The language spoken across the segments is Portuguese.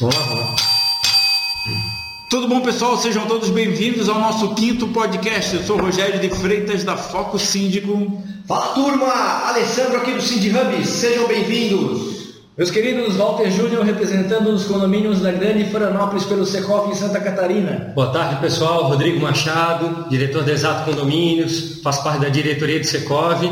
Vamos lá, vamos lá. Tudo bom, pessoal? Sejam todos bem-vindos ao nosso quinto podcast. Eu sou o Rogério de Freitas, da Foco Síndico. Fala, turma! Alessandro aqui do Cindy Hub, sejam bem-vindos! Meus queridos, Walter Júnior representando os condomínios da Grande Florianópolis pelo Secov em Santa Catarina. Boa tarde, pessoal. Rodrigo Machado, diretor da Exato Condomínios, faço parte da diretoria do Secov.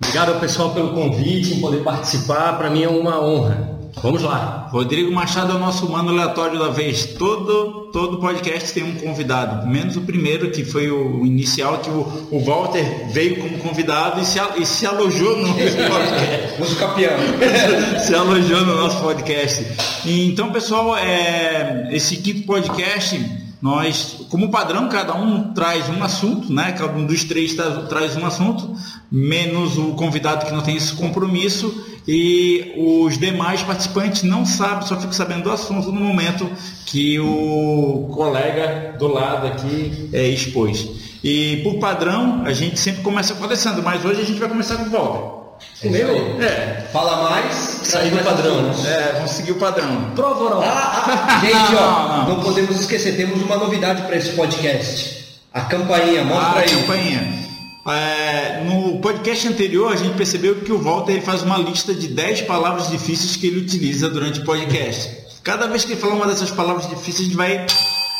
Obrigado ao pessoal pelo convite, em poder participar. Para mim é uma honra. Vamos lá. Rodrigo Machado é o nosso humano aleatório da vez. Todo, todo podcast tem um convidado, menos o primeiro, que foi o inicial, que o, o Walter veio como convidado e se, e se alojou no podcast. Música piano. se alojou no nosso podcast. Então, pessoal, é, esse quinto podcast nós, como padrão, cada um traz um assunto, né? Cada um dos três traz um assunto, menos o convidado que não tem esse compromisso e os demais participantes não sabem, só ficam sabendo do assunto no momento que o colega do lado aqui é, expôs. E por padrão, a gente sempre começa com o Alessandro, mas hoje a gente vai começar com o Walter. É meu? É. Fala mais. Sair do padrão. É, vamos seguir o padrão. Prova oral. Ah, ah, gente, ó, não, não. não, podemos esquecer, temos uma novidade para esse podcast. A campainha, mostra ah, aí. A campainha. É, no podcast anterior, a gente percebeu que o Walter ele faz uma lista de 10 palavras difíceis que ele utiliza durante o podcast. Cada vez que ele falar uma dessas palavras difíceis, a gente vai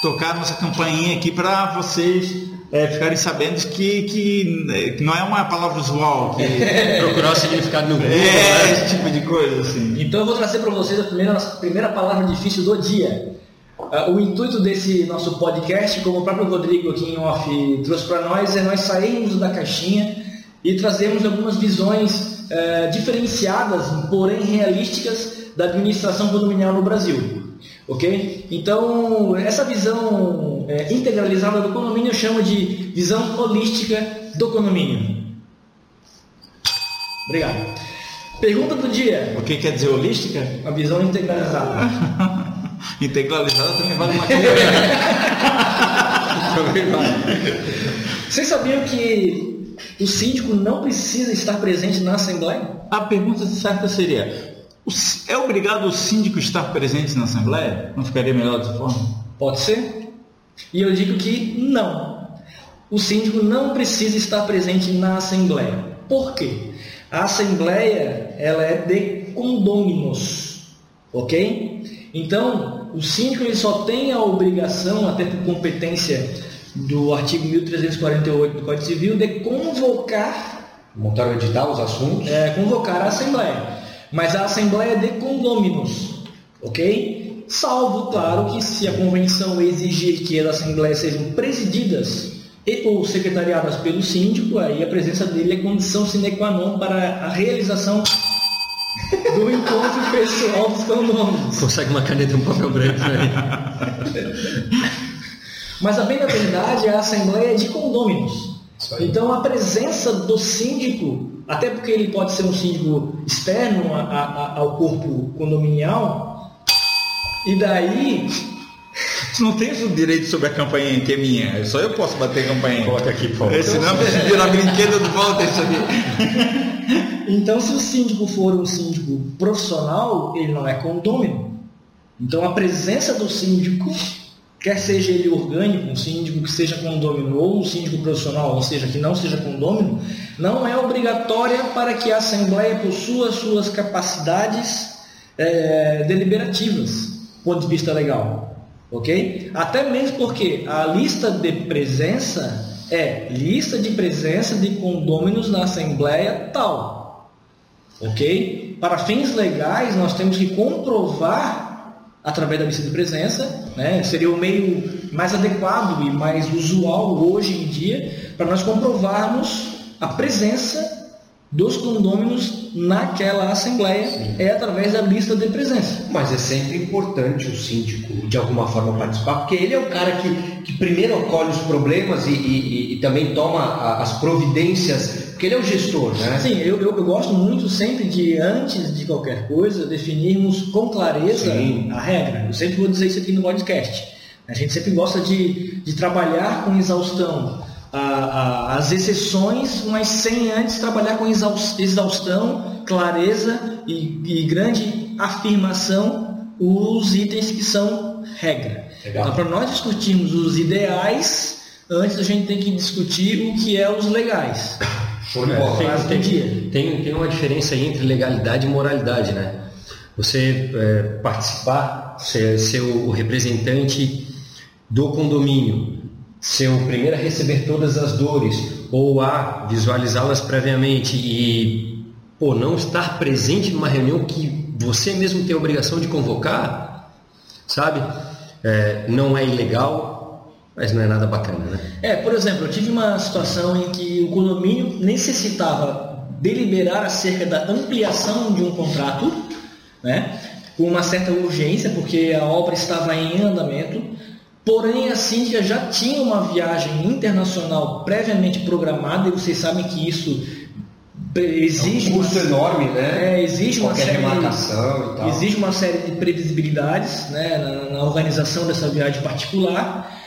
tocar nossa campainha aqui para vocês é, ficarem sabendo que, que, que, não é uma palavra usual. Que... Procurar o significado no Google. É, né? esse tipo de coisa, assim. Então eu vou trazer para vocês a primeira, a primeira palavra difícil do dia. Uh, o intuito desse nosso podcast, como o próprio Rodrigo aqui em off trouxe para nós, é nós sairmos da caixinha e trazermos algumas visões uh, diferenciadas, porém realísticas, da administração condominial no Brasil. Ok? Então, essa visão é, integralizada do condomínio eu chamo de visão holística do condomínio. Obrigado. Pergunta do dia. O que quer dizer holística? A visão integralizada. integralizada também vale uma Também vale. Vocês sabiam que o síndico não precisa estar presente na Assembleia? A pergunta certa seria: é obrigado o síndico estar presente na Assembleia? Não ficaria melhor dessa forma? Pode ser. E eu digo que não. O síndico não precisa estar presente na Assembleia. Por quê? A Assembleia ela é de condôminos, ok? Então, o síndico ele só tem a obrigação, até por competência do artigo 1348 do Código Civil, de convocar. Montar o edital, os assuntos? É, convocar a Assembleia mas a Assembleia de Condôminos, ok? Salvo, claro, que se a convenção exigir que as assembleias sejam presididas e ou secretariadas pelo síndico, aí a presença dele é condição sine qua non para a realização do encontro pessoal dos condôminos. Consegue uma caneta e um papel branco aí. Mas a bem da verdade, a Assembleia é de condôminos. Então a presença do síndico até porque ele pode ser um síndico externo a, a, ao corpo condominial, e daí. Não tens o direito sobre a campanha que é minha, só eu posso bater a campanha. Coloca aqui, por favor. É, senão você virar brinquedo do Walter, sabia? Então, se o síndico for um síndico profissional, ele não é condômino. Então, a presença do síndico quer seja ele orgânico, um síndico que seja condômino, ou um síndico profissional, ou seja, que não seja condômino, não é obrigatória para que a Assembleia possua suas capacidades é, deliberativas, do ponto de vista legal. Ok? Até mesmo porque a lista de presença é lista de presença de condôminos na Assembleia tal. Ok? Para fins legais, nós temos que comprovar através da lista de presença, né? seria o meio mais adequado e mais usual hoje em dia para nós comprovarmos a presença dos condôminos naquela assembleia Sim. é através da lista de presença. Mas é sempre importante o síndico de alguma forma participar, porque ele é o cara que, que primeiro acolhe os problemas e, e, e também toma as providências porque ele é o gestor, né? Sim, eu, eu, eu, gosto muito sempre de, antes de qualquer coisa, definirmos com clareza Sim. a regra. Eu sempre vou dizer isso aqui no podcast. A gente sempre gosta de, de trabalhar com exaustão a, a, as exceções, mas sem antes trabalhar com exaustão, clareza e, e grande afirmação os itens que são regra. Legal. Então, para nós discutirmos os ideais, antes a gente tem que discutir o que é os legais. Show de É, bola. tem, tem- tem- tem uma diferença aí entre legalidade e moralidade, né? Você é, participar, ser, ser o representante do condomínio, ser o primeiro a receber todas as dores, ou a visualizá-las previamente e pô, não estar presente numa reunião que você mesmo tem a obrigação de convocar, sabe? É, não é ilegal, mas não é nada bacana, né? É, por exemplo, eu tive uma situação em que o condomínio necessitava deliberar acerca da ampliação de um contrato, né, com uma certa urgência, porque a obra estava em andamento, porém a síndica já tinha uma viagem internacional previamente programada, e vocês sabem que isso exige É um custo uma- enorme, né? é, exige uma série de- remarcação e tal. Existe uma série de previsibilidades né, na, na organização dessa viagem particular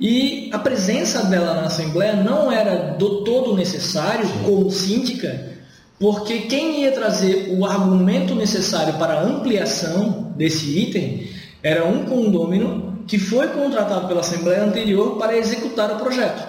e a presença dela na Assembleia não era do todo necessário como síndica, porque quem ia trazer o argumento necessário para a ampliação desse item era um condômino que foi contratado pela Assembleia anterior para executar o projeto.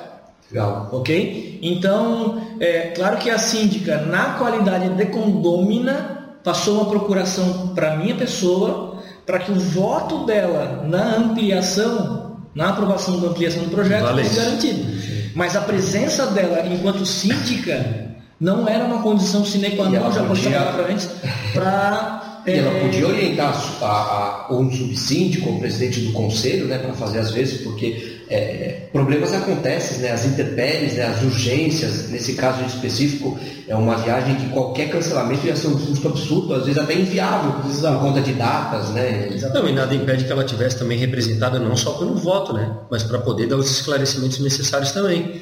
Legal. Ok? Então, é claro que a síndica, na qualidade de condômina, passou uma procuração para minha pessoa, para que o voto dela na ampliação, na aprovação da ampliação do projeto, Vale fosse isso. garantido. Mas a presença dela enquanto síndica não era uma condição sine qua non, já podia- para antes, para. E ela podia orientar a a, a, ou um subsíndico ou o presidente do conselho né, para fazer às vezes, porque é, problemas acontecem, né, as intempéries, né, as urgências, nesse caso em específico, é uma viagem que qualquer cancelamento ia ser um custo absurdo, às vezes até inviável, Exato. por conta de datas, né? Não, e nada impede que ela tivesse também representada não só pelo voto, né? Mas para poder dar os esclarecimentos necessários também.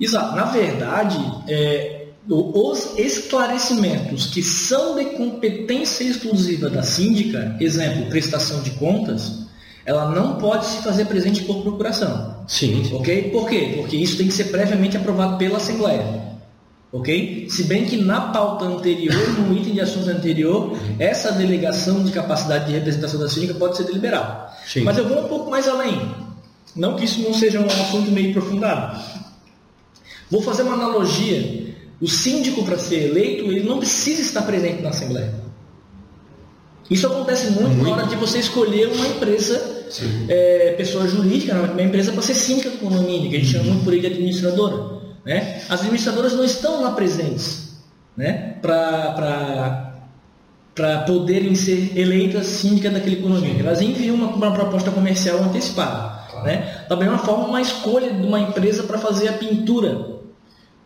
Exato. Na verdade, é, os esclarecimentos que são de competência exclusiva da síndica, exemplo, prestação de contas, ela não pode se fazer presente por procuração. Sim. Ok? Por quê? Porque isso tem que ser previamente aprovado pela Assembleia. Ok? Se bem que na pauta anterior, no item de assuntos anterior, essa delegação de capacidade de representação da síndica pode ser deliberada. Sim. Mas eu vou um pouco mais além. Não que isso não seja um assunto meio aprofundado. Vou fazer uma analogia. O síndico, para ser eleito, ele não precisa estar presente na Assembleia. Isso acontece muito, Muito. na hora de você escolher uma empresa, é, pessoa jurídica, uma empresa para ser síndica do condomínio, que a gente chama muito por aí de administradora. Né? As administradoras não estão lá presentes né? para poderem ser eleitas síndica daquele condomínio. Elas enviam uma, uma proposta comercial antecipada. Né? Da mesma forma, uma escolha de uma empresa para fazer a pintura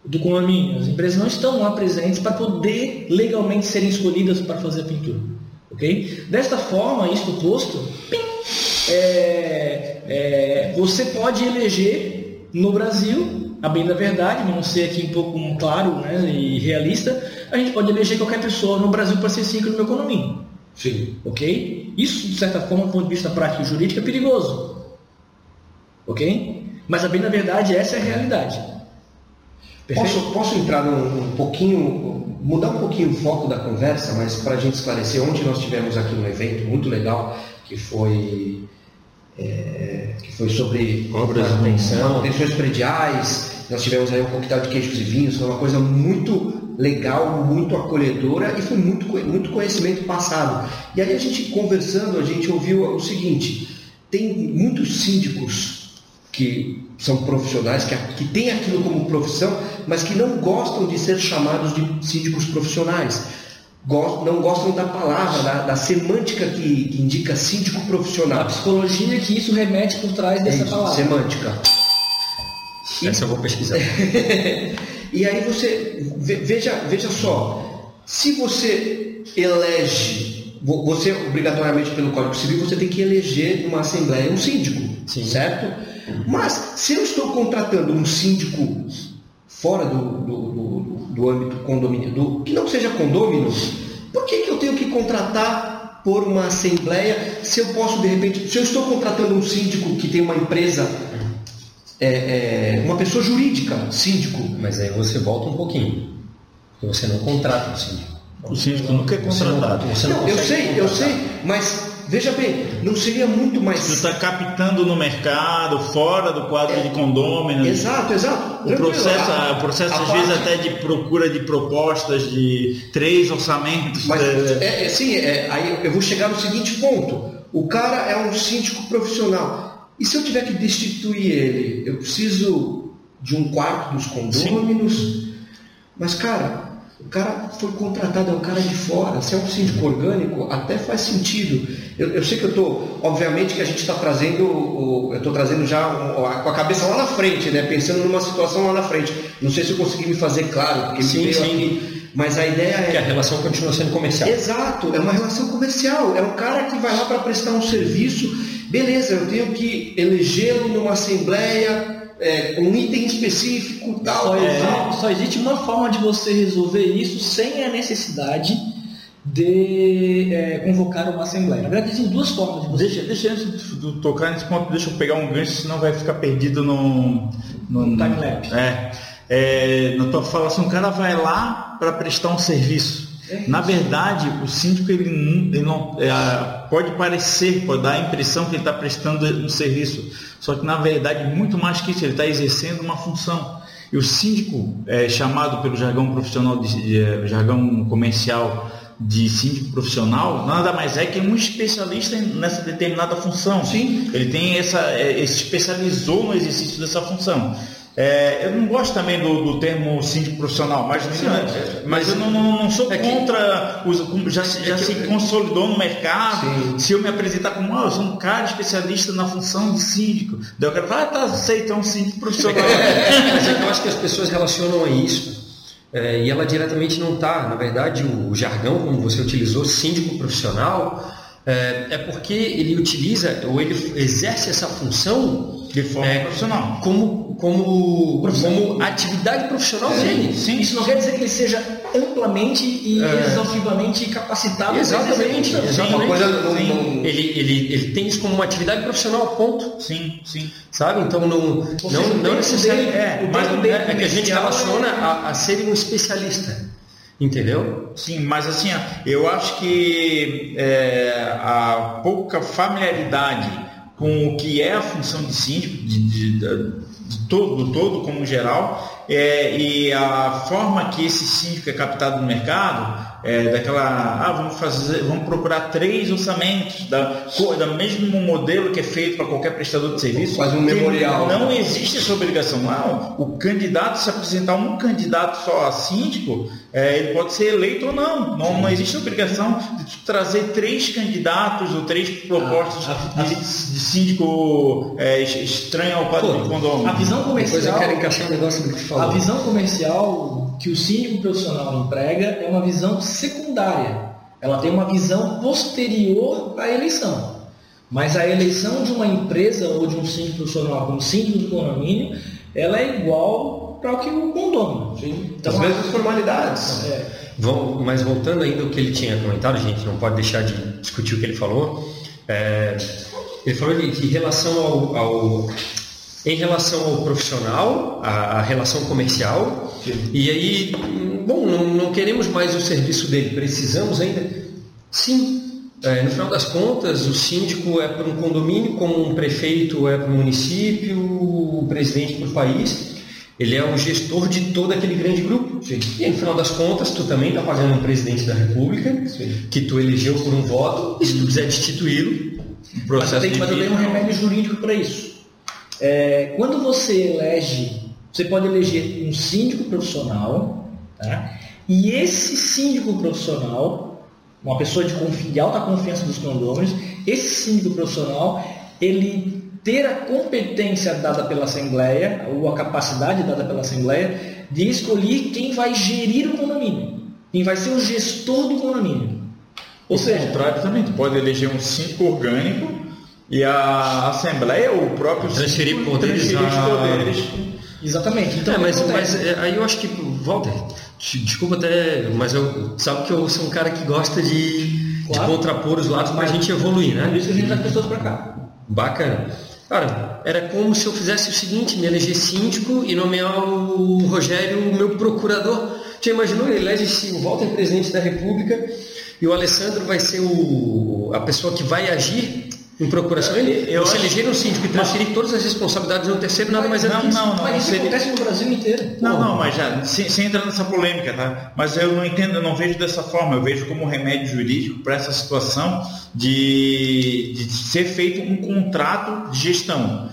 do condomínio. As empresas não estão lá presentes para poder legalmente serem escolhidas para fazer a pintura. ok? Desta forma, isto posto, pim, é, é, você pode eleger no Brasil, a bem da verdade, vamos ser aqui um pouco claro né, e realista, a gente pode eleger qualquer pessoa no Brasil para ser síndico do meu condomínio. Sim. Ok? Isso, de certa forma, do ponto de vista prático e jurídico, é perigoso. Ok? Mas, a bem da verdade, essa é a realidade. Perfeito? Posso, posso entrar num, um pouquinho, mudar um pouquinho o foco da conversa, mas para a gente esclarecer, ontem nós tivemos aqui um evento muito legal que foi, é, que foi sobre Obras de manutenção, manutenções prediais, nós tivemos aí um coquetel de queijos e vinhos, foi uma coisa muito legal, muito acolhedora e foi muito, muito conhecimento passado. E aí a gente conversando, a gente ouviu o seguinte, tem muitos síndicos que são profissionais, que, que têm aquilo como profissão, mas que não gostam de ser chamados de síndicos profissionais. Não gostam da palavra, da, da semântica que, que indica síndico A profissional. psicologia que isso remete por trás É dessa isso, palavra. semântica. Essa eu vou pesquisar. E aí você ve- veja, veja só, se você elege, vo- você obrigatoriamente pelo Código Civil, você tem que eleger numa assembleia um síndico, Sim. certo? Mas se eu estou contratando um síndico fora do, do, do, do âmbito condomínio, do, que não seja condômino, por que, que eu tenho que contratar por uma assembleia se eu posso de repente, se eu estou contratando um síndico que tem uma empresa, é, é, uma pessoa jurídica, síndico, Mas aí você volta um pouquinho. Você não contrata o síndico. O síndico nunca é contratado. você não Não, eu sei, eu contratar. sei, mas veja bem, não seria muito mais. Você está captando no mercado, fora do quadro é, de condôminos. Exato, exato. O processo, a, o processo às parte... vezes até de procura de propostas de três orçamentos. Mas, é, é, sim, é, aí eu vou chegar no seguinte ponto. O cara é um síndico profissional. E se eu tiver que destituir ele, eu preciso de um quarto dos condôminos. Sim. Mas, cara, o cara foi contratado, é um cara de fora. Se é um síndico orgânico, até faz sentido. Eu, eu sei que eu estou, obviamente que a gente está trazendo, eu estou trazendo já com a cabeça lá na frente, né? Pensando numa situação lá na frente. Não sei se eu consegui me fazer claro, porque sim, me sim. aqui. Mas a ideia é. Que a relação continua sendo comercial. Exato, é uma relação comercial. É um cara que vai lá para prestar um serviço. Beleza, eu tenho que elegê-lo numa assembleia é, um item específico tal. Só, é... só, existe uma forma de você resolver isso sem a necessidade de é, convocar uma assembleia. Na verdade, existem duas formas de você. Deixa, deixa antes de tocar nesse ponto, deixa eu pegar um gancho, senão vai ficar perdido no, no, no time É, é, na tua fala assim, o cara vai lá para prestar um serviço. Na verdade, o síndico ele, ele não, é, pode parecer, pode dar a impressão que ele está prestando um serviço, só que na verdade, muito mais que isso, ele está exercendo uma função. E o síndico, é, chamado pelo jargão profissional, de, de, é, jargão comercial de síndico profissional, nada mais é que um especialista nessa determinada função. Sim. Ele tem essa, é, ele se especializou no exercício dessa função. É, eu não gosto também do, do termo síndico profissional, mas, Sim, é, mas eu não, não, não sou é contra, os, já, já é se consolidou no mercado. Sim. Se eu me apresentar como, oh, eu sou um cara especialista na função de síndico, daí eu quero falar, ah, tá, sei, então um síndico profissional. mas é que eu acho que as pessoas relacionam a isso. É, e ela diretamente não está. Na verdade, o, o jargão, como você utilizou, síndico profissional, é, é, porque ele utiliza ou ele exerce essa função de forma é, profissional como como como atividade profissional sim, dele. Sim. Isso não quer dizer que ele seja amplamente e é. exaustivamente capacitado. Exatamente. exatamente. Coisa, não, ele, ele, ele tem isso como uma atividade profissional, ponto. Sim, sim. Sabe? Então não seja, não, não necessariamente é, mas é, é que a gente relaciona a, a ser um especialista. Entendeu? Sim, mas assim, eu acho que é, a pouca familiaridade com o que é a função de síndico, de, de, de, todo, do todo como geral, é, e a forma que esse síndico é captado no mercado, é, daquela, ah, vamos fazer, vamos procurar três orçamentos da, da mesmo modelo que é feito para qualquer prestador de serviço. Faz um memorial. Não existe essa obrigação. Ah, o candidato se apresentar um candidato só a síndico, é, ele pode ser eleito ou não. Não, não existe obrigação de trazer três candidatos ou três propostas ah, de, de, síndico é, estranho ao de condomínio. A visão comercial. Depois eu quero encaixar um negócio que falou. A visão comercial que o síndico profissional emprega é uma visão secundária. Ela tem uma visão posterior à eleição. Mas a eleição de uma empresa ou de um síndico profissional como síndico do condomínio, ela é igual para o que o condomínio. Então, As mesmas formalidades. É. mas voltando ainda ao que ele tinha comentado, gente, não pode deixar de discutir o que ele falou. É, ele falou de, de relação ao, ao em relação ao profissional, a relação comercial, Sim. e aí, bom, não, não, queremos mais o serviço dele, precisamos ainda? Sim. É, no final das contas, o síndico é para um condomínio, como um prefeito é para o município, o presidente para o país. Ele é o gestor de todo aquele grande grupo. Sim. E no final das contas, tu também está pagando um presidente da República, Sim. que tu elegeu por um voto, e se tu quiser destituí-lo, mas, tem, eu tenho um remédio jurídico para isso. É, quando você elege, você pode eleger um síndico profissional, tá? e esse síndico profissional, uma pessoa de, de alta confiança dos condôminos, esse síndico profissional, ele ter a competência dada pela Assembleia, ou a capacidade dada pela Assembleia, de escolher quem vai gerir o condomínio, quem vai ser o gestor do condomínio. Ou seja, contrário também, tu pode eleger um síndico orgânico e a Assembleia, o próprio transferir poderes, transferir a... poderes. Exatamente. Então, é, mas, mas é, aí eu acho que, Walter, desculpa até, mas eu sabe que eu sou um cara que gosta de, claro. de contrapor os lados para a gente evoluir, né? Por isso que a gente traz pessoas para cá. Bacana. Cara, era como se eu fizesse o seguinte, me eleger síndico e nomear o Rogério o meu procurador. Já imaginou? Ele elege o Walter presidente da República e o Alessandro vai ser o, a pessoa que vai agir em procuração. Ele, Eu você acho- eleger um síndico e transferir todas as responsabilidades no terceiro, nada mais é Não, não, não. Mas isso seria- acontece no Brasil inteiro. Não, não, mas já, sem, entrar nessa polêmica, tá? Mas eu não entendo, eu não vejo dessa forma, eu vejo como remédio jurídico para essa situação de, de ser feito um contrato de gestão.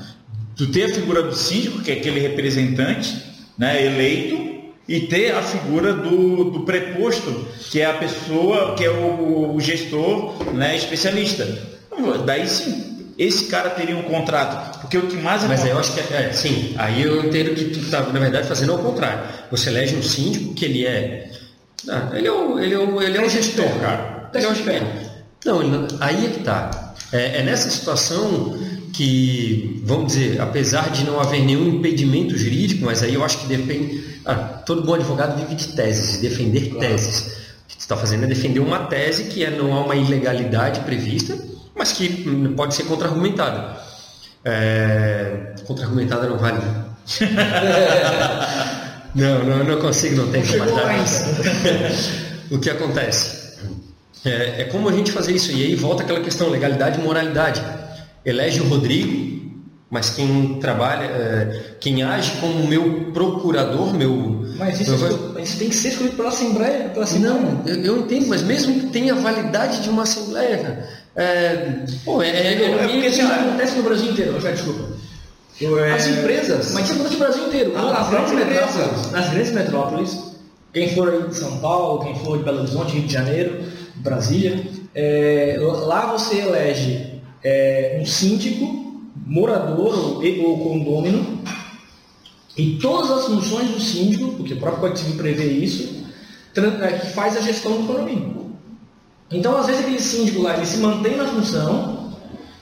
Tu ter a figura do síndico, que é aquele representante né, eleito, e ter a figura do, do preposto, que é a pessoa, que é o, o gestor né, especialista. Daí sim, esse cara teria um contrato. Porque o que mais Mas aí eu acho que é, é, sim, aí eu entendo que tu está, na verdade, fazendo ao contrário. Você elege um síndico que ele é. Ah, ele é o, ele é o, ele é o gestor, cara. Ele é o Teste de gestor. Não, ele não- aí é que tá. É, é nessa situação que, vamos dizer, apesar de não haver nenhum impedimento jurídico, mas aí eu acho que depende. Ah, todo bom advogado vive de teses, defender teses. O que tu está fazendo é defender uma tese que é, não há uma ilegalidade prevista, mas que pode ser contra-argumentada. É... Contra-argumentada não vale. não, não, não consigo, não tenho capacidade. o que acontece? É, é como a gente fazer isso, e aí volta aquela questão legalidade e moralidade. Elege o Rodrigo, mas quem trabalha, é, quem age como meu procurador, meu. Mas isso, meu- mas isso tem que ser escolhido pela Assembleia. Pela Assembleia. não, eu, eu entendo, mas mesmo que tenha validade de uma assembleia, é, pô, é, é, É porque é, isso acontece no Brasil inteiro, Rogério, desculpa. É, As empresas. Mas isso acontece no Brasil inteiro. Ah, nas, a grandes nas grandes metrópoles, quem for aí de São Paulo, quem for de Belo Horizonte, Rio de Janeiro, Brasília, é, lá você elege é, um síndico, morador ou, ou condômino, e todas as funções do síndico, porque o próprio Código Civil prevê isso, que faz a gestão do condomínio. Então, às vezes, aquele síndico lá, ele se mantém na função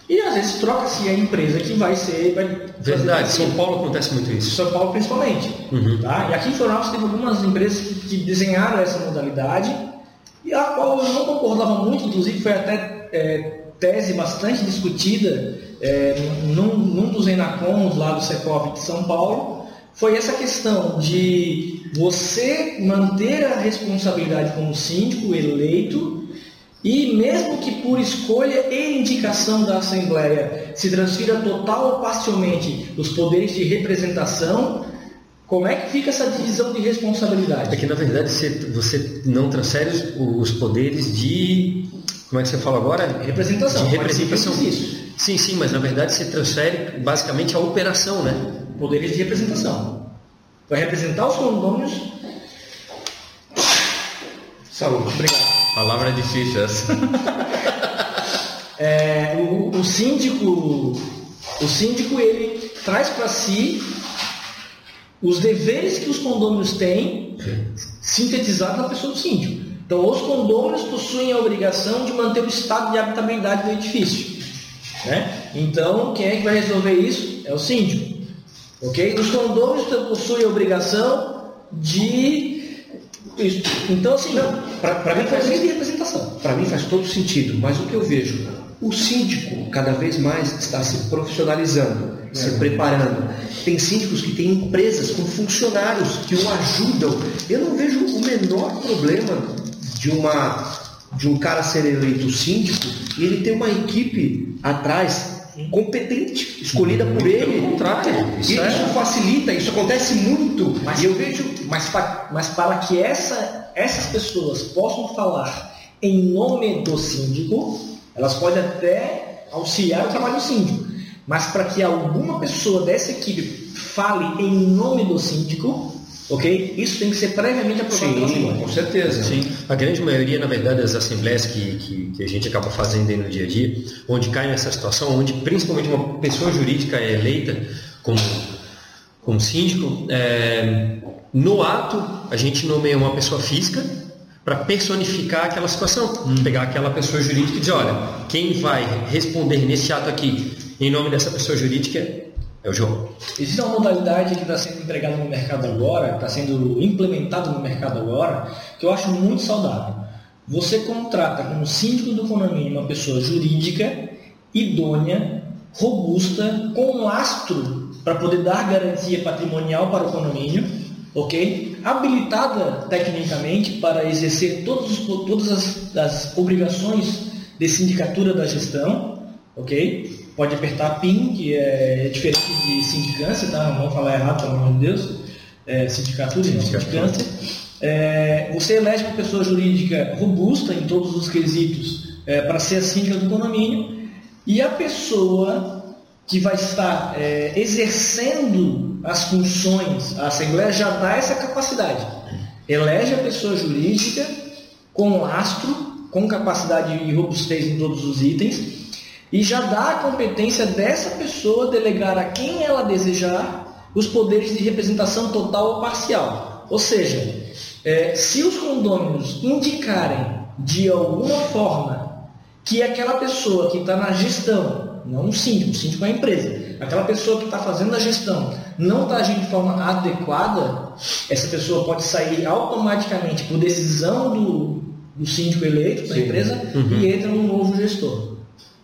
e, às vezes, troca-se a empresa que vai ser... Vai verdade. São Paulo acontece muito isso. São Paulo principalmente. Uhum. Tá? E aqui em Florianópolis teve algumas empresas que, que desenharam essa modalidade e a qual eu não concordava muito, inclusive foi até é, tese bastante discutida é, num, num dos Enacons lá do Secov de São Paulo, foi essa questão de você manter a responsabilidade como síndico eleito e mesmo que por escolha e indicação da Assembleia se transfira total ou parcialmente os poderes de representação, como é que fica essa divisão de É responsabilidade? que na verdade você, não transfere os, poderes de. Como é que você fala agora? Representação. De representação. isso. Sim, sim, mas na verdade você transfere basicamente a operação, né? Poderes de representação. Vai representar os condôminos. Saúde. Obrigado. Palavra difícil essa. É, o, o síndico, o síndico ele traz para si os deveres que os condôminos têm sintetizados na pessoa do síndico. Então, os condôminos possuem a obrigação de manter o estado de habitabilidade do edifício. Né? Então, quem é que vai resolver isso? É o síndico. Ok? Os condôminos possuem a obrigação de. Isso. Então, assim, Pra- pra mim é faz- de representação. Para mim faz todo sentido, mas o que eu vejo, o síndico cada vez mais está se profissionalizando, se preparando. Tem síndicos que têm empresas com funcionários que o ajudam. Eu não vejo o menor problema de uma de um cara ser eleito síndico e ele ter uma equipe atrás competente, escolhida por ele. Pelo contrário, E isso isso, é- facilita, isso acontece muito. Mas e eu vejo Mas, mas para que essa- essas pessoas possam falar em nome do síndico, elas podem até auxiliar o trabalho do síndico. Mas para que alguma pessoa dessa equipe fale em nome do síndico, ok? Isso tem que ser previamente aprovado pela Sim, Assembleia. com certeza. Sim, a grande maioria, na verdade, das assembleias que, que, que a gente acaba fazendo aí no dia a dia, onde cai nessa situação, onde principalmente uma pessoa jurídica é eleita como, como síndico, é, no ato a gente nomeia uma pessoa física para personificar aquela situação, pegar aquela pessoa jurídica e dizer, olha, quem vai responder nesse ato aqui em nome dessa pessoa jurídica é o João. Existe uma modalidade que está sendo empregada no mercado agora, está sendo implementada no mercado agora, que eu acho muito saudável. Você contrata como síndico do condomínio uma pessoa jurídica, idônea, robusta, com lastro para poder dar garantia patrimonial para o condomínio, ok? Habilitada tecnicamente para exercer todos, os- todas as, as obrigações de sindicatura da gestão, ok? Pode apertar PIN, que é diferente de sindicância, tá? Não vamos falar errado, pelo amor de Deus. É, sindicatura, não sindicância. É, você elege uma pessoa jurídica robusta em todos os quesitos é, para ser a síndica do condomínio e a pessoa que vai estar é, exercendo as funções, a Assembleia já dá essa capacidade. Elege a pessoa jurídica com lastro, com capacidade e robustez em todos os itens, e já dá a competência dessa pessoa delegar a quem ela desejar os poderes de representação total ou parcial. Ou seja, é, se os condôminos indicarem de alguma forma que aquela pessoa que está na gestão, não o síndico, o síndico é a empresa, aquela pessoa que está fazendo a gestão não está agindo de forma adequada, essa pessoa pode sair automaticamente por decisão do, do síndico eleito da empresa e entra um novo gestor.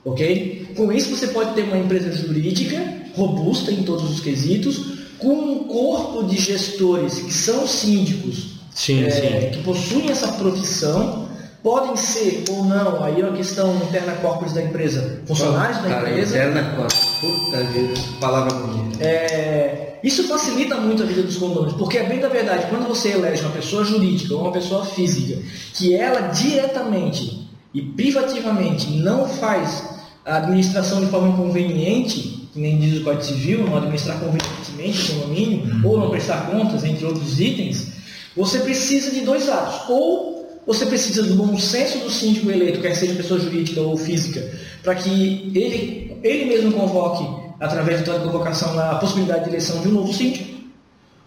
Ok? Com isso você pode ter uma empresa jurídica robusta em todos os quesitos, com um corpo de gestores que são síndicos Sim, é, sim. que possuem essa profissão, podem ser ou não, aí é uma questão interna corpus da empresa, funcionários da Cara, empresa. interna corte. Puta vida, palavra bonita. É, isso facilita muito a vida dos condôminos, porque é bem da verdade, quando você elege uma pessoa jurídica ou uma pessoa física, que ela diretamente e privativamente não faz a administração de forma conveniente, que nem diz o Código Civil, não administrar convenientemente o condomínio, ou não prestar contas, entre outros itens, você precisa de dois atos. Ou você precisa do bom senso do síndico eleito, quer seja pessoa jurídica ou física, para que ele, ele mesmo convoque, através da convocação, a possibilidade de eleição de um novo síndico,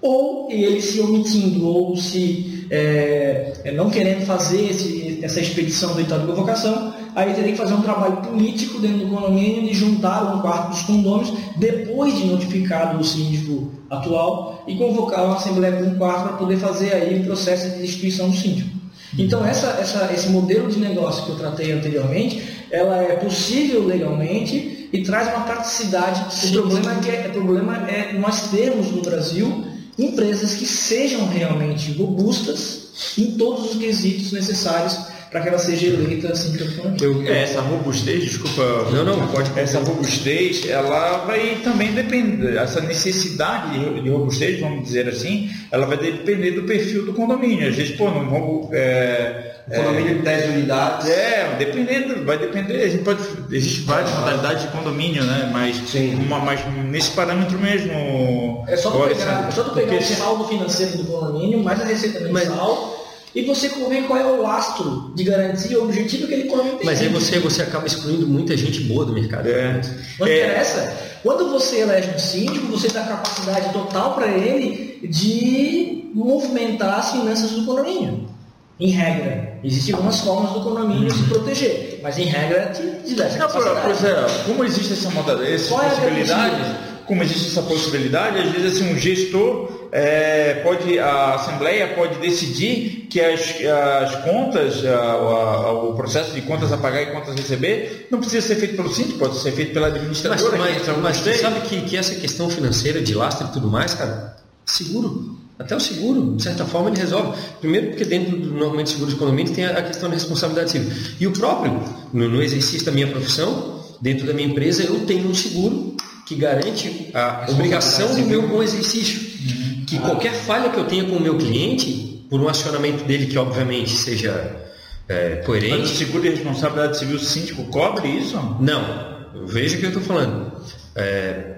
ou ele se omitindo, ou se é, é, não querendo fazer esse- essa expedição do estado de convocação, aí teria que fazer um trabalho político dentro do condomínio de juntar um quarto dos condôminos, depois de notificado o síndico atual, e convocar uma assembleia com um quarto para poder fazer aí o processo de destituição do síndico. Então, essa, essa- esse modelo de negócio que eu tratei anteriormente, ela é possível legalmente e traz uma praticidade. O problema, é que é, o problema é nós termos no Brasil empresas que sejam realmente robustas em todos os quesitos necessários para que ela seja eleita assim Eu- essa robustez, desculpa. Não, não, pode Essa robustez, ela vai também depender, essa necessidade de- de robustez, vamos dizer assim, ela vai depender do perfil do condomínio. Às vezes, pô, não vamos. É, Condomínio de 10 unidades. é, dependendo, vai depender. A gente pode. Existem várias modalidades de condomínio, né? Mas, Sim. uma, mas nesse parâmetro mesmo. É só tu pegar, é só tu pegar porque o saldo financeiro do condomínio, mais a receita mensal, e você ver qual é o lastro de garantia, o objetivo que ele tem. Mas aí você, você acaba excluindo muita gente boa do mercado. É. Não É. interessa. Quando você elege um síndico, você dá capacidade total para ele de movimentar as finanças do condomínio. Em regra. Existem algumas formas do condomínio se proteger, mas em regra te, te dá essa Não, capacidade. pois é, como existe essa modalidade, essa Qual é a possibilidade, como existe essa possibilidade, às vezes assim, um gestor é, pode, a Assembleia pode decidir que as, as contas, a- a- o processo de contas a pagar e contas a receber, não precisa ser feito pelo síndico, pode ser feito pela Mas, administradora. mas, que é mas custeio. sabe que, que essa questão financeira de lastro e tudo mais, cara, seguro. Até o seguro, de certa forma, ele resolve. Primeiro porque dentro do normalmente seguro de condomínio tem a, questão da responsabilidade civil. E o próprio, no, no exercício da minha profissão, dentro da minha empresa, eu tenho um seguro que garante a obrigação do meu bom exercício. Que qualquer falha que eu tenha com o meu cliente, por um acionamento dele que obviamente seja é, Mas o coerente, seguro de responsabilidade civil síndico cobre isso? não, veja o que eu estou falando. É,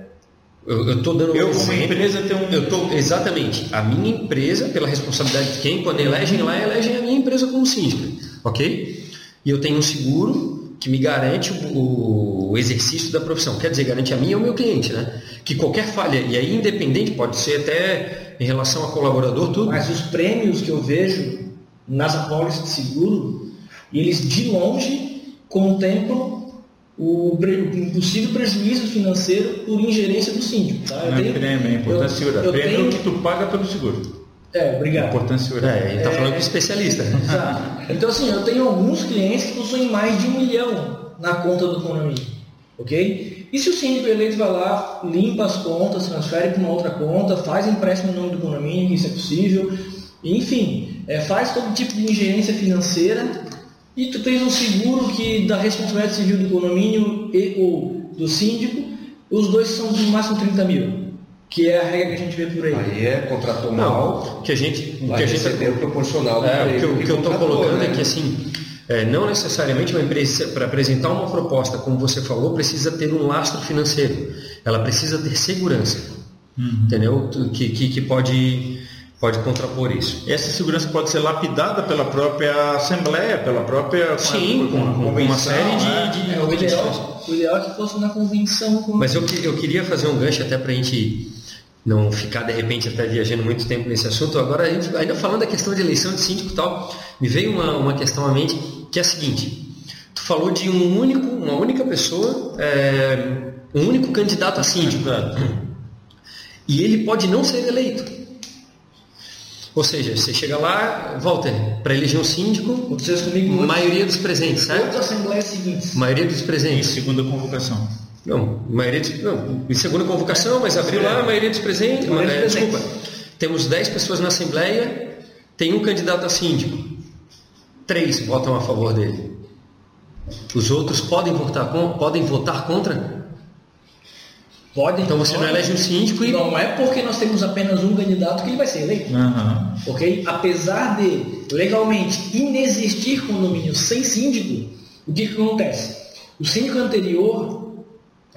eu estou dando um Eu, como exemplo. empresa, tenho um. Eu tô, exatamente. A minha empresa, pela responsabilidade de quem, quando elegem lá, elegem a minha empresa como síndico. Ok? E eu tenho um seguro que me garante o, o exercício da profissão. Quer dizer, garante a mim e ao meu cliente, né? Que qualquer falha, e aí independente, pode ser até em relação a colaborador, tudo. Mas os prêmios que eu vejo nas apólices de seguro, eles de longe contemplam o, possível prejuízo financeiro por ingerência do síndico. Tá? Eu Não é tenho- prêmio, é importância eu- eu Prêmio é tenho- que tu paga pelo seguro. É, obrigado. Importância segura. É, ele está falando com especialista. Exato. Então, assim, eu tenho alguns clientes que possuem mais de um milhão na conta do condomínio. Ok? E se o síndico eleito vai lá, limpa as contas, transfere para uma outra conta, faz empréstimo no nome do condomínio, que isso é possível, enfim, é, faz todo tipo de ingerência financeira e tu tens um seguro que da responsabilidade civil do condomínio e ou do síndico, os dois são no máximo 30 mil, que é a regra que a gente vê por aí. Aí é contratou mal, Não, que a gente, que a gente proporcional É, o que, o que eu estou colocando né? é que assim, é, não necessariamente uma empresa, para apresentar uma proposta, como você falou, precisa ter um lastro financeiro. Ela precisa ter segurança. Entendeu? Tu- Que, que, que pode, pode contrapor isso. Essa segurança pode ser lapidada pela própria Assembleia, pela própria Sim, com, com uma convenção, série de. né? de- É, o, de- ideal, o ideal é que fosse na convenção. Com... Mas eu, eu queria fazer um gancho até para a gente não ficar de repente até viajando muito tempo nesse assunto. Agora, a gente, ainda falando da questão de eleição de síndico e tal, me veio uma, uma questão à mente que é a seguinte: tu falou de um único, uma única pessoa, é, um único candidato a síndico, e ele pode não ser eleito. Ou seja, você chega lá, Walter, para eleger um síndico, comigo maioria dos presentes, certo? Outras assembleias seguintes. Maioria dos Em presentes. segunda convocação. Não, maioria dos, não, em segunda convocação, mas abriu lá a maioria dos presentes. Maioria é, dos desculpa, presentes. temos 10 pessoas na Assembleia, tem um candidato a síndico. Três votam a favor dele. Os outros podem votar, con- podem votar contra? Pode, Então você não pode. elege um síndico e. Não é porque nós temos apenas um candidato que ele vai ser eleito. Aham. ok? Apesar de legalmente inexistir condomínio sem síndico, o que, que acontece? O síndico anterior,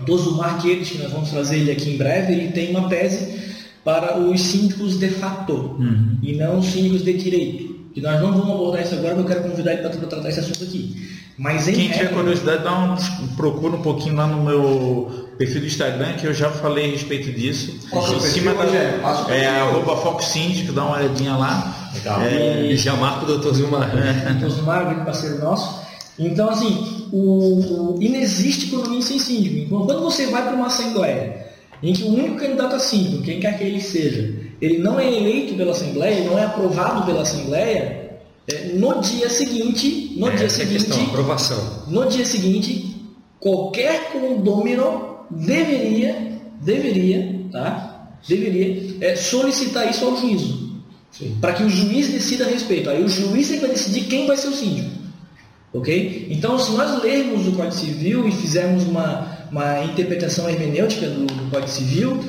do Zumar Queires, que nós vamos trazer ele aqui em breve, ele tem uma tese para os síndicos de fato e não os síndicos de direito. Que nós não vamos abordar isso agora, porque eu quero convidar ele para tratar esse assunto aqui. Mas em Quem tiver regra- curiosidade, dá um, procura um pouquinho lá no meu perfil do Instagram, que eu já falei a respeito disso. É em cima da, é perfil. arroba Foco Síndico, dá uma olhadinha lá. Legal. É, E já marca o Dr. Zilmar. o Zumar, grande parceiro nosso. Então, assim, o, o- inexiste condomínio sem síndico. Então, quando você vai para uma assembleia em que o único candidato a síndico, quem quer que ele seja, ele não é eleito pela assembleia, não é aprovado pela assembleia, é, no dia seguinte, no dia é a seguinte, questão, aprovação. no dia seguinte, qualquer condômino deveria, deveria, tá? Deveria é, solicitar isso ao juízo. Para que o juiz decida a respeito. Aí o juiz é que vai decidir quem vai ser o síndico. Ok? Então, se nós lermos o Código Civil e fizermos uma, uma interpretação hermenêutica do, do Código Civil,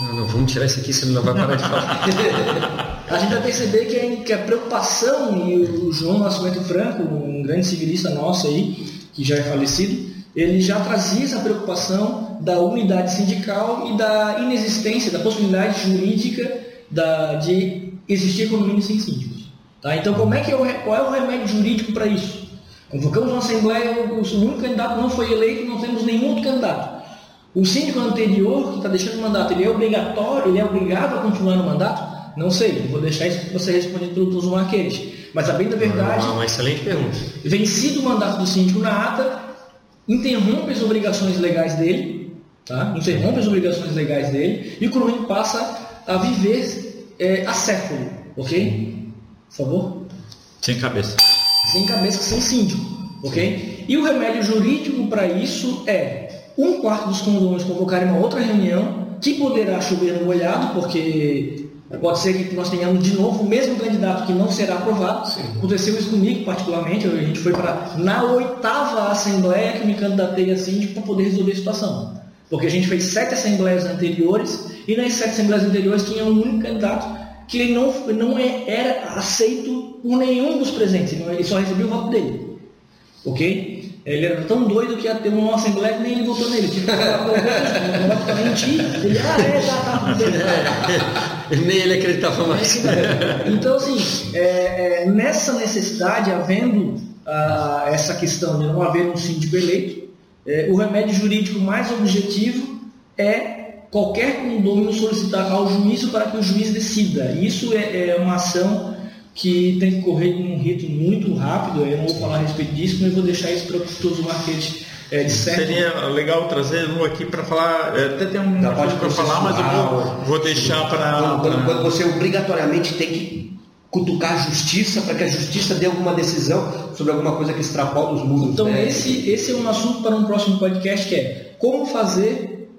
Não, vamos tirar isso aqui, senão não vai parar de falar. a gente vai perceber que a, preocupação, e o João Nascimento Franco, um grande civilista nosso aí, que já é falecido, ele já trazia essa preocupação da unidade sindical e da inexistência, da possibilidade jurídica da, de existir condomínio sem síndicos. Tá? Então, como é que é o, qual é o remédio jurídico para isso? Convocamos uma assembleia, o único candidato não foi eleito, não temos nenhum outro candidato. O síndico anterior, que está deixando o mandato, ele é obrigatório, ele é obrigado a continuar no mandato? Não sei, vou deixar isso para você responder pelo Tuzo Marquês. Mas a bem da verdade, Uma, uma excelente pergunta. vencido o mandato do síndico na ata, interrompe as obrigações legais dele, tá? interrompe as obrigações legais dele, e o condomínio passa a viver é, a século, ok? Por favor? sem cabeça. sem cabeça, sem síndico, ok? E o remédio jurídico para isso é um quarto dos condôminos convocarem uma outra reunião que poderá chover no molhado, porque pode ser que nós tenhamos de novo o mesmo candidato que não será aprovado. Aconteceu isso comigo particularmente, a gente foi para na oitava assembleia que me candidatei a síndico para poder resolver a situação. Porque a gente fez sete assembleias anteriores e nas sete assembleias anteriores tinha um único candidato que não, não é- era aceito por nenhum dos presentes, ele só recebia o voto dele. Ok? Ele era tão doido que ia ter uma assembleia que nem ele votou nele. Tipo. Ele, ah, é, tá, tá, tudo bem. tá." Nem ele acreditava mais. Então, assim, é, é, nessa necessidade, havendo ah, essa questão de não haver um síndico eleito, é, o remédio jurídico mais objetivo é qualquer condômino solicitar ao juízo para que o juiz decida. Isso é, é uma ação que tem que correr num ritmo muito rápido. Eu não vou falar a respeito disso, mas eu vou deixar isso para todos os marquetes é, de certo. Seria legal trazer um aqui para falar. é, Até tem um Dá, pode para falar, mas eu vou, processual. vou deixar para. Quando, quando- você obrigatoriamente tem que cutucar a justiça para que a justiça dê alguma decisão sobre alguma coisa que extrapola os muros. Então, né? esse, esse é um assunto para um próximo podcast que é como fazer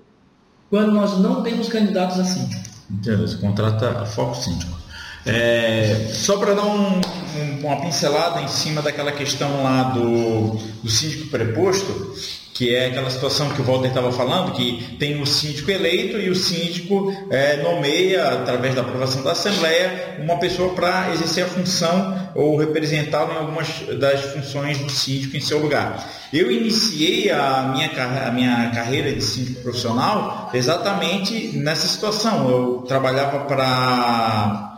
quando nós não temos candidatos a síndico. Beleza, contrata a foco síndico. É, só para dar um, um, uma pincelada em cima daquela questão lá do, do síndico preposto, que é aquela situação que o Walter estava falando, que tem o síndico eleito e o síndico é, nomeia, através da aprovação da Assembleia, uma pessoa para exercer a função ou representá-lo em algumas das funções do síndico em seu lugar. Eu iniciei a minha, a minha carreira de síndico profissional exatamente nessa situação. Eu trabalhava para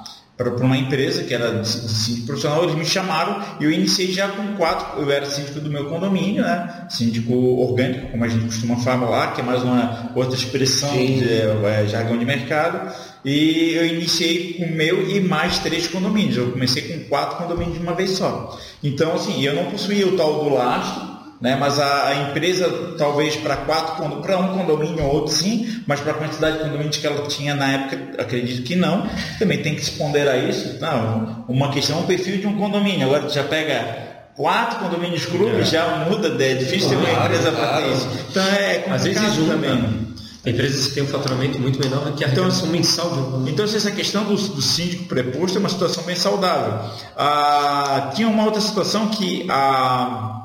para uma empresa que era de síndico profissional, eles me chamaram e eu iniciei já com quatro, eu era síndico do meu condomínio, né? Síndico orgânico, como a gente costuma falar, que é mais uma outra expressão de é, jargão de mercado. E eu iniciei com o meu e mais três condomínios. Eu comecei com quatro condomínios de uma vez só. Então, assim, eu não possuía o tal do lastro, né? Mas a, a empresa, talvez para quatro para um condomínio ou outro sim, mas para a quantidade de condomínios que ela tinha na época, acredito que não. Também tem que se ponderar isso. Não, uma questão, um perfil de um condomínio. Agora já pega quatro condomínios clubes, é. já muda, é difícil ter uma empresa para ter isso. Então é complicado Às vezes um, também. Empresas que têm um faturamento muito menor que a então, mensal de um Então, essa questão do, do síndico preposto é uma situação bem saudável. Ah, tinha uma outra situação que a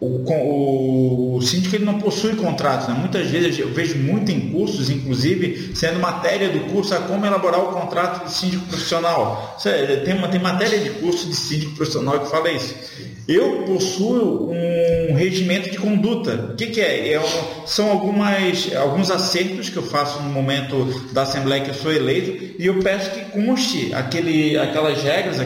o, o, síndico ele não possui contrato. Né? Muitas vezes eu vejo muito em cursos, inclusive, sendo matéria do curso a como elaborar o contrato de síndico profissional. Tem, uma, tem matéria de curso de síndico profissional que fala isso. Eu possuo um regimento de conduta. O que, que é? é são algumas, alguns acertos que eu faço no momento da Assembleia que eu sou eleito e eu peço que conste aquele, aquelas regras,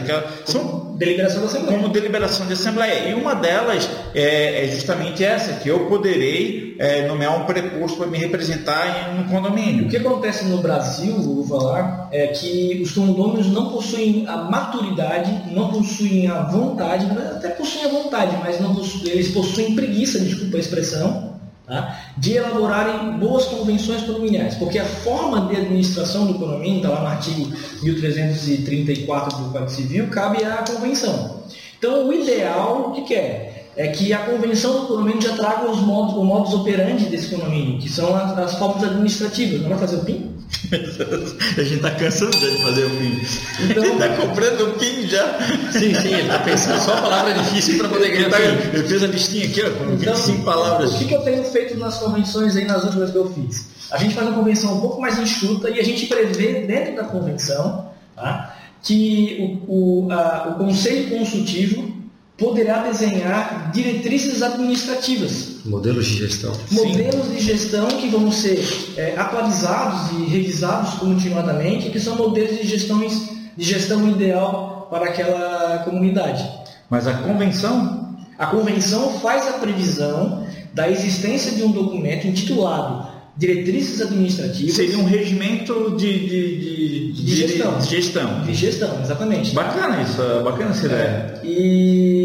são deliberação da Assembleia. como deliberação de Assembleia. E uma delas é, é justamente essa, que eu poderei é, nomear um preposto para me representar em um condomínio. O que acontece no Brasil, vou falar, é que os condôminos não possuem a maturidade, não possuem a vontade, até possuem a vontade, mas não possuem, eles possuem preguiça, desculpa a expressão, tá? de elaborarem boas convenções condominiais, porque a forma de administração do condomínio, está lá no artigo 1334 do Código Civil, cabe à convenção. Então, o ideal, o que, que é? É que a convenção do condomínio já traga os modos, o modus operandi desse condomínio, que são as, as formas administrativas. Não vai fazer o PIN? a gente está cansando de fazer o PIN. Então, ele está comprando o PIN já. Sim, sim, ele está pensando só palavra difícil para poder ganhar. Tá, eu fiz a listinha aqui, ó, com então, 25 palavras. O que, que eu tenho feito nas convenções aí nas últimas que eu fiz? A gente faz uma convenção um pouco mais enxuta e a gente prevê dentro da convenção tá, que o, o, a, o conselho consultivo poderá desenhar diretrizes administrativas. Modelos de gestão. Modelos Sim. de gestão que vão ser é, atualizados e revisados continuadamente, que são modelos de, gestões, de gestão ideal para aquela comunidade. Mas a convenção? A convenção faz a previsão da existência de um documento intitulado diretrizes administrativas. Seria um regimento de, de, de, de gestão. de gestão. De gestão, exatamente. Bacana isso, bacana essa ideia. É. E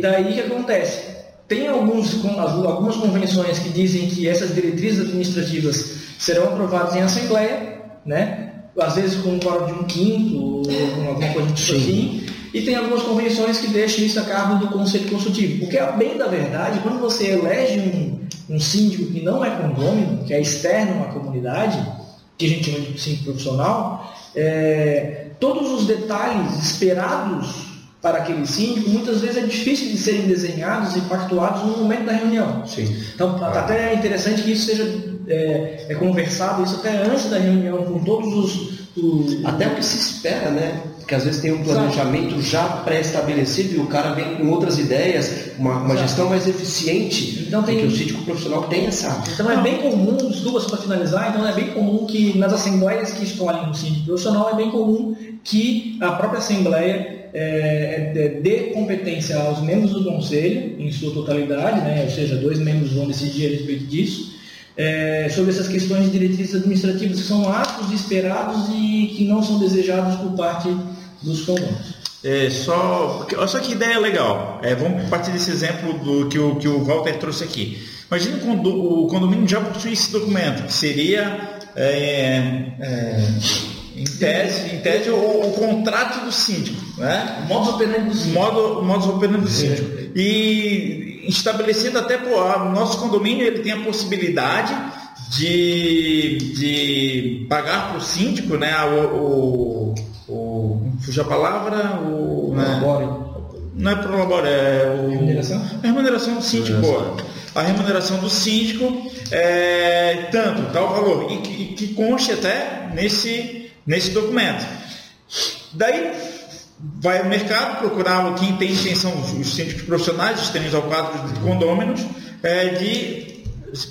daí o que acontece? Tem alguns, algumas convenções que dizem que essas diretrizes administrativas serão aprovadas em assembleia, né? às vezes com um quórum de um quinto, ou alguma coisa tipo assim. E tem algumas convenções que deixam isso a cargo do Conselho Consultivo. Porque, bem da verdade, quando você elege um, um síndico que não é condômino, que é externo à comunidade, que a gente chama de síndico profissional, é, todos os detalhes esperados para aquele síndico, muitas vezes é difícil de serem desenhados e pactuados no momento da reunião. Sim. Então, ah. até é interessante que isso seja é, é, conversado, isso até antes da reunião, com todos os, os... Até o que se espera, né? Que às vezes tem um planejamento Exato. já pré-estabelecido e o cara vem com outras ideias, uma, uma gestão mais eficiente, então tem... que o síndico profissional tem essa. Então é bem comum, duas para finalizar, então é bem comum que nas assembleias que escolhem o síndico profissional, é bem comum que a própria assembleia é, é, dê competência aos membros do conselho, em sua totalidade, né, ou seja, dois membros vão decidir a respeito disso, é, sobre essas questões de diretrizes administrativas que são atos esperados e que não são desejados por parte dos comuns. É, só, olha só que ideia legal. É, vamos partir desse exemplo do que o, que o Walter trouxe aqui. Imagina quando o condomínio já possui esse documento, que seria é, é, Em tese, em tese o, o contrato do síndico, né? O modus operandi do síndico. modo, o modus operandi do síndico. E estabelecido até o nosso condomínio, ele tem a possibilidade de, de pagar para o síndico, né? O, o, o fuja a palavra, o, né? Não é prolabore, é o Remuneração? a remuneração do síndico. A remuneração do síndico é tanto, tal valor, e que, que conste até nesse, nesse documento. Daí vai ao mercado procurar quem tem intenção, os síndicos profissionais, externos ao quadro de condôminos, é, de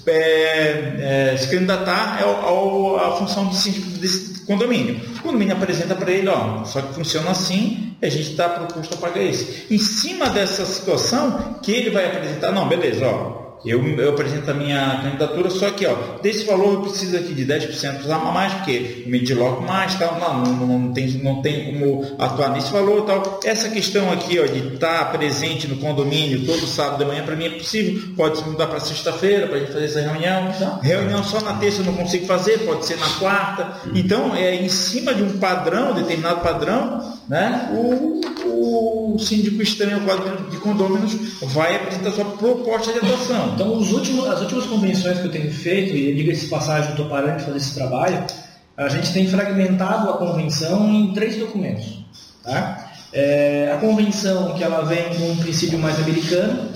é, é, se candidatar ao, ao- à função de síndico desse condomínio. O condomínio apresenta para ele, ó, só que funciona assim, a gente está proposto a pagar isso. Em cima dessa situação, que ele vai apresentar, não, beleza, ó, eu, eu apresento a minha candidatura, só que, ó, desse valor eu preciso aqui de 10% a mais, porque me desloco mais, tal, não, não, não, tem, não tem como atuar nesse valor, tal. Essa questão aqui, ó, de estar presente no condomínio todo sábado de manhã, para mim é possível, pode se mudar para sexta-feira, para a gente fazer essa reunião. Reunião só na terça eu não consigo fazer, pode ser na quarta. Então, é em cima de um padrão, determinado padrão, né, o, o síndico estranho de condôminos vai apresentar sua proposta de atuação. Então, os últimos, as últimas convenções que eu tenho feito, e diga-se de passagem, eu estou parando de fazer esse trabalho, a gente tem fragmentado a convenção em três documentos. Tá? É, a convenção, que ela vem com um princípio mais americano,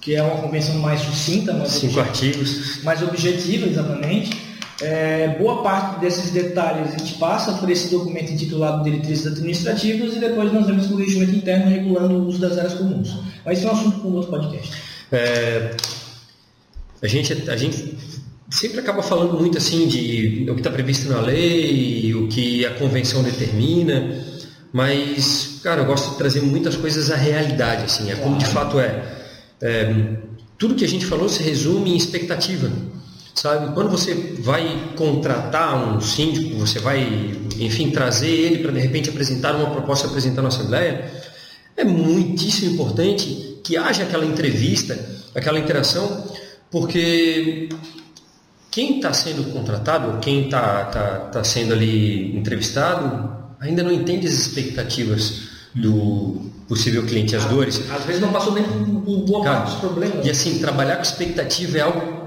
que é uma convenção mais sucinta, mais Cinco artigos. mais objetiva, exatamente. É, boa parte desses detalhes a gente passa por esse documento intitulado Diretrizes Administrativas e depois nós vemos o regimento interno regulando o uso das áreas comuns. Mas isso é um assunto para um outro podcast. É, a, gente, a gente sempre acaba falando muito assim de o que está previsto na lei, o que a convenção determina, mas, cara, eu gosto de trazer muitas coisas à realidade, assim, é como de fato é. É, Tudo que a gente falou se resume em expectativa. Sabe? Quando você vai contratar um síndico, você vai, enfim, trazer ele para de repente apresentar uma proposta, apresentar na Assembleia, é muitíssimo importante que haja aquela entrevista, aquela interação, porque quem está sendo contratado, quem está tá, tá sendo ali entrevistado, ainda não entende as expectativas do possível cliente, as dores. Às vezes não passou nem por boa Cara, parte dos problemas. E assim, trabalhar com expectativa é algo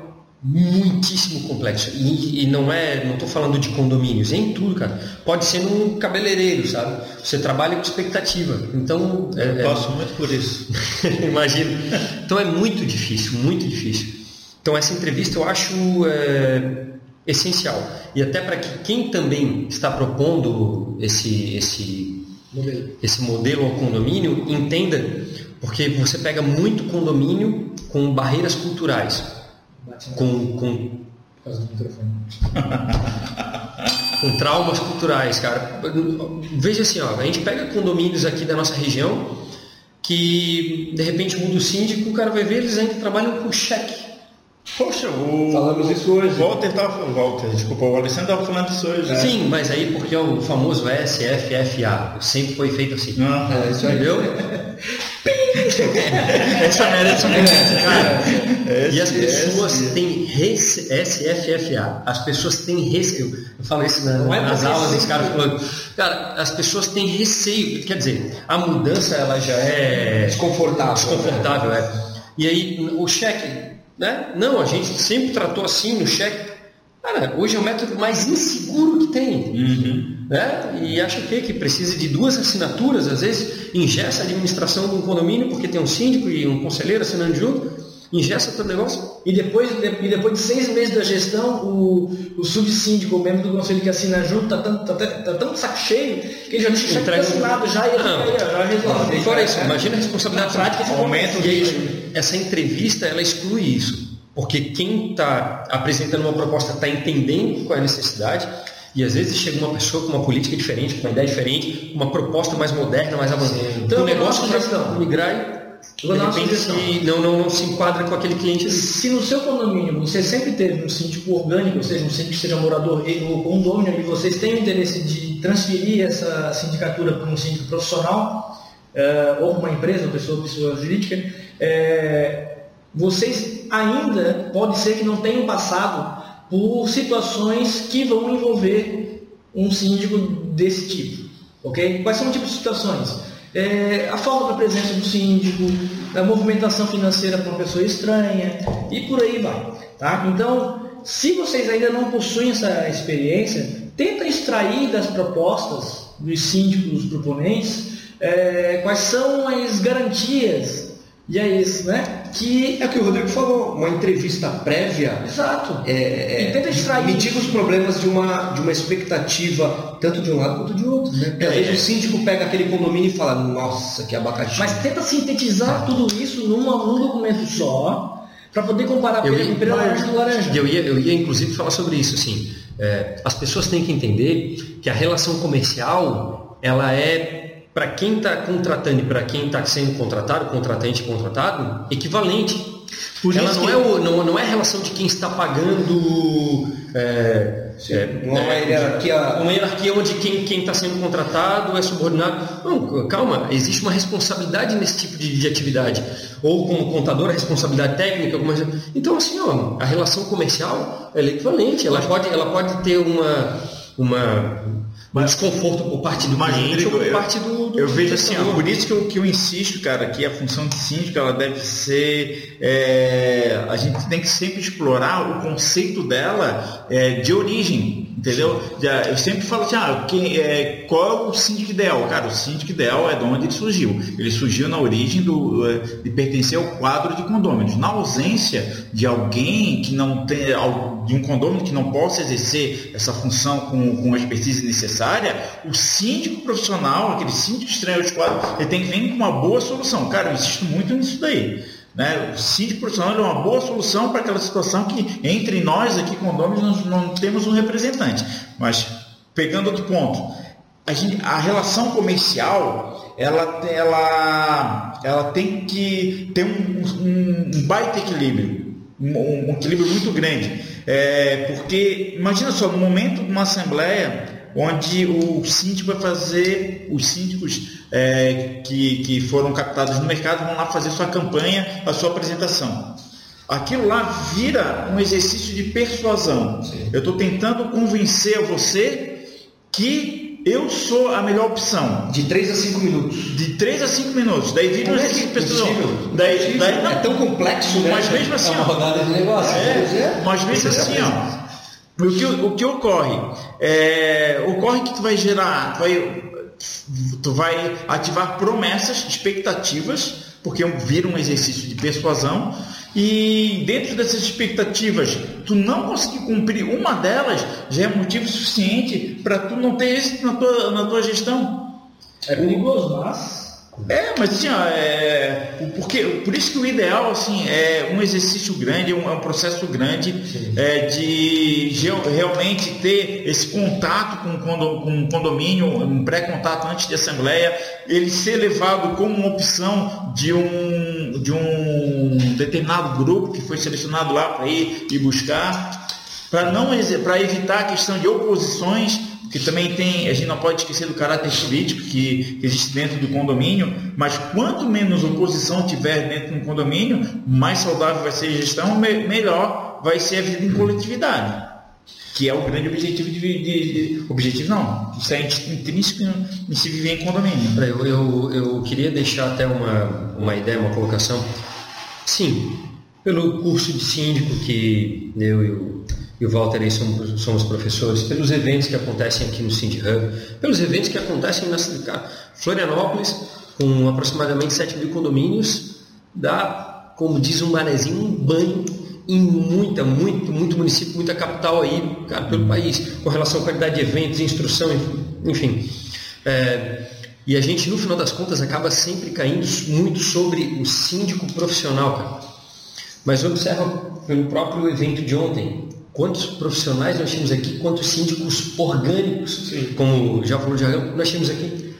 muitíssimo complexo. E, e não é, não estou falando de condomínios, é em tudo, cara. Pode ser num cabeleireiro, sabe? Você trabalha com expectativa. Então, é, Eu é- passo muito por isso. Imagino. Então é muito difícil, muito difícil. Então essa entrevista eu acho é, essencial. E até para que quem também está propondo esse, esse, Modelo. esse modelo ao condomínio entenda, porque você pega muito condomínio com barreiras culturais, com, com, com traumas culturais, cara. Veja assim, ó, a gente pega condomínios aqui da nossa região que de repente muda o síndico, o cara vai ver, eles ainda trabalham com cheque. Poxa, o. Falamos isso hoje. O Walter tava. Walter, desculpa, o Alessandro estava falando isso hoje. Sim, mas aí porque é o famoso SFFA, sempre foi feito assim. Não. É, isso aí. Entendeu? Essa merece um cara. E as pessoas têm rece... SFFA. As pessoas têm receio. Eu falo isso na- Não é nas aulas, os caras falando. Cara, as pessoas têm receio. Quer dizer, a mudança ela já é Desconfortável. desconfortável, é. E aí, o cheque, né? Não, a gente sempre tratou assim no cheque. Cara, hoje é o método mais inseguro que tem. Né? E acha o quê? Que precisa de duas assinaturas, às vezes ingessa a administração de um condomínio, porque tem um síndico e um conselheiro assinando junto, ingessa todo o negócio. E depois, e depois de seis meses da gestão, o, o subsíndico, o membro do conselho que assina junto, tá tão, tá, tá tão de saco cheio que ele já deixa o cheque assinado já aí, ó, já resolve. Fora isso, imagina a responsabilidade prática, aumenta o E aí, risco. essa entrevista, ela exclui isso. Porque quem está apresentando uma proposta está entendendo qual é a necessidade e às vezes chega uma pessoa com uma política diferente, com uma ideia diferente, uma proposta mais moderna, mais avançada. Então, Então, o negócio para migrar e, de repente, não, não, não se enquadra com aquele cliente. Se no seu condomínio você sempre teve um síndico orgânico, ou seja, um síndico que seja morador e o condomínio, e vocês têm o interesse de transferir essa sindicatura para um síndico profissional, eh, ou uma empresa, ou pessoa, pessoa jurídica, eh, vocês ainda pode ser que não tenham passado por situações que vão envolver um síndico desse tipo? Ok? Quais são o tipo de situações? É, a falta da presença do síndico, da movimentação financeira para uma pessoa estranha e por aí vai. Tá? Então, se vocês ainda não possuem essa experiência, tenta extrair das propostas dos síndicos proponentes é, quais são as garantias e é isso, né? Que é o que o Rodrigo falou, uma entrevista prévia. Exato. É, e tenta extrair. Mitiga os problemas de uma, de uma expectativa, tanto de um lado quanto de outro. Né? Porque às É. vezes o síndico pega aquele condomínio e fala, nossa, que abacaxi. Mas tenta sintetizar tudo isso numa, num documento só, para poder comparar Eu ia- com pera, laranja com laranja. Eu ia, eu ia inclusive falar sobre isso, assim, é, as pessoas têm que entender que a relação comercial, ela é para quem está contratando e para quem está sendo contratado, contratante e contratado, equivalente. Por ela não, que- é o- não, não é a relação de quem está pagando é, é, uma é, hierarquia- uma hierarquia onde quem quem está sendo contratado é subordinado. Não, calma, existe uma responsabilidade nesse tipo de, de atividade. Ou como contador, a responsabilidade técnica. Alguma... Então, assim, ó, a relação comercial ela é equivalente. Ela pode, ela pode ter uma, uma, um desconforto por parte do Mas, cliente Rodrigo, ou por parte do, do Eu vejo assim, ó, por isso que eu, que eu insisto, cara, que a função de síndico ela deve ser. é, a gente tem que sempre explorar o conceito dela é, de origem, entendeu? Já- Eu sempre falo assim, ah, quem, é, qual é o síndico ideal? Cara, o síndico ideal é de onde ele surgiu. Ele surgiu na origem do, é, de pertencer ao quadro de condôminos. Na ausência de alguém que não tem, de um condômino que não possa exercer essa função com, com a expertise necessária, o síndico profissional, aquele síndico estranho de quadro, ele tem que vir com uma boa solução. Cara, eu insisto muito nisso daí. Né? O síndico profissional é uma boa solução para aquela situação que entre nós aqui, condôminos, nós não temos um representante. Mas, pegando outro ponto, a, gente- a relação comercial ela, ela, ela tem que ter um, um- um baita equilíbrio, um, um equilíbrio muito grande. É, porque, imagina só, no momento de uma assembleia onde o síndico vai fazer, os síndicos é, que, que foram captados no mercado vão lá fazer sua campanha, a sua apresentação. Aquilo lá vira um exercício de persuasão. Eu estou tentando convencer você que eu sou a melhor opção. De 3 a 5 minutos. De 3 a 5 minutos. Daí vira um é exercício é possível? Daí, daí não, É tão complexo, né? mas mesmo assim, É uma ó, rodada de negócio. é, mas mesmo assim, ó, o que, o que ocorre? É, ocorre que tu vai gerar, tu vai, tu vai ativar promessas, expectativas, porque vira um exercício de persuasão, e dentro dessas expectativas, tu não conseguir cumprir uma delas, já é motivo suficiente para tu não ter êxito na tua, na tua gestão. É perigoso, mas. É, mas assim, ó, é, porque, por isso que o ideal assim, é um exercício grande, é um, é um processo grande é, de realmente ter esse contato com condo- com o condomínio, um pré-contato antes de assembleia, ele ser levado como uma opção de um, de um determinado grupo que foi selecionado lá para ir e buscar, para não para evitar a questão de oposições que também tem, a gente não pode esquecer do caráter político que existe dentro do condomínio, mas quanto menos oposição tiver dentro do condomínio, mais saudável vai ser a gestão, me- melhor vai ser a vida em coletividade, que é o grande objetivo de, de- de- objetivo não, isso é intrínseco em se viver em condomínio. Eu, eu, eu queria deixar até uma, uma ideia, uma colocação. Sim, pelo curso de síndico que eu e o, e o Walter aí somos, somos professores, pelos eventos que acontecem aqui no Cindy Hub, pelos eventos que acontecem na. Florianópolis, com aproximadamente 7 mil condomínios, dá, como diz um manezinho, um banho em muita, muito, muito município, muita capital aí, cara, pelo país, com relação à qualidade de eventos, instrução, enfim. É, e a gente, no final das contas, acaba sempre caindo muito sobre o síndico profissional, cara. Mas observa pelo próprio evento de ontem, quantos profissionais nós tínhamos aqui, quantos síndicos orgânicos, como já falou o Jargão, nós tínhamos aqui.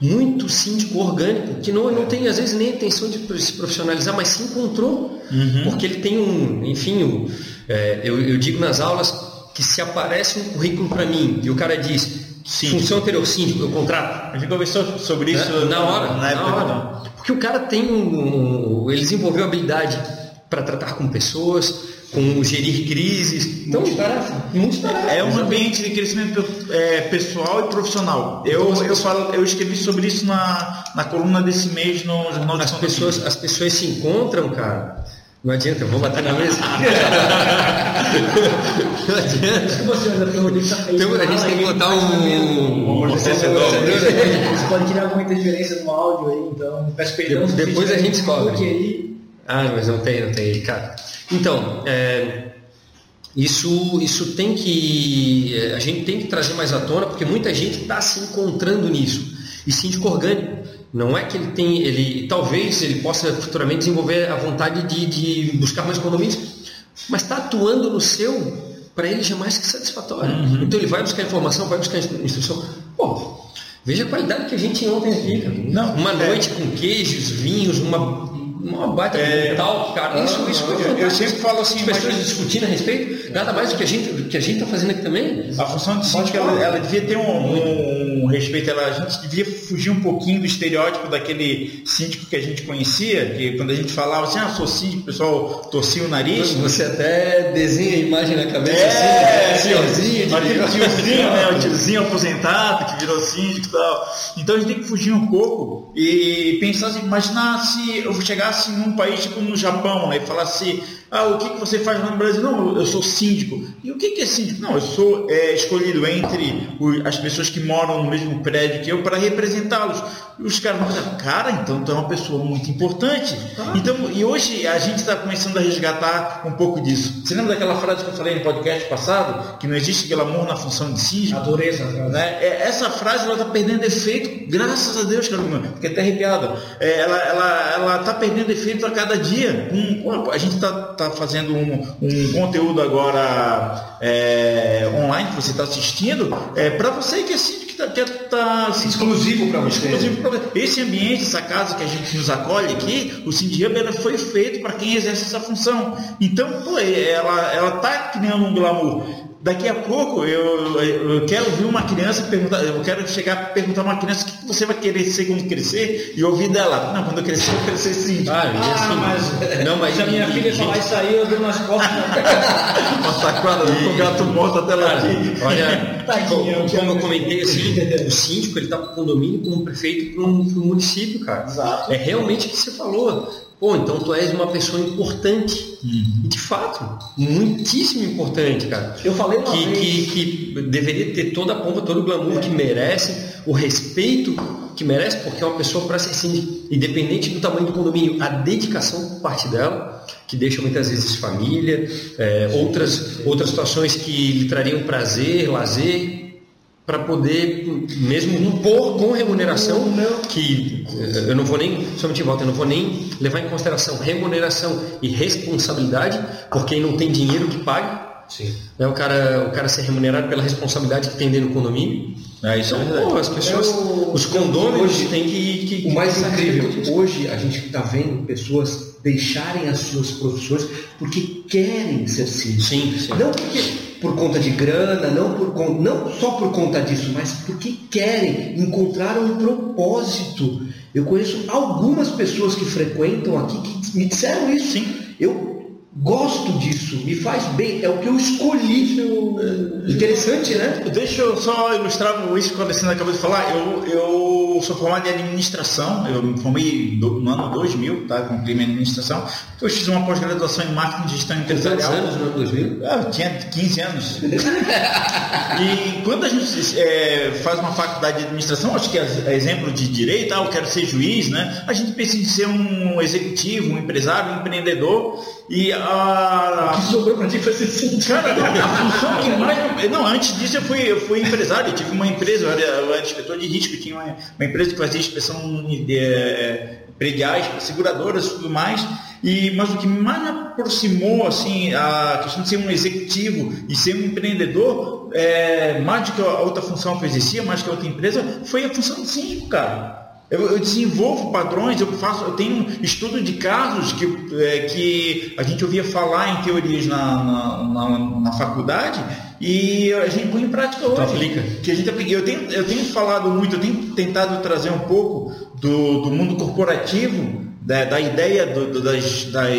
Muito síndico orgânico, que não, não tem às vezes nem a intenção de se profissionalizar, mas se encontrou, porque ele tem um, enfim, o- é, eu, eu digo nas aulas que se aparece um currículo para mim e o cara diz, Síndico. função anterior síndico, eu contrato. A gente conversou sobre isso Né? na hora, na na época. hora. Porque o cara tem um, um- ele desenvolveu habilidade para tratar com pessoas, com gerir crises. Então, tarefa. muito tarefa. É um ambiente de crescimento é, pessoal e profissional. Eu, eu, falo, eu escrevi sobre isso na, na coluna desse mês no Jornal de As São pessoas, as pessoas se encontram, cara. Não adianta, eu vou bater na mesa. Não adianta. Então, a gente tem que botar um, um torcedor. Você pode criar alguma interferência no áudio aí, então peço perdão. Depois a gente um descobre. Ah, mas não tem, não tem, cara. Então, é, isso, isso tem que. é, A gente tem que trazer mais à tona, porque muita gente está se encontrando nisso. E síndico orgânico. Não é que ele tem. Ele, talvez ele possa futuramente desenvolver a vontade de, de buscar mais condomínios, mas está atuando no seu, para ele já é mais que satisfatório. Então ele vai buscar informação, vai buscar instrução. Pô, veja a qualidade que a gente ontem aqui. Não, uma é. noite com queijos, vinhos, uma, uma baita É. tal, cara. Isso, isso foi eu- sempre falo assim, As pessoas mas- discutindo a respeito, nada mais do que a gente do que a gente está fazendo aqui também. A função de síndico, ela, ela devia ter um, um respeito, ela, a gente devia fugir um pouquinho do estereótipo daquele síndico que a gente conhecia, que quando a gente falava assim, ah, sou síndico, o pessoal torcia o nariz. Você até desenha a imagem na cabeça É, assim, né? senhorzinho de aquele tiozinho, né? O tiozinho aposentado que virou síndico e tal. Então a gente tem que fugir um pouco e pensar assim, imaginar se eu chegasse num país tipo no Japão, aí falasse, ah, o que, que você faz lá no Brasil? Não, eu sou síndico. E o que, que é síndico? Não, eu sou é, escolhido entre o- as pessoas que moram no mesmo prédio que eu para representá-los. E os caras vão dizer, cara, então tu é uma pessoa muito importante. Então, e hoje a gente está começando a resgatar um pouco disso. Você lembra daquela frase que eu falei no podcast passado? Que não existe glamour na função de síndico? Adorei essa frase. né? É, Essa frase ela está perdendo efeito, graças a Deus, Carolina, fiquei até arrepiado. É, ela ela ela está perdendo efeito a cada dia. Um, a gente está tá fazendo um, um conteúdo agora é, online que você está assistindo, é, para você que é síndico que está tá, Exclusivo para você. Exclusivo pra. Esse ambiente, essa casa que a gente nos acolhe aqui, o Hub, ela foi feito para quem exerce essa função. Então, pô, ela ela tá criando um glamour. Daqui a pouco eu, eu quero ouvir uma criança perguntar, eu quero chegar e perguntar a uma criança o que você vai querer ser quando crescer e ouvir dela. Não, quando eu crescer, eu quero ser síndico. Ah, e assim, mas- não, mas Se a minha e- filha falar isso aí, eu dou nas costas. Uma taquada com o gato morto até lá olha, Tadinho, como, eu como eu comentei assim, o síndico ele está para o condomínio como prefeito para um município, cara. Exato. É realmente o que você falou. Pô, então tu és uma pessoa importante. E de fato, muitíssimo importante, cara. Eu falei uma que, vez- que, que deveria ter toda a pompa, todo o glamour que merece, o respeito que merece, porque é uma pessoa para ser síndico, independente do tamanho do condomínio, a dedicação por parte dela, que deixa muitas vezes família, é, outras, outras situações que lhe trariam prazer, lazer, para poder mesmo impor com remuneração, que eh, eu não vou nem, somente em volta, eu não vou nem levar em consideração remuneração e responsabilidade, por quem não tem dinheiro que pague, Sim. né, o, cara, o cara ser remunerado pela responsabilidade que tem dentro do condomínio. É, isso é Então, verdade. pô, as pessoas, Eu- os condôminos hoje- têm que, que- O mais que- incrível, hoje a gente está vendo pessoas deixarem as suas profissões porque querem ser síndicos. Sim, sim. Não porque por conta de grana, não, por, não só por conta disso, mas porque querem, encontraram um propósito. Eu conheço algumas pessoas que frequentam aqui que me disseram isso. Sim. Eu gosto disso, me faz bem, é o que eu escolhi. É Interessante, né? Deixa eu só ilustrar isso que o Alessandro acabou de falar. Eu, eu sou formado em administração, eu me formei no ano 2000, tá? Concluí minha administração. Eu fiz uma pós-graduação em marketing e gestão Quantos empresarial. anos no ano 2000? Ah, Eu tinha 15 anos. e quando a gente é, faz uma faculdade de administração, acho que é exemplo de direito, ah, eu quero ser juiz, né? A gente pensa em ser um executivo, um empresário, um empreendedor. E a, O que sobrou pra ti foi ser síndico. Cara, a função que mais. Não, antes disso eu fui, eu fui empresário, eu tive uma empresa, eu era, eu era inspetor de risco, eu tinha uma, uma empresa que fazia inspeção de eh, prediais, seguradoras e tudo mais. E, mas o que mais me aproximou, assim, a questão de ser um executivo e ser um empreendedor, é, mais do que a outra função que eu exercia, mais do que a outra empresa, foi a função de síndico, cara. Eu, eu desenvolvo padrões, eu faço, eu tenho um estudo de casos que, é, que a gente ouvia falar em teorias na, na, na- na faculdade e a gente põe em prática hoje. aplica. Que a gente aplica. Eu tenho, eu tenho falado muito, eu tenho tentado trazer um pouco do, do mundo corporativo da, da ideia do, do, das, das...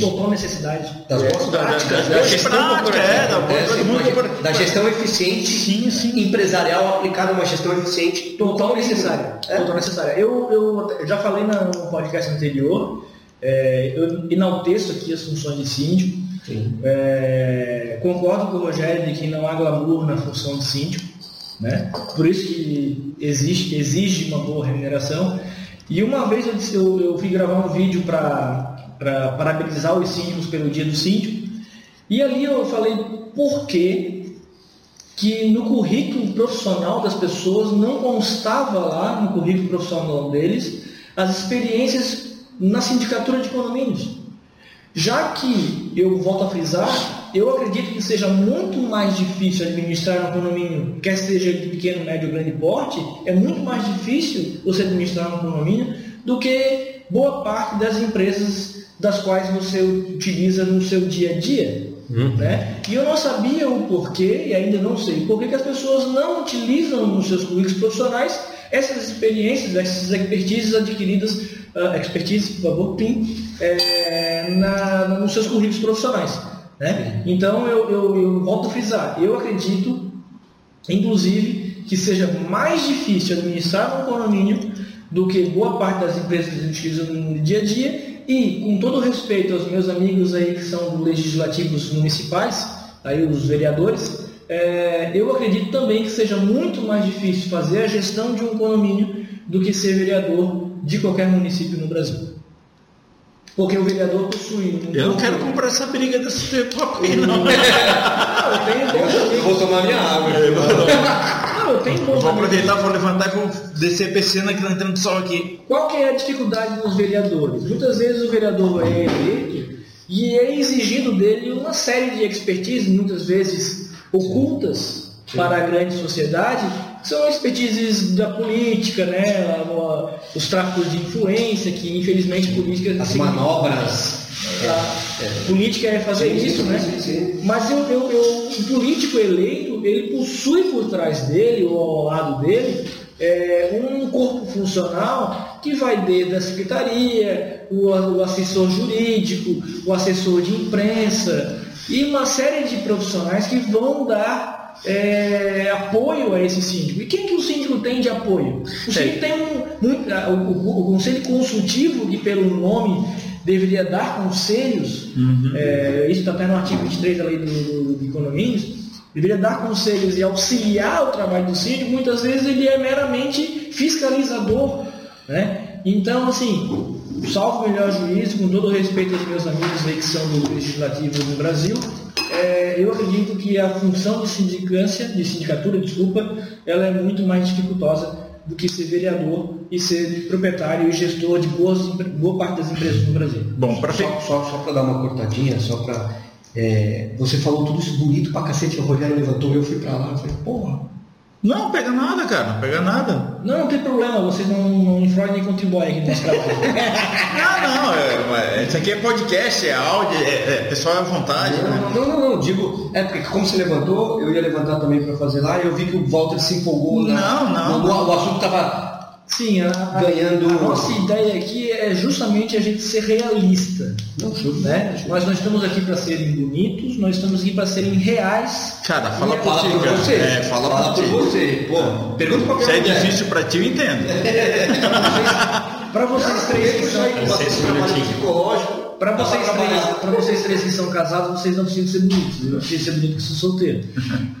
Total necessidade. Das boas da, da, práticas, da, né? gestão corporativa, é, da, é, da gestão eficiente Sim, sim. empresarial aplicada a uma gestão eficiente Total necessária. É. Total necessária. Eu, eu já falei na- no podcast anterior, é, eu enalteço aqui as funções de síndico. É, concordo com o Rogério de que não há glamour na função de síndico, né? Por isso que existe, exige uma boa remuneração. E uma vez eu, disse- eu, eu fui gravar um vídeo para parabenizar os síndicos pelo dia do síndico. E ali eu falei por que que no currículo profissional das pessoas não constava lá no currículo profissional deles as experiências na sindicatura de condomínios. Já que eu volto a frisar, eu acredito que seja muito mais difícil administrar um condomínio, quer seja de pequeno, médio ou grande porte, é muito mais difícil você administrar um condomínio do que boa parte das empresas das quais você utiliza no seu dia a dia. Né? E eu não sabia o porquê, e ainda não sei porquê que as pessoas não utilizam nos seus currículos profissionais essas experiências, essas expertises adquiridas, ah, expertise, por favor, PIN, é, na- nos seus currículos profissionais. Né? Então eu, eu, eu volto a frisar, eu acredito, inclusive, que seja mais difícil administrar um condomínio do que boa parte das empresas utilizam no dia a dia e, com todo respeito aos meus amigos aí que são legislativos municipais, aí os vereadores, é, eu acredito também que seja muito mais difícil fazer a gestão de um condomínio do que ser vereador de qualquer município no Brasil. Porque o vereador possui. um Eu não quero comprar essa briga desse top aí, não. Não, eu tenho bons Eu vou tomar minha água. Não, eu tenho Eu bons vou amigos. aproveitar, vou levantar e vou descer a piscina que tá entrando sol aqui. Qual que é a dificuldade dos vereadores? Muitas vezes o vereador é eleito e é exigido dele uma série de expertises, muitas vezes ocultas para a grande sociedade, são expertises da política, né? os tráficos de influência, que infelizmente política As manobras. a política é fazer Sim, isso, sim, né? Mas eu, eu, eu- o político eleito, ele possui por trás dele, ou ao lado dele, é, um corpo funcional que vai desde a secretaria, o, o assessor jurídico, o assessor de imprensa e uma série de profissionais que vão dar é, apoio a esse síndico. E quem que o síndico tem de apoio? O síndico tem um, a- o, conselho consultivo, que pelo nome deveria dar conselhos, é, isso está até no artigo 23 da lei do, do, do condomínios, deveria dar conselhos e auxiliar o trabalho do síndico, muitas vezes ele é meramente fiscalizador. Né? Então, assim, salvo o melhor juízo, com todo o respeito aos meus amigos aí que são do legislativo no Brasil, é, eu acredito que a função de sindicância, de sindicatura, desculpa, ela é muito mais dificultosa do que ser vereador e ser proprietário e gestor de boas, boa parte das empresas no Brasil. Bom, para Só, só, só para dar uma cortadinha, só para. você falou tudo isso bonito pra cacete, o Rogério levantou, eu fui pra lá, eu falei, porra. Não, pega nada, cara, não pega nada. Não, não tem problema, vocês não, não infrodem nem contribuem aqui no nosso trabalho. Ah, não, é, isso aqui é podcast, é áudio, é, é pessoal é à vontade, né? Não, não, não, não, digo, é porque como você levantou, eu ia levantar também para fazer lá, e eu vi que o Walter se empolgou. Não, não, O, não. o assunto tava. Sim, a, Ganhando- a nossa ideia aqui é justamente a gente ser realista. Não, Né? Nós não estamos aqui para serem bonitos, nós estamos aqui para serem reais. Cara, fala ti, por cara. você. É, fala, Fala ti. você. Pô, pergunta pra Se é difícil pra ti, eu entendo. Para vocês três que são um psicológico. Para vocês, três, pra vocês três que são casados, vocês não precisam ser bonitos. Eu não preciso ser bonito que sou solteiro.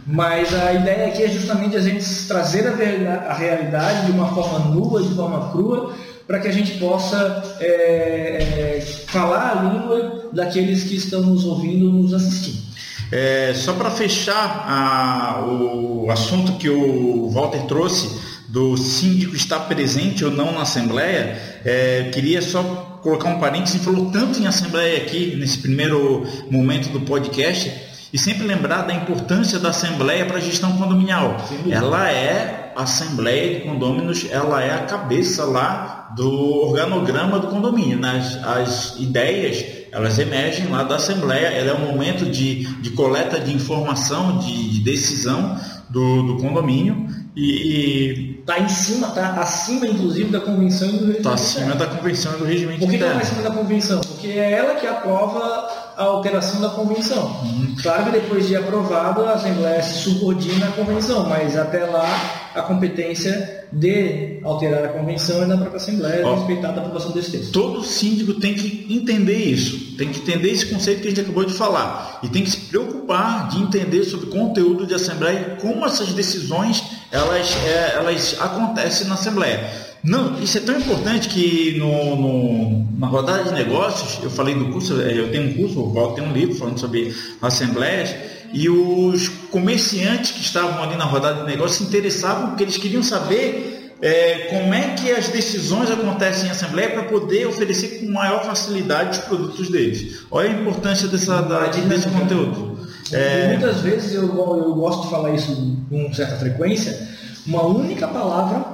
Mas a ideia aqui é justamente a gente trazer a realidade de uma forma nua, de forma crua, para que a gente possa é, é, falar a língua daqueles que estão nos ouvindo, nos assistindo. É, só para fechar a- o assunto que o Walter trouxe do síndico estar presente ou não na Assembleia, é, queria só colocar um parênteses, falou tanto em Assembleia aqui, nesse primeiro momento do podcast, e sempre lembrar da importância da Assembleia para a gestão condominial. Ela é, a Assembleia de Condôminos, ela é a cabeça lá do organograma do condomínio. Nas, as ideias, elas emergem lá da Assembleia, ela é um momento de, de coleta de informação, de, de decisão do, do condomínio, E Está em cima, está acima, inclusive, da convenção e do regimento. está acima da convenção e do regimento Por que está acima da convenção? Porque é ela que aprova a alteração da convenção. Uhum. Claro que depois de aprovado, a Assembleia se subordina à convenção, mas até lá a competência de alterar a convenção é da própria Assembleia, Ó. respeitada a aprovação desse texto. Todo síndico tem que entender isso, tem que entender esse conceito que a gente acabou de falar e tem que se preocupar de entender sobre o conteúdo de assembleia, como essas decisões elas, é, elas acontecem na assembleia. Não, isso é tão importante que no, no- na rodada de negócios, eu falei do curso, é, eu tenho um curso, o Paulo tem um livro falando sobre assembleias, e os comerciantes que estavam ali na rodada de negócios se interessavam porque eles queriam saber é, como é que as decisões acontecem em assembleia para poder oferecer com maior facilidade os produtos deles. Olha a importância dessa, da- desse conteúdo. É, muitas vezes eu, eu gosto de falar isso com certa frequência, uma única palavra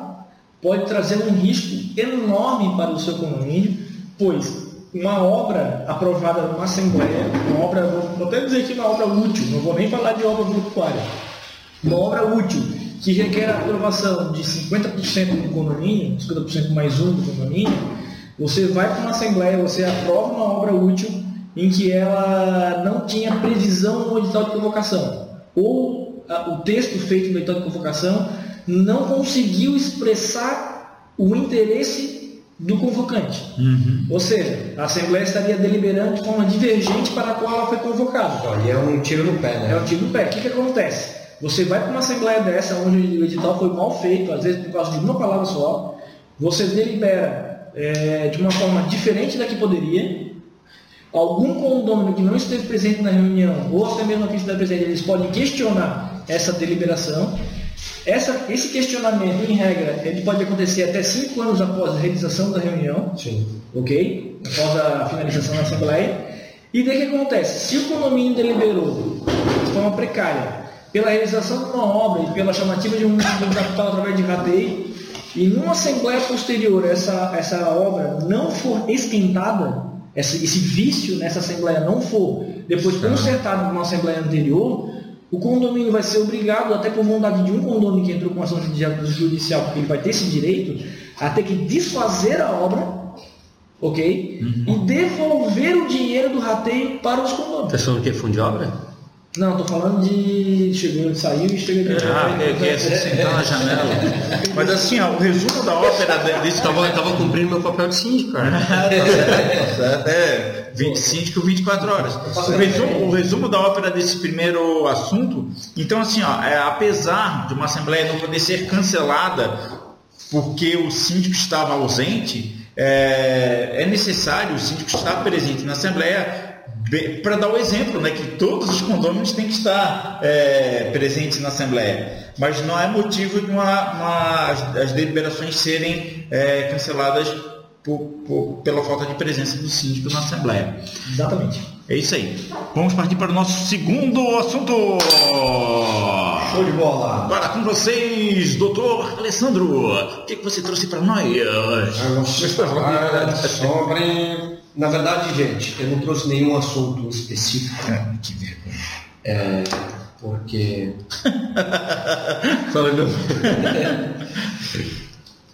pode trazer um risco enorme para o seu condomínio, pois uma obra aprovada numa assembleia, uma obra, vou até dizer aqui uma obra útil, não vou nem falar de obra voluntária, uma obra útil que requer a aprovação de 50% do condomínio, 50% mais um do condomínio, você vai para uma assembleia, você aprova uma obra útil em que ela não tinha previsão no edital de convocação, ou a- o texto feito no edital de convocação não conseguiu expressar o interesse do convocante. Ou seja, a Assembleia estaria deliberando de forma divergente para a qual ela foi convocada. Olha, é um tiro no pé, É né? o tiro no pé. O que, que acontece? Você vai para uma assembleia dessa, onde o edital foi mal feito, às vezes por causa de uma palavra só, você delibera é, de uma forma diferente da que poderia. Algum condômino que não esteve presente na reunião, ou até mesmo aqui estiver presente, eles podem questionar essa deliberação. Essa, esse questionamento, em regra, ele pode acontecer até cinco anos após a realização da reunião Sim. ok? Após a finalização da Assembleia. E daí o que acontece? Se o condomínio deliberou de forma precária pela realização de uma obra e pela chamativa de um, de capital através de rateio, e numa Assembleia posterior essa, essa obra não for esquentada, esse, esse vício nessa Assembleia não for depois consertado numa Assembleia anterior, o condomínio vai ser obrigado, até por vontade de um condomínio que entrou com ação judicial, porque ele vai ter esse direito, a ter que desfazer a obra ok? E devolver o dinheiro do rateio para os condôminos. Tá falando que é fundo de obra? Não, tô falando de. Chegou, saiu e chega de ah, que, que é se sentar na janela. Mas assim, ó, o resumo da ópera de- desse Tava, tava cumprindo meu papel de síndico, cara. É, 25 24 horas. O resumo, o resumo da ópera desse primeiro assunto, então assim, ó, é, apesar de uma assembleia não poder ser cancelada porque o síndico estava ausente, é, é necessário o síndico estar presente na assembleia para dar o exemplo, né, que todos os condôminos têm que estar é, presentes na assembleia. Mas não é motivo de uma, uma- as, as deliberações serem é, canceladas por- por- pela falta de presença do síndico na Assembleia. Exatamente. É isso aí. Vamos partir para o nosso segundo assunto. Show de bola! Agora com vocês, doutor Alessandro. O que, que você trouxe para nós? Vamos falar sobre. Na verdade, gente, eu não trouxe nenhum assunto específico, Ah, que vergonha. é, porque Falando.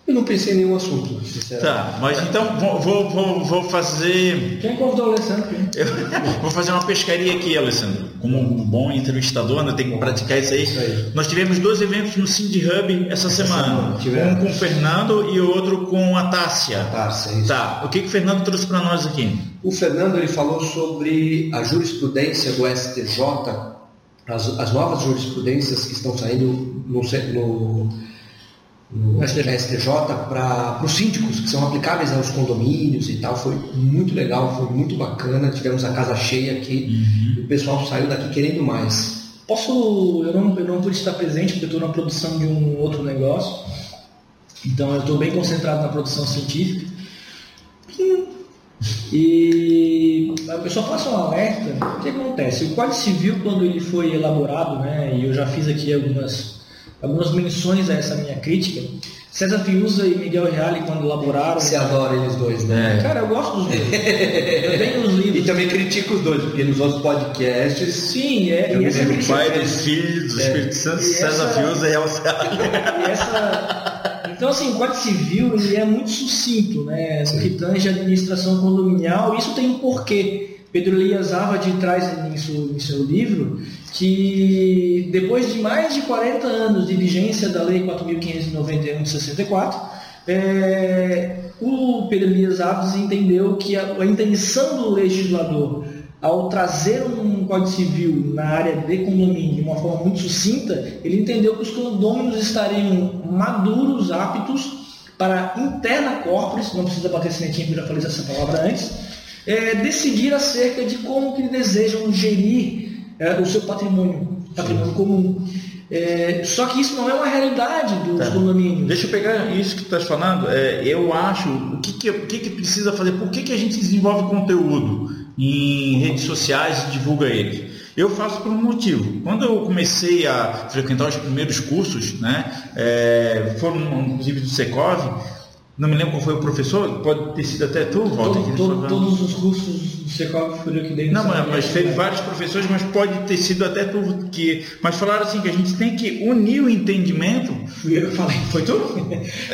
Eu não pensei em nenhum assunto, sinceramente. Tá, mas então vou, vou, vou, fazer. Quem convidou o Alessandro? eu vou fazer uma pescaria aqui, Alessandro. Como um bom entrevistador, né, tem que praticar isso aí. Isso aí. Nós tivemos dois eventos no Cindy Hub essa semana. semana, tivemos. Um com o Fernando e o outro com a Tássia. Tá, sim. Tá, o que, que o Fernando trouxe para nós aqui? O Fernando ele falou sobre a jurisprudência do STJ, as, as novas jurisprudências que estão saindo no, no, no STJ para os síndicos, que são aplicáveis aos condomínios e tal. Foi muito legal, foi muito bacana. Tivemos a casa cheia aqui e o pessoal saiu daqui querendo mais. Posso. Eu não, eu não pude estar presente porque eu estou na produção de um outro negócio. Então eu estou bem concentrado na produção científica. E eu só faço um alerta. O que acontece? O Código Civil, quando ele foi elaborado, né, e eu já fiz aqui algumas, algumas menções a essa minha crítica, César Fiuza e Miguel Reale, quando elaboraram. Você adora eles dois, né? Cara, eu gosto dos dois. eu tenho os E livros. também critico os dois, porque nos outros podcasts. Sim, é, Eu e me lembro O crítica- Pai dos Filhos, do Espírito Santo, E César essa- Fiuza e Alceado. E essa- Então, assim, o Código Civil ele é muito sucinto, né? No que tange a administração condominial, isso tem um porquê. Pedro Elias Arvad traz em seu, em seu livro que depois de mais de 40 anos de vigência da Lei 4.591 de 64, é, o Pedro Elias entendeu que a, a intenção do legislador ao trazer um Código Civil na área de condomínio de uma forma muito sucinta, ele entendeu que os condôminos estariam maduros, aptos para interna corporis, não precisa bater sinetinho, porque eu já falei essa palavra antes, é, decidir acerca de como que desejam gerir é, o seu patrimônio, patrimônio comum. É, só que isso não é uma realidade dos Tá. condomínios. Deixa eu pegar isso que tu estás falando. É, eu acho, o que, que, o que, que precisa fazer? Por que, que a gente desenvolve conteúdo em redes sociais e divulga ele? Eu faço por um motivo. Quando eu comecei a frequentar os primeiros cursos, né, é, foram inclusive do Secov, não me lembro qual foi o professor, pode ter sido até tu, Walter. Todo- todo- todos os cursos do Secov foram que dei não, mas, mas teve vários professores, mas pode ter sido até tu que. Mas falaram assim que a gente tem que unir o entendimento. Fui eu que falei. Foi tu?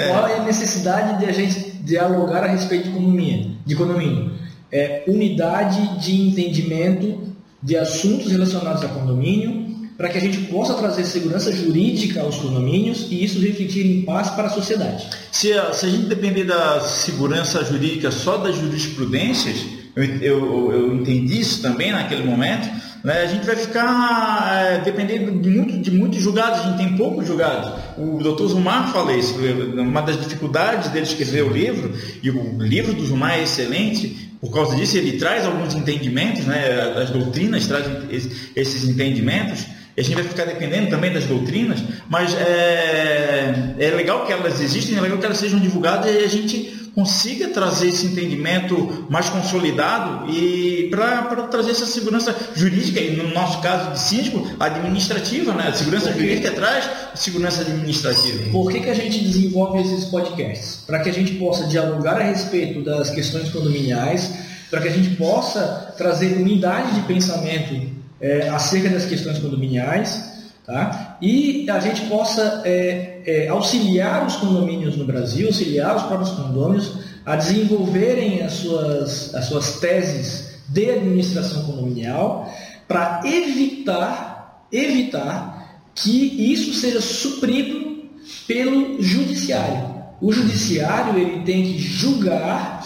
Qual é a necessidade de a gente dialogar a respeito de economia, de condomínio? É unidade de entendimento de assuntos relacionados a condomínio, para que a gente possa trazer segurança jurídica aos condomínios e isso refletir em paz para a sociedade. Se a, se a gente depender da segurança jurídica só das jurisprudências, eu, eu, eu entendi isso também naquele momento, né, a gente vai ficar é, dependendo de, muito, de muitos julgados, a gente tem poucos julgados. O doutor Zumar fala isso, uma das dificuldades dele escrever o livro, e o livro do Zumar é excelente, por causa disso ele traz alguns entendimentos, né, as doutrinas trazem es- esses entendimentos, a gente vai ficar dependendo também das doutrinas, mas é, é legal que elas existem, é legal que elas sejam divulgadas e a gente consiga trazer esse entendimento mais consolidado e para trazer essa segurança jurídica, e no nosso caso de síndico, administrativa, né? A segurança jurídica traz segurança administrativa. Por que, que a gente desenvolve esses podcasts? Para que a gente possa dialogar a respeito das questões condominiais, para que a gente possa trazer unidade de pensamento é, acerca das questões condominiais, tá? e a gente possa é, é, auxiliar os condomínios no Brasil, auxiliar os próprios condôminos a desenvolverem as suas, as suas teses de administração condominial para evitar, evitar que isso seja suprido pelo judiciário. O judiciário ele tem que julgar,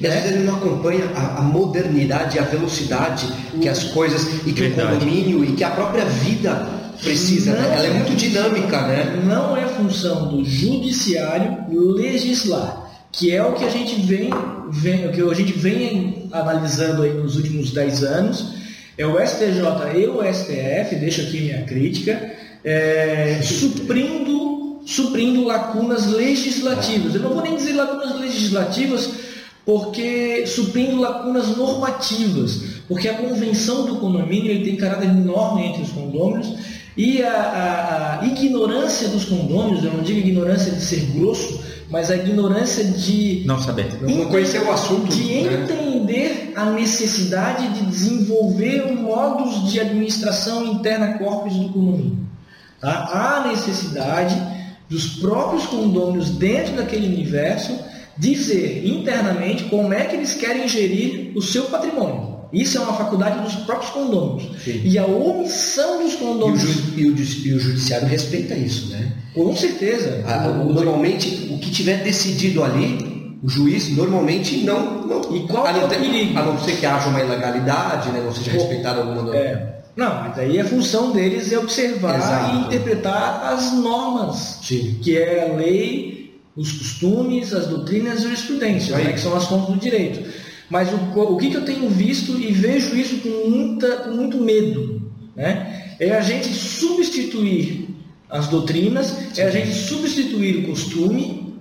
E às né? vezes ele não acompanha a, a modernidade, a velocidade que as coisas e que Verdade. o condomínio e que a própria vida precisa. né? Ela é muito dinâmica, né? Não é função do judiciário legislar, que é o que a gente vem, vem o que a gente vem analisando aí nos últimos 10 anos. É o STJ e o STF, deixo aqui minha crítica, é, suprindo, suprindo lacunas legislativas. Eu não vou nem dizer lacunas legislativas, porque suprindo lacunas normativas, porque a convenção do condomínio ele tem caráter enorme entre os condôminos e a, a- a ignorância dos condôminos, eu não digo ignorância de ser grosso, mas a ignorância de Não saber. Não conhecer o assunto. de né? entender a necessidade de desenvolver modos de administração interna corpus do condomínio. Tá? Há necessidade dos próprios condôminos dentro daquele universo dizer internamente como é que eles querem gerir o seu patrimônio. Isso é uma faculdade dos próprios condôminos. Sim. E a omissão dos condôminos, e o ju- e o judiciário respeita isso, né? com certeza, A- normalmente, o que tiver decidido ali, o juiz normalmente não. não E qual a, é não o perigo? a não ser que haja uma ilegalidade, né? não seja respeitada alguma. É. Não, mas aí a função deles é observar Exato. e interpretar as normas, Sim. que é a lei, os costumes, as doutrinas e a jurisprudência, né, que são as fontes do direito. Mas o, o que, que eu tenho visto e vejo isso com, muita, com muito medo, né? é a gente substituir as doutrinas, é a gente substituir o costume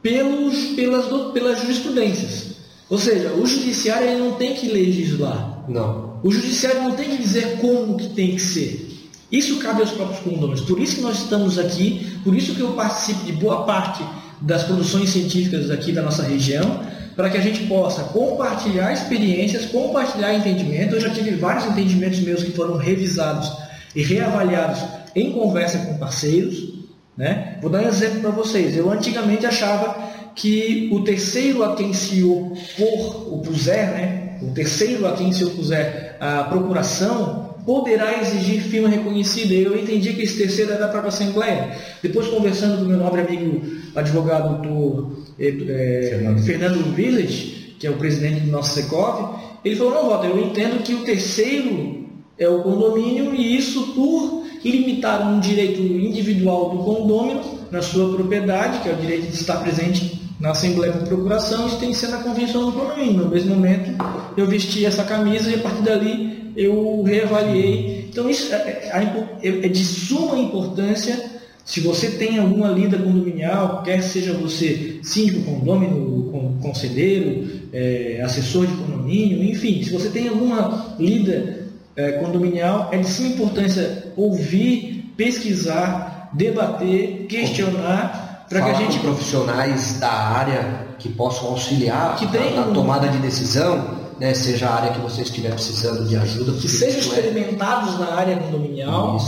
pelos, pelas, pelas jurisprudências. Ou seja, o judiciário ele não tem que legislar. Não. O judiciário não tem que dizer como que tem que ser. Isso cabe aos próprios condôminos. Por isso que nós estamos aqui, por isso que eu participo de boa parte das produções científicas aqui da nossa região, para que a gente possa compartilhar experiências, compartilhar entendimento. Eu já tive vários entendimentos meus que foram revisados e reavaliados em conversa com parceiros. Né? Vou dar um exemplo para vocês. Eu antigamente achava que o terceiro a quem se opor, opuser, né? O terceiro a quem se opuser à procuração, poderá exigir firma reconhecida. Eu entendi que esse terceiro é da própria Assembleia. Depois, conversando com meu nobre amigo, advogado doutor é, Fernando. Fernando Village, que é o presidente do nosso Secov, ele falou, não, Walter, eu entendo que o terceiro é o condomínio e isso por limitar um direito individual do condômino na sua propriedade, que é o direito de estar presente na Assembleia por Procuração, isso tem que ser na Convenção do Condomínio. No mesmo momento, eu vesti essa camisa e a partir dali eu reavaliei. Então, isso é, é, é, é de suma importância se você tem alguma lida condominial, quer seja você síndico condômino, conselheiro, é, assessor de condomínio, enfim, se você tem alguma lida é, condominial, é de suma importância ouvir, pesquisar, debater, questionar, para que a gente. profissionais da área que possam auxiliar que tem, na, na tomada de decisão, né, seja a área que você estiver precisando de ajuda. Que sejam é experimentados é... na área condominial.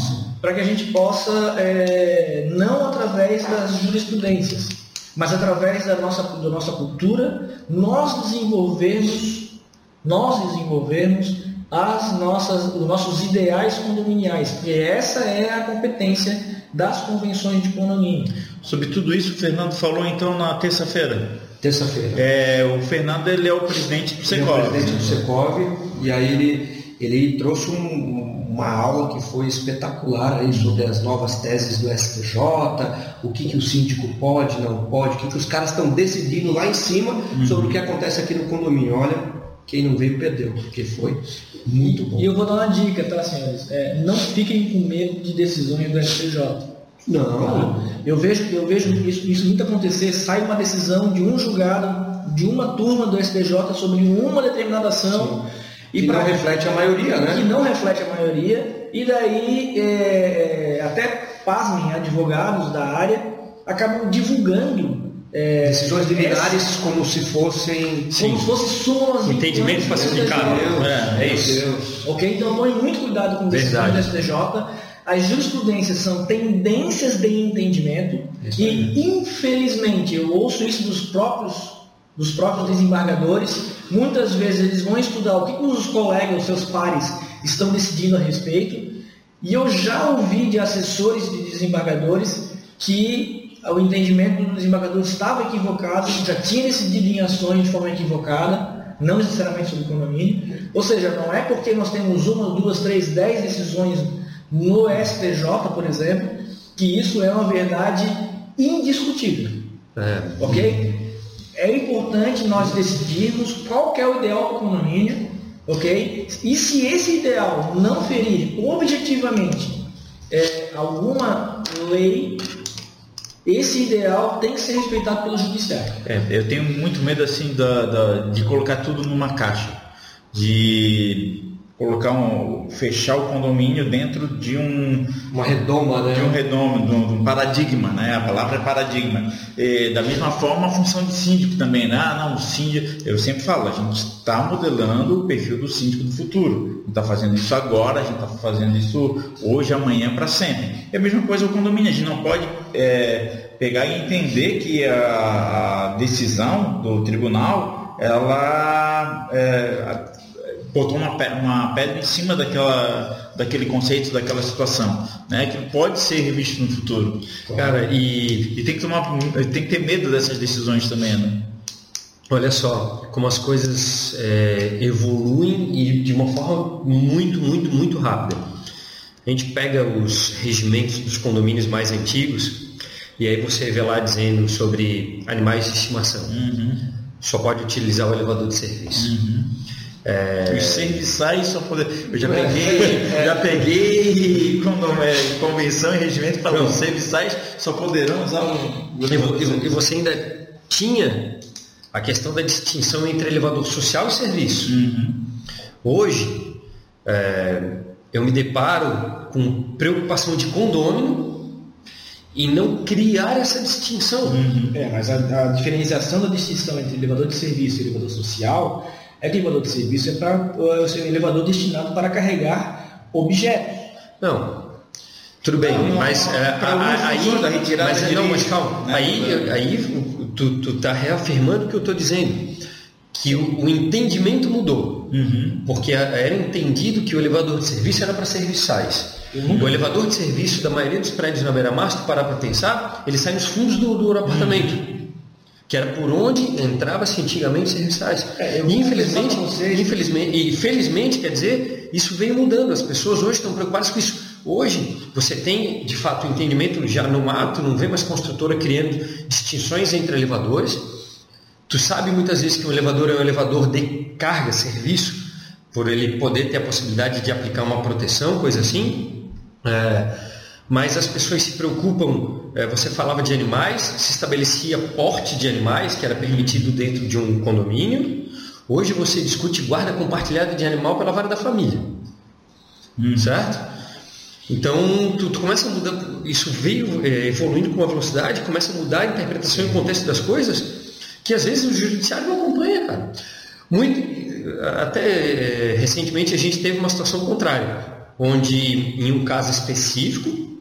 Para que a gente possa, é, não através das jurisprudências, mas através da nossa, da nossa cultura, nós desenvolvermos, nós desenvolvermos as nossas, os nossos ideais condominiais, porque essa é a competência das convenções de condomínio. Sobre tudo isso, o Fernando falou então na terça-feira. Terça-feira. É, o Fernando ele é o presidente do Secov. Ele é o presidente do Secov e aí ele, ele trouxe um, uma aula que foi espetacular aí sobre as novas teses do STJ, o que, que o síndico pode, não pode, o que, que os caras estão decidindo lá em cima uhum. sobre o que acontece aqui no condomínio. Olha, quem não veio perdeu, porque foi muito bom. E eu vou dar uma dica, tá, senhores? É, não fiquem com medo de decisões do STJ. Não. Eu vejo, eu vejo isso, isso muito acontecer. Sai uma decisão de um julgado, de uma turma do STJ sobre uma determinada ação. Sim e que pra, não reflete a maioria, né? Que não reflete a maioria, e daí é, é, até pasmem advogados da área acabam divulgando é, decisões liminares como se fossem sim. como se fossem súmulas entendimento falsificado é, é isso ok então tome muito cuidado com decisões do STJ as jurisprudências são tendências de entendimento isso e é. infelizmente eu ouço isso dos próprios dos próprios desembargadores. Muitas vezes eles vão estudar o que os colegas, os seus pares, estão decidindo a respeito. E eu já ouvi de assessores de desembargadores que o entendimento do desembargador estava equivocado, já tinha decidido em ações de forma equivocada, não necessariamente sobre condomínio. Ou seja, não é porque nós temos uma, duas, três, dez decisões no STJ, por exemplo, que isso é uma verdade indiscutível. É. Ok? é importante nós decidirmos qual é o ideal do condomínio, ok? E se esse ideal não ferir objetivamente é, alguma lei, esse ideal tem que ser respeitado pelo judiciário. É, eu tenho muito medo assim da, da, de colocar tudo numa caixa, de colocar um, fechar o condomínio dentro de um uma redoma, né? De um redoma, de um, paradigma, né? A palavra é paradigma. E, da mesma forma, a função de síndico também, né? Ah, não, o síndico, eu sempre falo, a gente está modelando o perfil do síndico do futuro. A gente está fazendo isso agora, a gente está fazendo isso hoje, amanhã, para sempre. É a mesma coisa o condomínio, a gente não pode é, pegar e entender que a, a decisão do tribunal ela é, botou uma, uma pedra em cima daquela, daquele conceito, daquela situação, né? Que pode ser revisto no futuro. Cara, e, e tem que tomar, tem que ter medo dessas decisões também, né? Olha só como as coisas é, evoluem e de uma forma muito, muito, muito rápida. A gente pega os regimentos dos condomínios mais antigos e aí você vê lá dizendo sobre animais de estimação. Uhum. Só pode utilizar o elevador de serviço. Uhum. É... Os serviçais só poder. Eu já peguei, é. já peguei é, convenção e regimento para os serviçais só poderão usar o. E, e você ainda tinha a questão da distinção entre elevador social e serviço. Uhum. Hoje, é, eu me deparo com preocupação de condômino e não criar essa distinção. Uhum. É, mas a, a, diferenciação da distinção entre elevador de serviço e elevador social é que elevador de serviço é para é um elevador destinado para carregar objetos. Não, tudo bem, não, mas é, aí, mas, não, mas calma, né? aí, aí tu, tu tá reafirmando o que eu estou dizendo que o, o entendimento mudou. Uhum. Porque era entendido que o elevador de serviço era para serviçais. Uhum. O elevador de serviço da maioria dos prédios na beira-mar, se tu parar para pensar, ele sai nos fundos do, do apartamento. Uhum. Que era por onde entrava-se antigamente serviçais. É, e infelizmente, infelizmente, e felizmente, quer dizer, isso veio mudando. As pessoas hoje estão preocupadas com isso. Hoje, você tem, de fato, o entendimento já no mato, não vê mais construtora criando distinções entre elevadores Tu sabe muitas vezes que um elevador é um elevador de carga, serviço, por ele poder ter a possibilidade de aplicar uma proteção, coisa assim. É, mas as pessoas se preocupam. É, você falava de animais, se estabelecia porte de animais, que era permitido dentro de um condomínio. Hoje você discute guarda compartilhada de animal pela vara da família. Hum. Certo? Então, tu, tu, começa a mudar, isso veio é, evoluindo com uma velocidade, começa a mudar a interpretação e o contexto das coisas, que às vezes o judiciário não acompanha, cara. Muito, até eh, recentemente a gente teve uma situação contrária, onde em um caso específico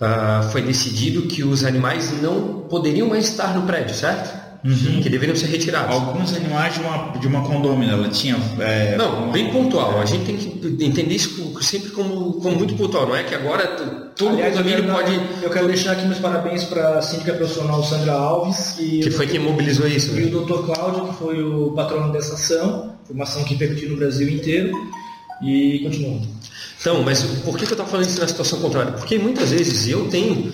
uh, foi decidido que os animais não poderiam mais estar no prédio, certo? uhum. que deveriam ser retirados. Alguns animais de uma, de uma condômina, ela tinha. É, não, uma... bem pontual. A gente tem que entender isso sempre como, como muito pontual. Não é que agora todo Aliás, condomínio pode. Eu quero deixar aqui meus parabéns para a síndica profissional Sandra Alves. E que foi quem mobilizou isso. E né? o Dr. Cláudio, que foi o patrono dessa ação. Foi uma ação que repercutiu no Brasil inteiro. E continuando. Então, mas por que, que eu estou falando isso na situação contrária? Porque muitas vezes eu tenho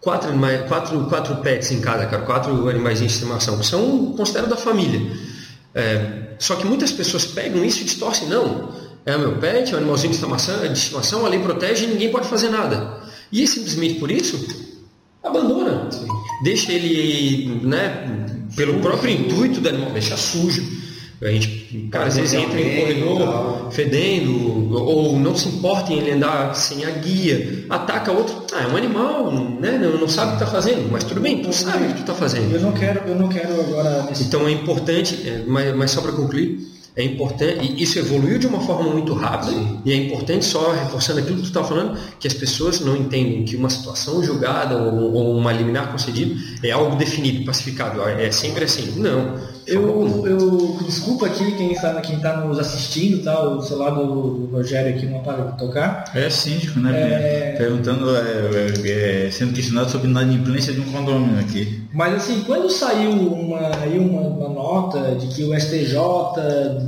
quatro, animais, quatro, quatro pets em casa, cara, quatro animais de estimação, que são considero da família. É, só que muitas pessoas pegam isso e distorcem, não. É o meu pet, é um animalzinho de estimação, de estimação, a lei protege e ninguém pode fazer nada. E simplesmente por isso, abandona. Sim. Deixa ele, né, pelo próprio intuito do animal, deixa sujo a gente, cara, às vezes entra em corredor fedendo, ou não se importa em ele andar sem a guia, ataca outro, ah, é um animal, né? Não, não sabe o que está fazendo, mas tudo bem, tu sabe o que tu está fazendo. Eu não quero, eu não quero agora. Então é importante, é, mas, mas só para concluir, é importante, e isso evoluiu de uma forma muito rápida, Sim. e é importante, só reforçando aquilo que tu está falando, que as pessoas não entendem que uma situação julgada ou, ou uma liminar concedida é algo definido, pacificado, é sempre assim. Não. Eu, eu desculpa aqui quem está quem tá nos assistindo, tá? O celular do, do Rogério aqui não para de tocar. É síndico, né? É... Perguntando, é, é, é, sendo questionado sobre a inadimplência de um condomínio aqui. Mas assim, quando saiu uma, aí uma, uma nota de que o STJ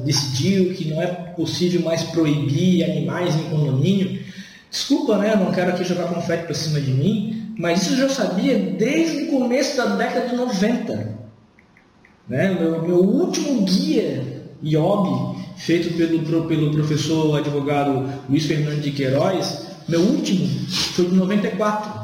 decidiu que não é possível mais proibir animais em condomínio, desculpa, né? Não quero aqui jogar confete para cima de mim, mas isso eu já sabia desde o começo da década de 90. Né? Meu, meu último guia IOB, feito pelo, pelo professor advogado Luiz Fernando de Queiroz, meu último foi de 94.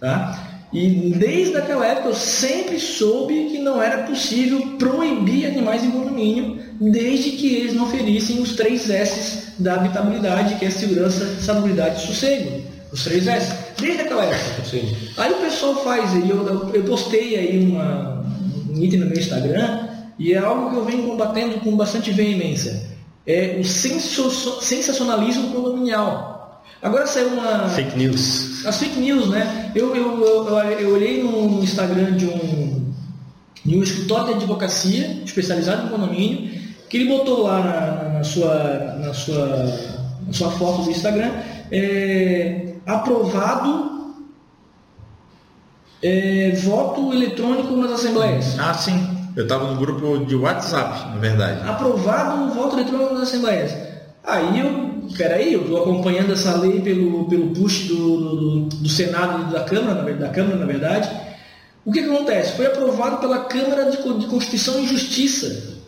Tá? E desde aquela época eu sempre soube que não era possível proibir animais em condomínio, desde que eles não ferissem os três S da habitabilidade, que é segurança, salubridade e sossego. Os três S. Desde aquela época. Sim. Aí o pessoal faz, eu, eu postei aí uma, um item no meu Instagram, e é algo que eu venho combatendo com bastante veemência. É o sensacionalismo condominial. Agora saiu uma. Fake news. As fake news, né? Eu, eu, eu, eu olhei no Instagram de um, de um escritório de advocacia especializado em condomínio, que ele botou lá na, na sua, na, sua, na sua foto do Instagram é, aprovado é, voto eletrônico nas assembleias. Ah, sim. Eu estava no grupo de WhatsApp, na verdade. Aprovado o voto eletrônico nas assembleias. Aí eu, peraí, eu estou acompanhando essa lei pelo, pelo push do, do, do Senado e da Câmara, da Câmara, na verdade. O que, que acontece? Foi aprovado pela Câmara de, de Constituição e Justiça.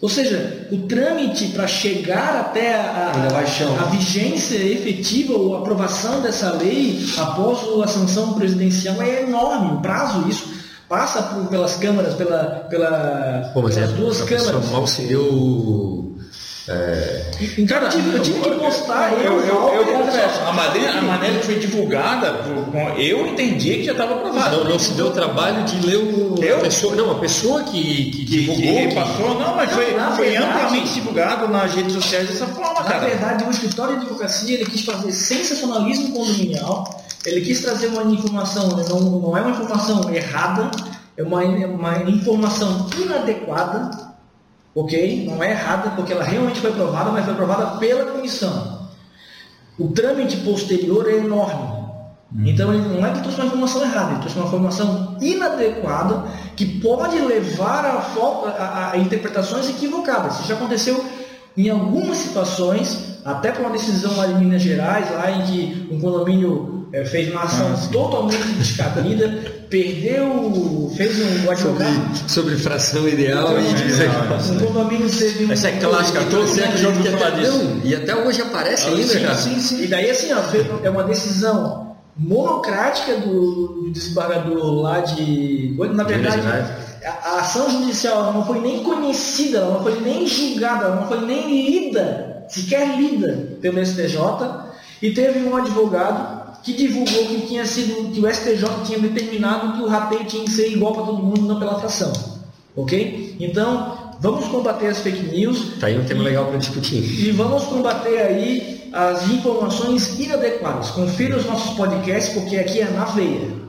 Ou seja, o trâmite para chegar até a, a, a, vigência efetiva ou aprovação dessa lei após a sanção presidencial é enorme. O prazo, isso passa por, pelas câmaras, pela, pela, Pô, pelas é, duas câmaras. Mal se deu Então eu tive, eu tive que postar. Eu, eu, eu, confesso, a maneira, a maneira que foi divulgada, eu entendi que já estava aprovado. Não, não se deu o trabalho de ler o. Eu? A pessoa, não, a pessoa que, que divulgou. que que- passou, não, mas foi, na foi verdade- amplamente divulgado nas redes sociais dessa forma, Na cara. verdade, o escritório de advocacia ele quis fazer sensacionalismo condominial, ele quis trazer uma informação, né, não, não é uma informação errada, é uma, é uma informação inadequada, ok? Não é errada, porque ela realmente foi aprovada, mas foi aprovada pela comissão. O trâmite posterior é enorme. Então ele não é que trouxe uma informação errada, ele trouxe uma informação inadequada que pode levar a, a- a interpretações equivocadas. Isso já aconteceu em algumas situações, até por uma decisão lá de Minas Gerais, lá em que um condomínio eh, fez uma ação totalmente descabida, perdeu, fez um advogado. Sobre, sobre fração ideal e dizer Um condomínio teve um. Essa é clássica, todo mundo já ouviu falar até, disso. e até hoje aparece ainda, Sim, cara. sim, sim. E daí assim, ó, é uma decisão monocrática do, do desembargador lá de. Na verdade, a, a ação judicial ela não foi nem conhecida, ela não foi nem julgada, ela não foi nem lida, sequer lida pelo STJ, e teve um advogado que divulgou que tinha sido, que o STJ tinha determinado que o rateio tinha que ser igual para todo mundo, não pela fração. Ok? Então, vamos combater as fake news. Tá aí um tema legal para discutir. E vamos combater aí as informações inadequadas. Confira os nossos podcasts, porque aqui é na veia.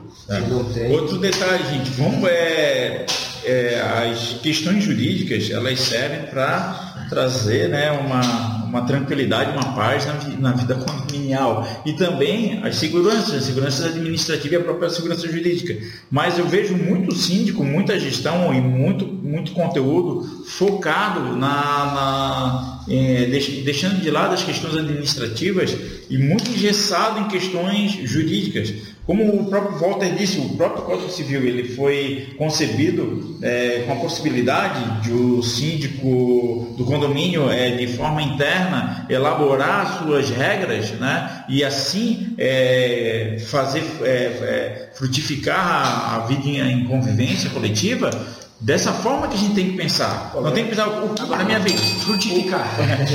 Não tem. Outro detalhe, gente, vamos, é, é, as questões jurídicas elas servem para trazer né, uma, uma tranquilidade, uma paz na, na vida condominial e também as seguranças, a segurança administrativa e a própria segurança jurídica. Mas eu vejo muito síndico, muita gestão e muito, muito conteúdo focado na, na é, deix- deixando de lado as questões administrativas e muito engessado em questões jurídicas. Como o próprio Walter disse, o próprio Código Civil ele foi concebido é, com a possibilidade de o síndico do condomínio é, de forma interna elaborar suas regras, né? E assim é, fazer é, é, frutificar a, a vida em convivência coletiva. Dessa forma que a gente tem que pensar. Não tem que pensar o que, na minha vez, frutificar.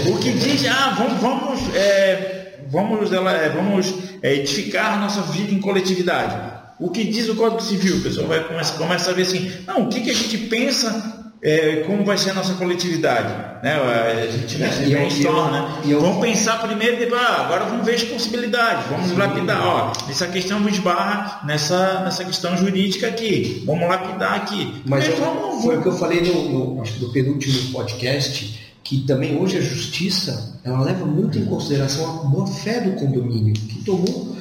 O que diz, ah, vamos, vamos, é, vamos, ela, é, vamos é, edificar a nossa vida em coletividade. O que diz o Código Civil? O pessoal vai começar, começa a ver assim, não, o que, que a gente pensa, é, como vai ser a nossa coletividade? Né? A gente eu- né? e eu- Vamos pensar primeiro e depois, ah, agora vamos ver as possibilidades, vamos lapidar. Ó, essa questão esbarra nessa, nessa questão jurídica aqui, vamos lapidar aqui. Mas Mas eu- vamos, foi o que eu falei no, no- acho que no penúltimo podcast, que também hoje a justiça ela leva muito em consideração a boa fé do condomínio, que tomou,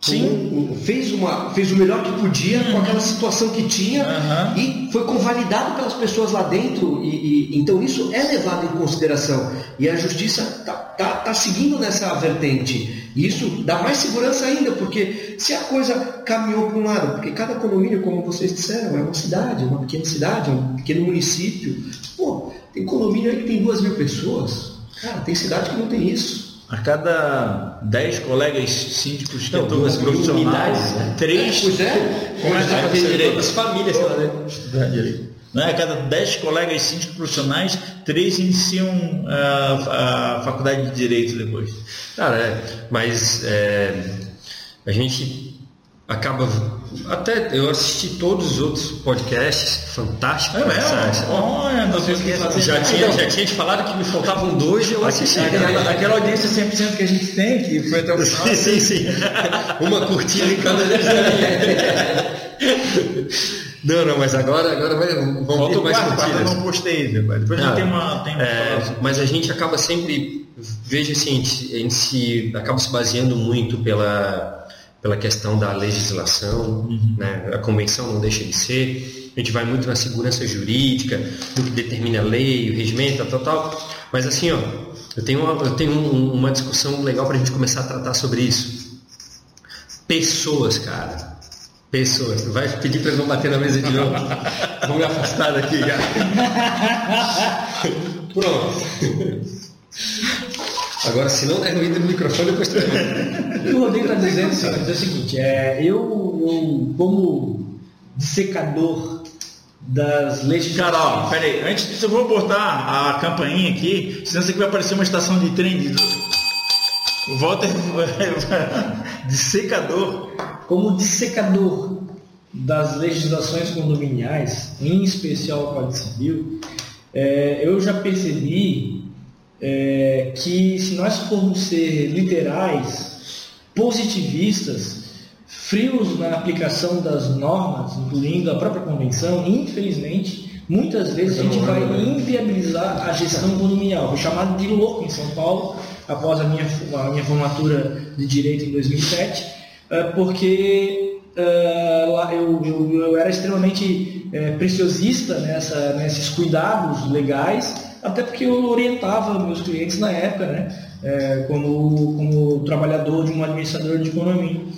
Sim. fez, uma, fez o melhor que podia com aquela situação que tinha Aham. e foi convalidado pelas pessoas lá dentro. E, e- então isso é levado em consideração. E a justiça está tá, tá seguindo nessa vertente. E isso dá mais segurança ainda, porque se a coisa caminhou para um lado, porque cada condomínio, como vocês disseram, é uma cidade, uma pequena cidade, é um pequeno município. Pô, tem condomínio aí que tem duas mil pessoas. Cara, tem cidade que não tem isso. A cada 10 colegas síndicos que Não, como profissionais, unidades, né? três Pois é. começam a fazer Todas direito. as famílias lá dentro estudar direito. Né? A cada 10 colegas síndicos profissionais, três iniciam ah, a faculdade de Direito depois. Cara, é, mas é, a gente acaba. Até eu assisti todos os outros podcasts, fantástico. essa- essa- Olha, não sei o que fazer. já, tinha, já tinha te falado que me faltavam dois eu assisti. Aquela, aquela audiência 100% que a gente tem, que foi até o final. Sim, sim, sim. Uma curtida em cada Não, não, mas agora, agora vai, vamos Falta ter mais quarto, o quarto eu curtidas. não postei. Depois, gente Ah, tem uma... Tem uma É, mas a gente acaba sempre, veja assim, a gente, a gente se acaba se baseando muito pela, pela questão da legislação, né? a convenção não deixa de ser, a gente vai muito na segurança jurídica, no que determina a lei, o regimento, tal, tal. Mas assim, ó, eu tenho uma, eu tenho um- uma discussão legal para a gente começar a tratar sobre isso. Pessoas, cara. Pessoas. Vai pedir para não bater na mesa de novo. Vamos me afastar daqui, cara. Pronto. Agora, se não der ruído no microfone, depois tu... O que o Rodrigo está dizendo é o seguinte, é, eu, eu, como dissecador das legislações. Carol, peraí, antes disso eu vou botar a campainha aqui, senão isso aqui vai aparecer uma estação de trem de... O Walter de secador. Como dissecador das legislações condominiais, em especial o Código Civil, é, eu já percebi é, que se nós formos ser literais, positivistas, frios na aplicação das normas, incluindo a própria convenção, infelizmente, muitas vezes a gente vai inviabilizar a gestão condominial. Fui chamado de louco em São Paulo, após a minha, a minha formatura de Direito em 2007, é, porque lá eu, eu, eu, era extremamente é, preciosista nessa, nesses cuidados legais, até porque eu orientava meus clientes na época, né, como, como trabalhador de um administrador de condomínio.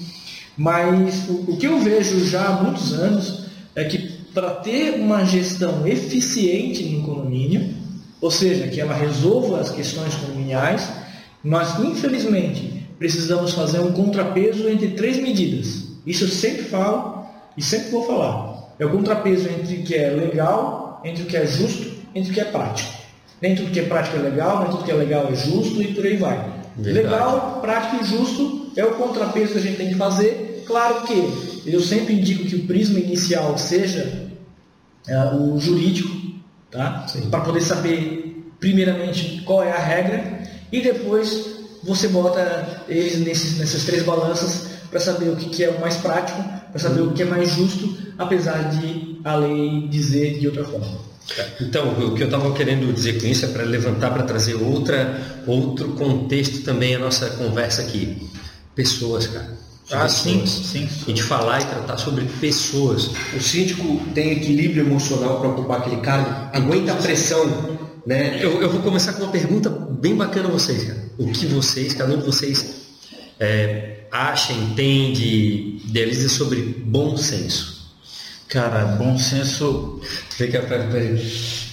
Mas o, o que eu vejo já há muitos anos é que para ter uma gestão eficiente no condomínio, ou seja, que ela resolva as questões condominiais, nós infelizmente precisamos fazer um contrapeso entre três medidas. Isso eu sempre falo e sempre vou falar. É o contrapeso entre o que é legal, entre o que é justo, entre o que é prático. Nem tudo que é prático é legal, nem tudo que é legal é justo e por aí vai. Verdade. Legal, prático e justo é o contrapeso que a gente tem que fazer. Claro que eu sempre indico que o prisma inicial seja é, o jurídico, tá? para poder saber, primeiramente, qual é a regra e depois você bota eles nesses, nessas três balanças para saber o que, que, é o mais prático, para saber o que é mais justo, apesar de a lei dizer de outra forma. Então, o que eu estava querendo dizer com isso é para levantar, para trazer outra, outro contexto também a nossa conversa aqui. Pessoas, cara. Ah, sim, sim. E de falar e tratar sobre pessoas. O síndico tem equilíbrio emocional para ocupar aquele cargo, aguenta a pressão. Né? Eu, eu vou começar com uma pergunta bem bacana a vocês, cara. O que vocês, cada um de vocês, é, acha, entende, idealiza sobre bom senso? Cara, bom senso. Fica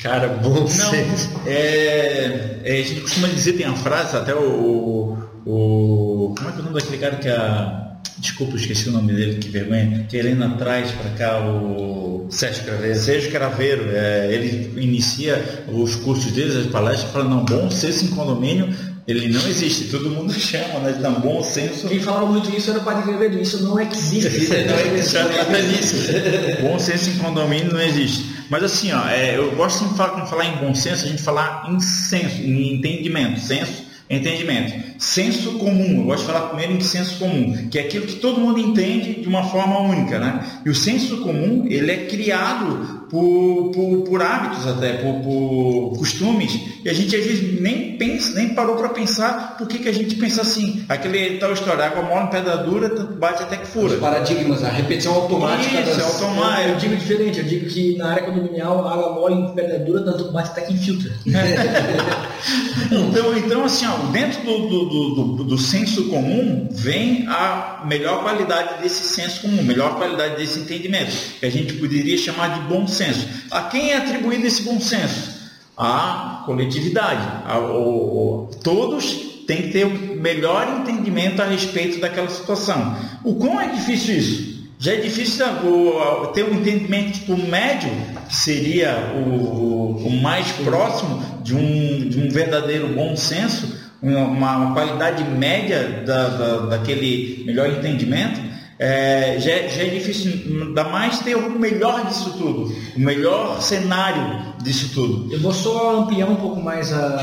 Cara, bom Não, senso. É, é, a gente costuma dizer, tem a frase, até o, o. Como é que é o nome daquele cara que a Desculpa, esqueci o nome dele, que vergonha. Que a Helena traz para cá o. Sérgio Craveiro. Sérgio Craveiro. É, ele inicia os cursos dele, as palestras, fala, não, bom senso em condomínio, ele não existe, todo mundo chama, né? De bom senso. Quem falava muito isso era o Padre Craveiro, isso não existe. Isso não existe. bom senso em condomínio não existe. Mas assim, ó, é, eu gosto de falar, falar em bom senso, a gente falar em senso, em entendimento. Senso Entendimento. Senso comum, eu gosto de falar primeiro em senso comum, que é aquilo que todo mundo entende de uma forma única, né? E o senso comum, ele é criado por, por, por hábitos até, por, por, costumes, e a gente às vezes nem pensa, nem parou para pensar por que, que a gente pensa assim. Aquele tal história, água mole em pedra dura, bate até que fura. Os paradigmas, a repetição automática. Isso, das... é automático. Eu, eu digo diferente, eu digo que na área condominial, água mole em pedra dura, tanto bate até que infiltra. então, então, assim, ó, dentro do, do, do, do, senso comum vem a melhor qualidade desse senso comum, melhor qualidade desse entendimento, que a gente poderia chamar de bom senso. A quem é atribuído esse bom senso? A coletividade. A, o, o, todos têm que ter o melhor entendimento a respeito daquela situação. O quão é difícil isso? Já é difícil ter um entendimento tipo médio, que seria o, o mais próximo de um, de um verdadeiro bom senso, uma, uma qualidade média da, da, daquele melhor entendimento, é, já, é, já, é difícil, ainda mais ter o melhor disso tudo, o melhor cenário disso tudo. Eu vou só ampliar um pouco mais a,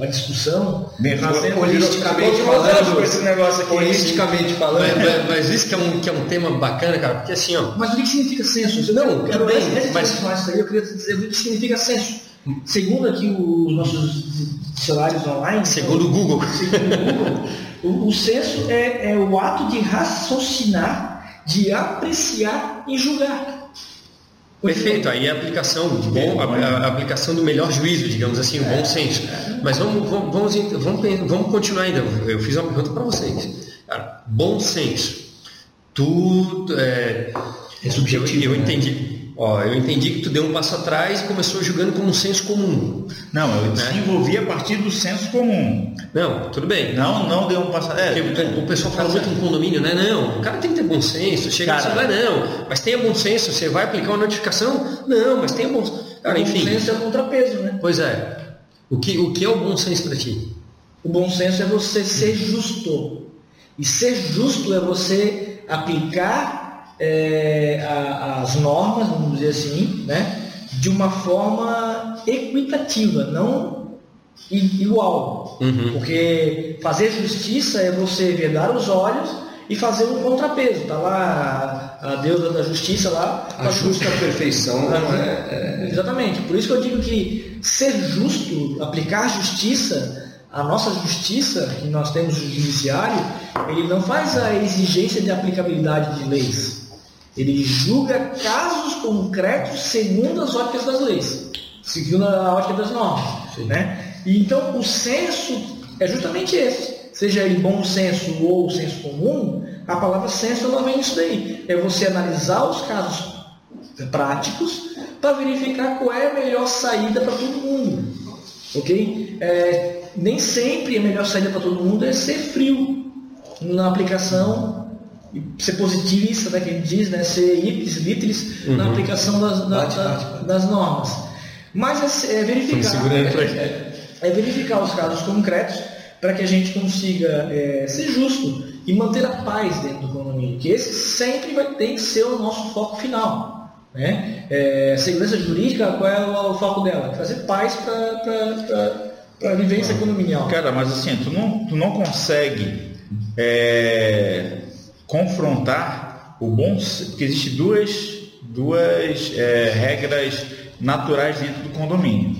a discussão. Bem, politicamente falando, com esse negócio aqui. Politicamente falando. Mas, mas, isso que é, um, que é um tema bacana, cara, porque assim, ó. Mas o que significa censo? Não, eu quero bem, mas... Aí eu queria dizer o que significa censo. Segundo aqui os nossos dicionários online. Segundo o Google. Segundo o Google, o, o censo é, é o ato de raciocinar, de apreciar e julgar. Perfeito, aí a aplicação, bom, a, a, aplicação do melhor juízo, digamos assim, o bom é. senso. Mas vamos, vamos, vamos, vamos, continuar ainda. Eu fiz uma pergunta para vocês. Cara, bom senso. Tu. É, é subjetivo, eu, eu né? Ó, eu entendi que tu deu um passo atrás e começou julgando como um senso comum. Não, eu Né? desenvolvi a partir do senso comum. Não, tudo bem. Não, não deu um passo. É, Porque o pessoal fala muito em condomínio, né? Não, o cara tem que ter bom senso. Chega Cara. vai não, mas tenha bom senso. Você vai aplicar uma notificação? Não, mas tenha bom Cara, o bom enfim. senso é o contrapeso, né? Pois é. O que, o que é o bom senso para ti? O bom senso é você ser justo. E ser justo é você aplicar é, a- as normas, vamos dizer assim, né, de uma forma equitativa, não igual. Uhum. Porque fazer justiça é você vedar os olhos e fazer um contrapeso. Tá lá a, a deusa da justiça lá. A justa perfeição Uhum. é, Exatamente. Por isso que eu digo que ser justo, aplicar justiça, a nossa justiça, que nós temos o judiciário, ele não faz a exigência de aplicabilidade de leis. Ele julga casos concretos segundo as óticas das leis, segundo a ótica das normas. Né? E então o senso é justamente esse. Seja ele bom senso ou senso comum, a palavra senso ela vem nisso daí. É você analisar os casos práticos para verificar qual é a melhor saída para todo mundo. Ok? É, nem sempre a melhor saída para todo mundo é ser frio na aplicação, ser positivista, né, que ele diz, né, ser ipsis literis na aplicação das, da- Bate, bate, bate. das normas. Mas é, é verificar. por aqui. é- é verificar os casos concretos para que a gente consiga é, ser justo e manter a paz dentro do condomínio, que esse sempre vai ter que ser o nosso foco final. Né? É, segurança jurídica, qual é o, o foco dela? Trazer paz para a vivência condominial. Cara, mas assim, tu não, tu não consegue é, confrontar o bom porque existem duas, duas é, regras naturais dentro do condomínio.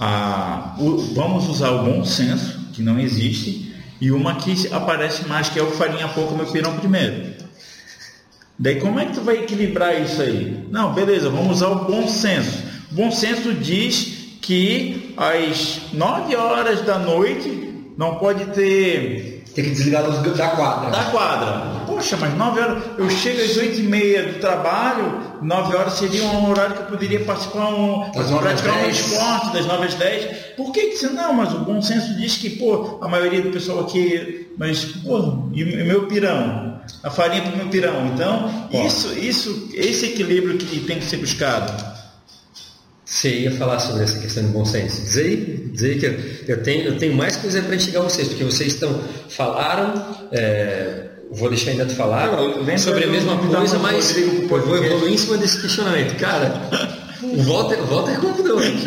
A- o- vamos usar o bom senso, que não existe, e uma que aparece mais, que é o farinha pouco, meu pirão primeiro. Daí como é que tu vai equilibrar isso aí? Não, beleza, vamos usar o bom senso. O bom senso diz que às 9 horas da noite não pode ter tem que desligar da quadra. da quadra. Poxa, mas 9 horas, eu chego às 8 e meia do trabalho, 9 horas seria um horário que eu poderia participar um, praticar um esporte, das 9 às 10. Por que que você não? Mas o bom senso diz que, pô, a maioria do pessoal aqui, mas, pô, e o meu pirão? A farinha para o meu pirão. Então, isso, isso, esse equilíbrio que tem que ser buscado. Você ia falar sobre essa questão de bom senso. Dizer, dizer que eu, eu tenho, eu tenho mais coisa para a vocês, porque vocês estão falaram, é, vou deixar ainda tu falar sobre a mesma coisa, mas eu vou evoluir em cima desse questionamento. Cara, o Walter, o Walter convidou, aí.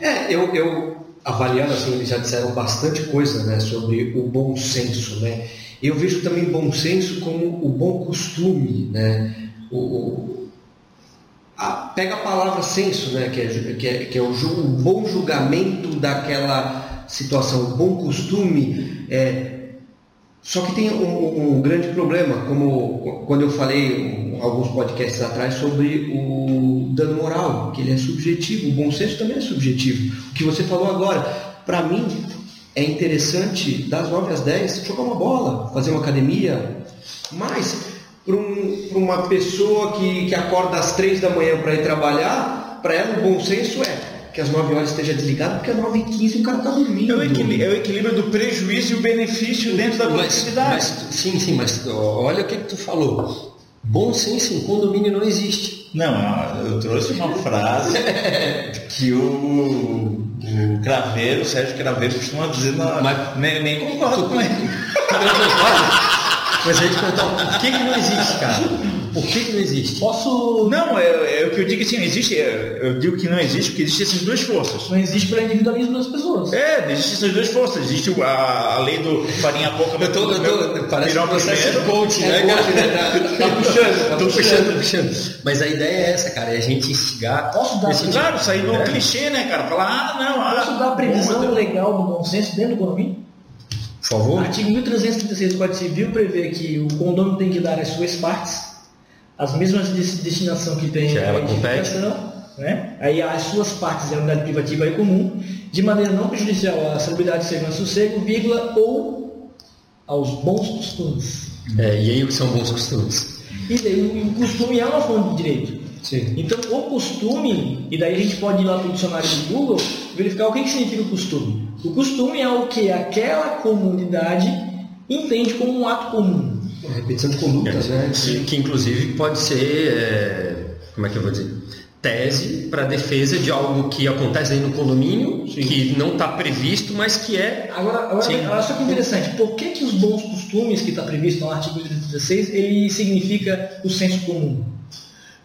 É, eu, eu avaliando assim, eles já disseram bastante coisa né, sobre o bom senso, né? Eu vejo também bom senso como o bom costume, né? O, o- a- pega a palavra senso, né? Que é, que é, que é o bom julgamento daquela situação, o bom costume. É, só que tem um, um grande problema, como quando eu falei um, alguns podcasts atrás sobre o dano moral, que ele é subjetivo, o bom senso também é subjetivo. O que você falou agora, para mim é interessante das 9 às 10 jogar uma bola, fazer uma academia, mas para um, uma pessoa que, que acorda às 3 da manhã para ir trabalhar, para ela o bom senso é que às 9 horas esteja desligado, porque às 9 h 15 o cara está dormindo. É o, equilíbrio, é o equilíbrio do prejuízo e o benefício dentro da mas, sim, sim, mas olha o que, que tu falou. Bom senso em condomínio não existe. Não, eu trouxe uma frase que o, o Craveiro, o Sérgio Craveiro, costuma dizer, na, Mas- nem, nem concordo com ele. Não, mas aí te perguntar, por que, que não existe, cara? Por que, que não existe? Posso. Não, é, é o que eu digo assim, existe, é, eu digo que não existe, porque existem essas duas forças. Não existe para individualismo das pessoas. É, existem essas duas forças. Existe o- a, a lei do farinha pouca, Eu tô, eu tô, parece um de primeiro. coaching, né, É cara? né? Tá- tá puxando, tá Tô puxando. puxando, tô puxando. Mas a ideia é essa, cara, é a gente instigar. Posso dar- Claro, sair do É. clichê, né, cara? Falar, ah, não, ah, Posso dar a previsão bom, legal do bom senso dentro do condomínio? Por favor. Artigo 1336 do Código Civil prevê que o condomínio tem que dar as suas partes, as mesmas de destinação que tem Que a edificação, né? aí as suas partes é a unidade privativa e comum, de maneira não prejudicial à salubridade, segurança e sossego, vírgula, ou aos bons costumes. É, e aí o que são bons costumes? E daí o costume é uma fonte de direito. Sim. Então, o costume, e daí a gente pode ir lá para o dicionário do Google, verificar o que, que significa o costume. O costume é o que aquela comunidade entende como um ato comum. Repetição de condutas, né? Que, que, inclusive pode ser, é, como é que eu vou dizer? Tese para defesa de algo que acontece aí no condomínio, Sim. que não está previsto, mas que é. Agora, agora olha só que interessante, por que, que os bons costumes que está previsto no artigo 16 ele significa o senso comum?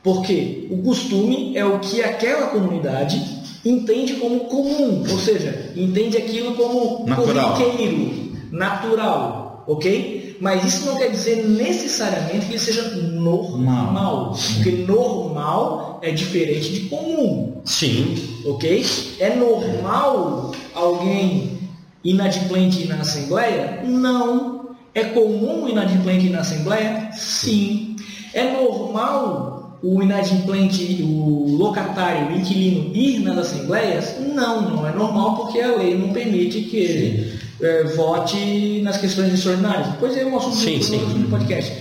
Porque o costume é o que aquela comunidade entende como comum, ou seja, entende aquilo como natural. corriqueiro, natural, ok? Mas isso não quer dizer necessariamente que ele seja normal, Não. porque normal é diferente de comum, Sim. ok? É normal alguém inadimplente ir na Assembleia? Não. É comum inadimplente ir na Assembleia? Sim. É normal o inadimplente, o locatário, o inquilino ir nas assembleias? Não, não é normal porque a lei não permite que ele eh, vote nas questões extraordinárias. Depois é um assunto Sim, do, sim. do podcast.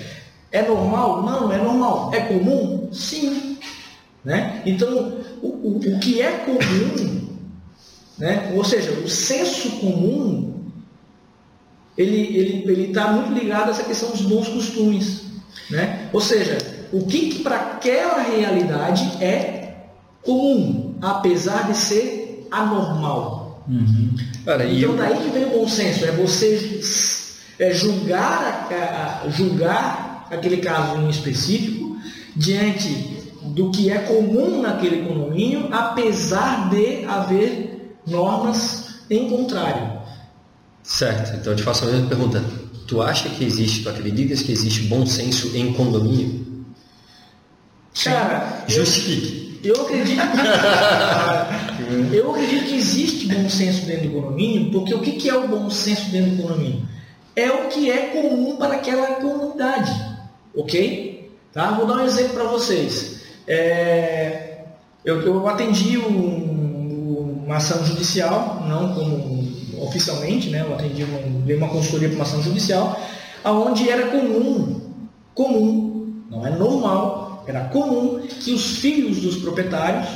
É normal? Não, não é normal. É comum? Sim. Né? Então, o, o, o que é comum, né? ou seja, o senso comum, ele ele ele está muito ligado a essa questão dos bons costumes, né? Ou seja, o que, que para aquela realidade é comum, apesar de ser anormal. Cara, e Então eu- daí que vem o bom senso, é você é, julgar, a- a- julgar aquele caso em específico diante do que é comum naquele condomínio, apesar de haver normas em contrário. Certo, então eu te faço a mesma pergunta. Tu acha que existe, tu acreditas que existe bom senso em condomínio? Cara, eu- Justifique. Eu acredito que, eu acredito que existe bom senso dentro do condomínio, porque o que, que é o bom senso dentro do condomínio? É o que é comum para aquela comunidade, ok? Tá? Vou dar um exemplo para vocês. É, eu, eu atendi um- uma ação judicial, não como oficialmente, né? Eu atendi uma, dei uma consultoria para uma ação judicial, aonde era comum, comum, não é normal, era comum que os filhos dos proprietários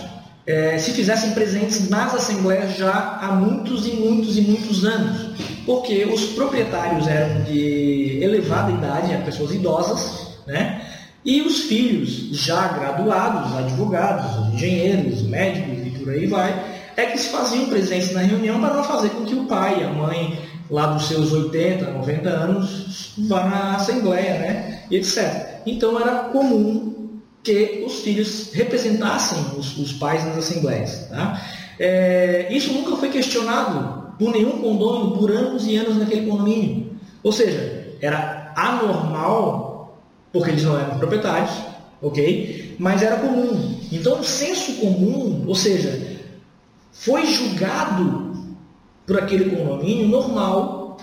eh, se fizessem presentes nas assembleias já há muitos e muitos e muitos anos, porque os proprietários eram de elevada idade, eram pessoas idosas, né? E os filhos já graduados, advogados, engenheiros, médicos e por aí vai, é que se faziam presentes na reunião para não fazer com que o pai a mãe, lá dos seus 80, 90 anos, vá na assembleia, né? E etc. Então era comum que os filhos representassem os, os pais nas assembleias. Tá? É, isso nunca foi questionado por nenhum condomínio por anos e anos naquele condomínio. Ou seja, era anormal, porque eles não eram proprietários, ok? Mas era comum. Então o senso comum, ou seja, foi julgado por aquele condomínio normal,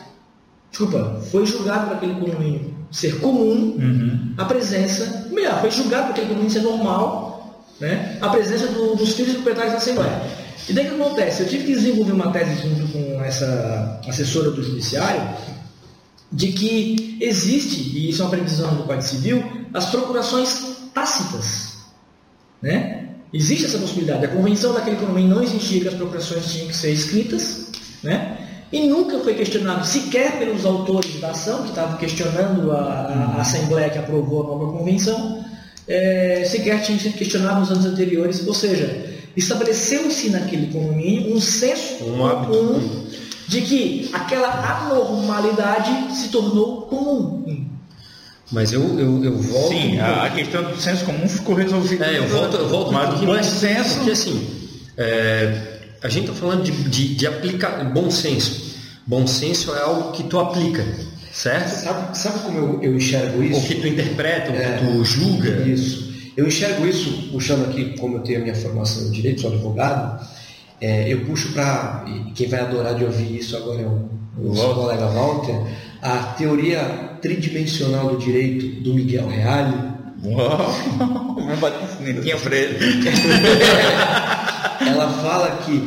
desculpa, foi julgado por aquele condomínio ser comum Uhum. a presença, melhor, foi julgado por aquele condomínio ser normal, né? a presença do- dos filhos proprietários na Assembleia. E daí o que acontece? Eu tive que desenvolver uma tese junto com essa assessora do Judiciário de que existe, e isso é uma previsão do Código Civil, as procurações tácitas. Né? Existe essa possibilidade. A convenção daquele condomínio não existia que as procurações tinham que ser escritas, né? E nunca foi questionado, sequer pelos autores da ação, que estavam questionando a, a- a Assembleia que aprovou a nova convenção, é, sequer tinha sido questionado nos anos anteriores. Ou seja, estabeleceu-se naquele condomínio um senso Um hábito. comum de que aquela anormalidade se tornou comum. Mas eu, eu, eu volto. Sim, a, a questão do senso comum ficou resolvida. É, eu volto, eu volto um Mas do pouquinho mais. senso. Porque assim, é, a gente está falando de, de, de aplicar bom senso. Bom senso é algo que tu aplica, certo? Sabe, sabe como eu, eu enxergo isso? O que tu interpreta, o É. que tu julga. Isso. Eu enxergo isso, puxando aqui, como eu tenho a minha formação em direito, sou advogado, é, eu puxo para, quem vai adorar de ouvir isso agora é o, o seu colega Walter, a teoria tridimensional do direito do Miguel Reale, Uau! Vamos bater cinetinha pra ele. Ela fala que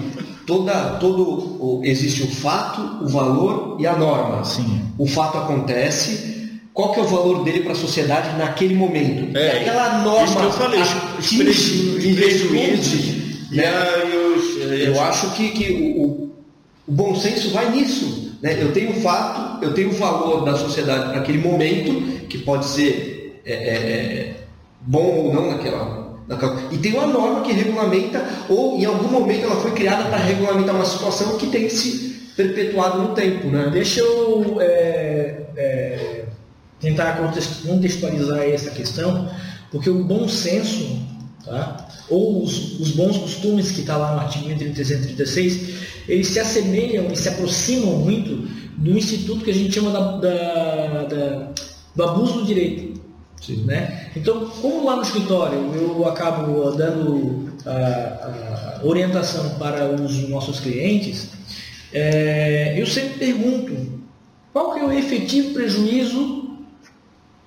toda, todo o- existe o fato, o valor e a norma. Sim. O fato acontece, qual que é o valor dele para a sociedade naquele momento. É, e aquela norma isso que eu falei, atinge preju- e prejuízos, responde, e né? os- Eu acho que, que o, o- o bom senso vai nisso. Né? Eu tenho fato, eu tenho o valor da sociedade para aquele momento, que pode ser é, é, é, bom ou não naquela. E tem uma norma que regulamenta, ou em algum momento ela foi criada para regulamentar uma situação que tem se perpetuado no tempo. Né? Deixa eu é, é, tentar context- contextualizar essa questão, porque o bom senso, tá? ou os, os bons costumes que está lá no artigo 1336, eles se assemelham e se aproximam muito do instituto que a gente chama da, da- da- do abuso do direito. Né? Então, como lá no escritório eu acabo dando a, a orientação para os nossos clientes, é, eu sempre pergunto qual que é o efetivo prejuízo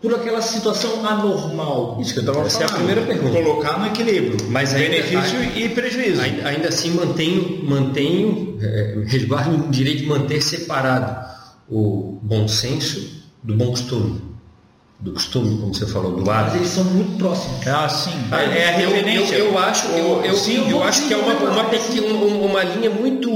por aquela situação anormal. Isso que eu estava Essa é a falando. primeira pergunta. Colocar no equilíbrio. Mas ainda- benefício ainda- e prejuízo. Ainda, ainda assim mantenho, mantenho é, resguardo o direito de manter separado o bom senso do bom costume. Do costume, como você falou, do Mas hábito. eles são muito próximos. Ah, sim. Ah, é a eu, referência. Eu, eu acho, eu, eu, Sim, eu eu acho que é uma, uma, uma linha muito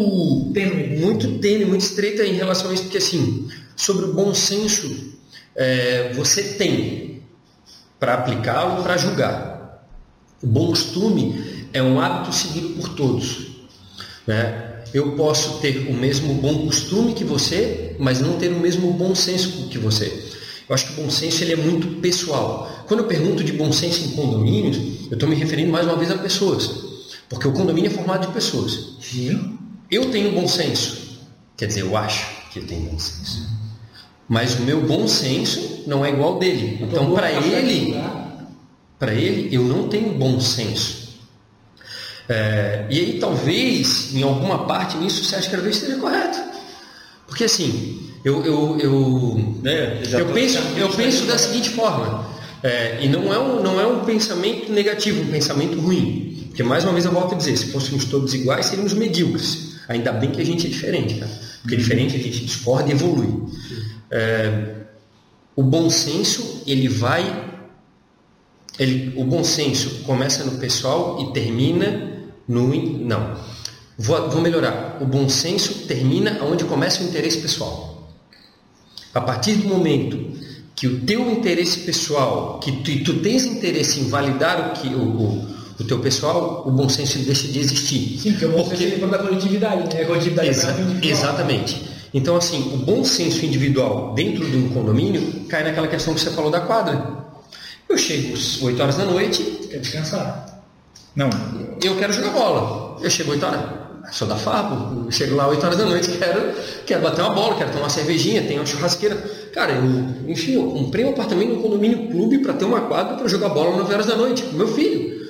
Tênue. muito tênue, muito estreita em relação a isso, porque assim, sobre o bom senso, é, você tem para aplicá-lo, para julgar. O bom costume é um hábito seguido por todos. Né? Eu posso ter o mesmo bom costume que você, mas não ter o mesmo bom senso que você. Eu acho que o bom senso ele é muito pessoal. Quando eu pergunto de bom senso em condomínios, eu estou me referindo mais uma vez a pessoas. Porque o condomínio é formado de pessoas. Sim. Eu tenho bom senso. Quer dizer, eu acho que eu tenho bom senso. Mas o meu bom senso não é igual ao dele. Então, para ele, para ele, eu não tenho bom senso. É, e aí, talvez, em alguma parte nisso, você acha que talvez esteja correto. Porque assim, eu, eu, eu, É, já eu penso, eu penso da seguinte forma, é, e não é, um, não é um pensamento negativo, um pensamento ruim. Porque, mais uma vez, eu volto a dizer, se fôssemos todos iguais, seríamos medíocres. Ainda bem que a gente é diferente, cara. Porque diferente a gente discorda e evolui. É, o bom senso, ele vai... Ele, o bom senso começa no pessoal e termina no... Não. Vou, vou melhorar. O bom senso termina onde começa o interesse pessoal. A partir do momento que o teu interesse pessoal, que tu, tu tens interesse em validar o que o, o, o teu pessoal, o bom senso deixa de existir. Sim, porque o bom senso é da coletividade, né? A coletividade Exa- é exatamente. Então, assim, o bom senso individual dentro de um condomínio cai naquela questão que você falou da quadra. Eu chego às 8 horas da noite, Quer descansar. Não. eu quero jogar bola. Eu chego 8 horas, sou da eu chego lá 8 horas da noite, quero, quero bater uma bola, quero tomar uma cervejinha, tenho uma churrasqueira. Cara, eu, enfim, eu comprei um apartamento no condomínio clube para ter uma quadra para jogar bola 9 horas da noite com meu filho.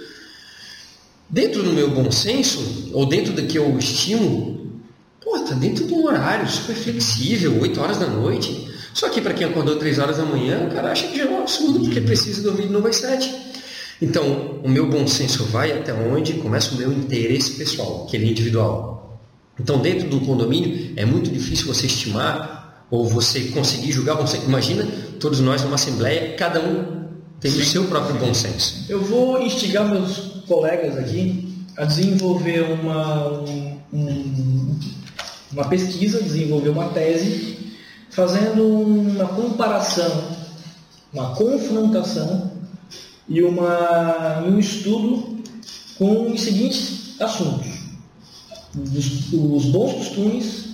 Dentro do meu bom senso, ou dentro do que eu estimo, pô, tá dentro de um horário super flexível, 8 horas da noite. Só que para quem acordou 3 horas da manhã, o cara acha que já é um absurdo, porque precisa dormir de novo às 7. Então, o meu bom senso vai até onde começa o meu interesse pessoal, que ele é individual. Então, dentro de um condomínio, é muito difícil você estimar ou você conseguir julgar senso. Imagina todos nós numa assembleia, cada um tem o seu próprio bom senso. Eu vou instigar meus colegas aqui a desenvolver uma, um- um- uma pesquisa, desenvolver uma tese, fazendo uma comparação, uma confrontação e uma, um estudo com os seguintes assuntos: os, os bons costumes,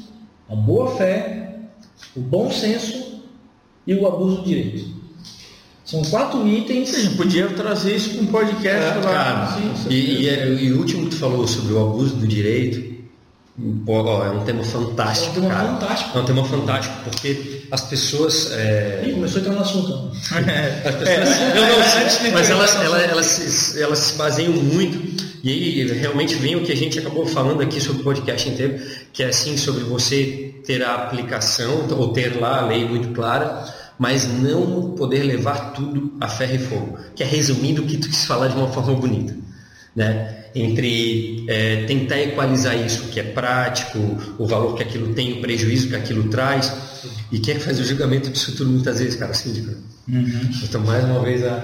a boa fé, o bom senso e o abuso do direito. São quatro itens. A gente podia trazer isso para um podcast lá. Cara, Sim, e, e, é- e o último que tu falou sobre o abuso do direito, pô, é um tema fantástico, É um tema cara. fantástico. É um tema fantástico, porque as pessoas. é, Ih, começou a entrar no assunto. As pessoas, É, não, não, de mas elas, elas, elas, se, elas se baseiam muito e aí realmente vem o que a gente acabou falando aqui sobre o podcast inteiro, que é assim sobre você ter a aplicação ou ter lá a lei muito clara, mas não poder levar tudo a ferro e fogo, que é resumindo o que tu quis falar de uma forma bonita, né? Entre é, tentar equalizar isso, que é prático, o valor que aquilo tem, o prejuízo que aquilo traz, e quem é que faz o julgamento disso tudo muitas vezes, cara? Síndico. Uhum. Então, mais uma vez, a,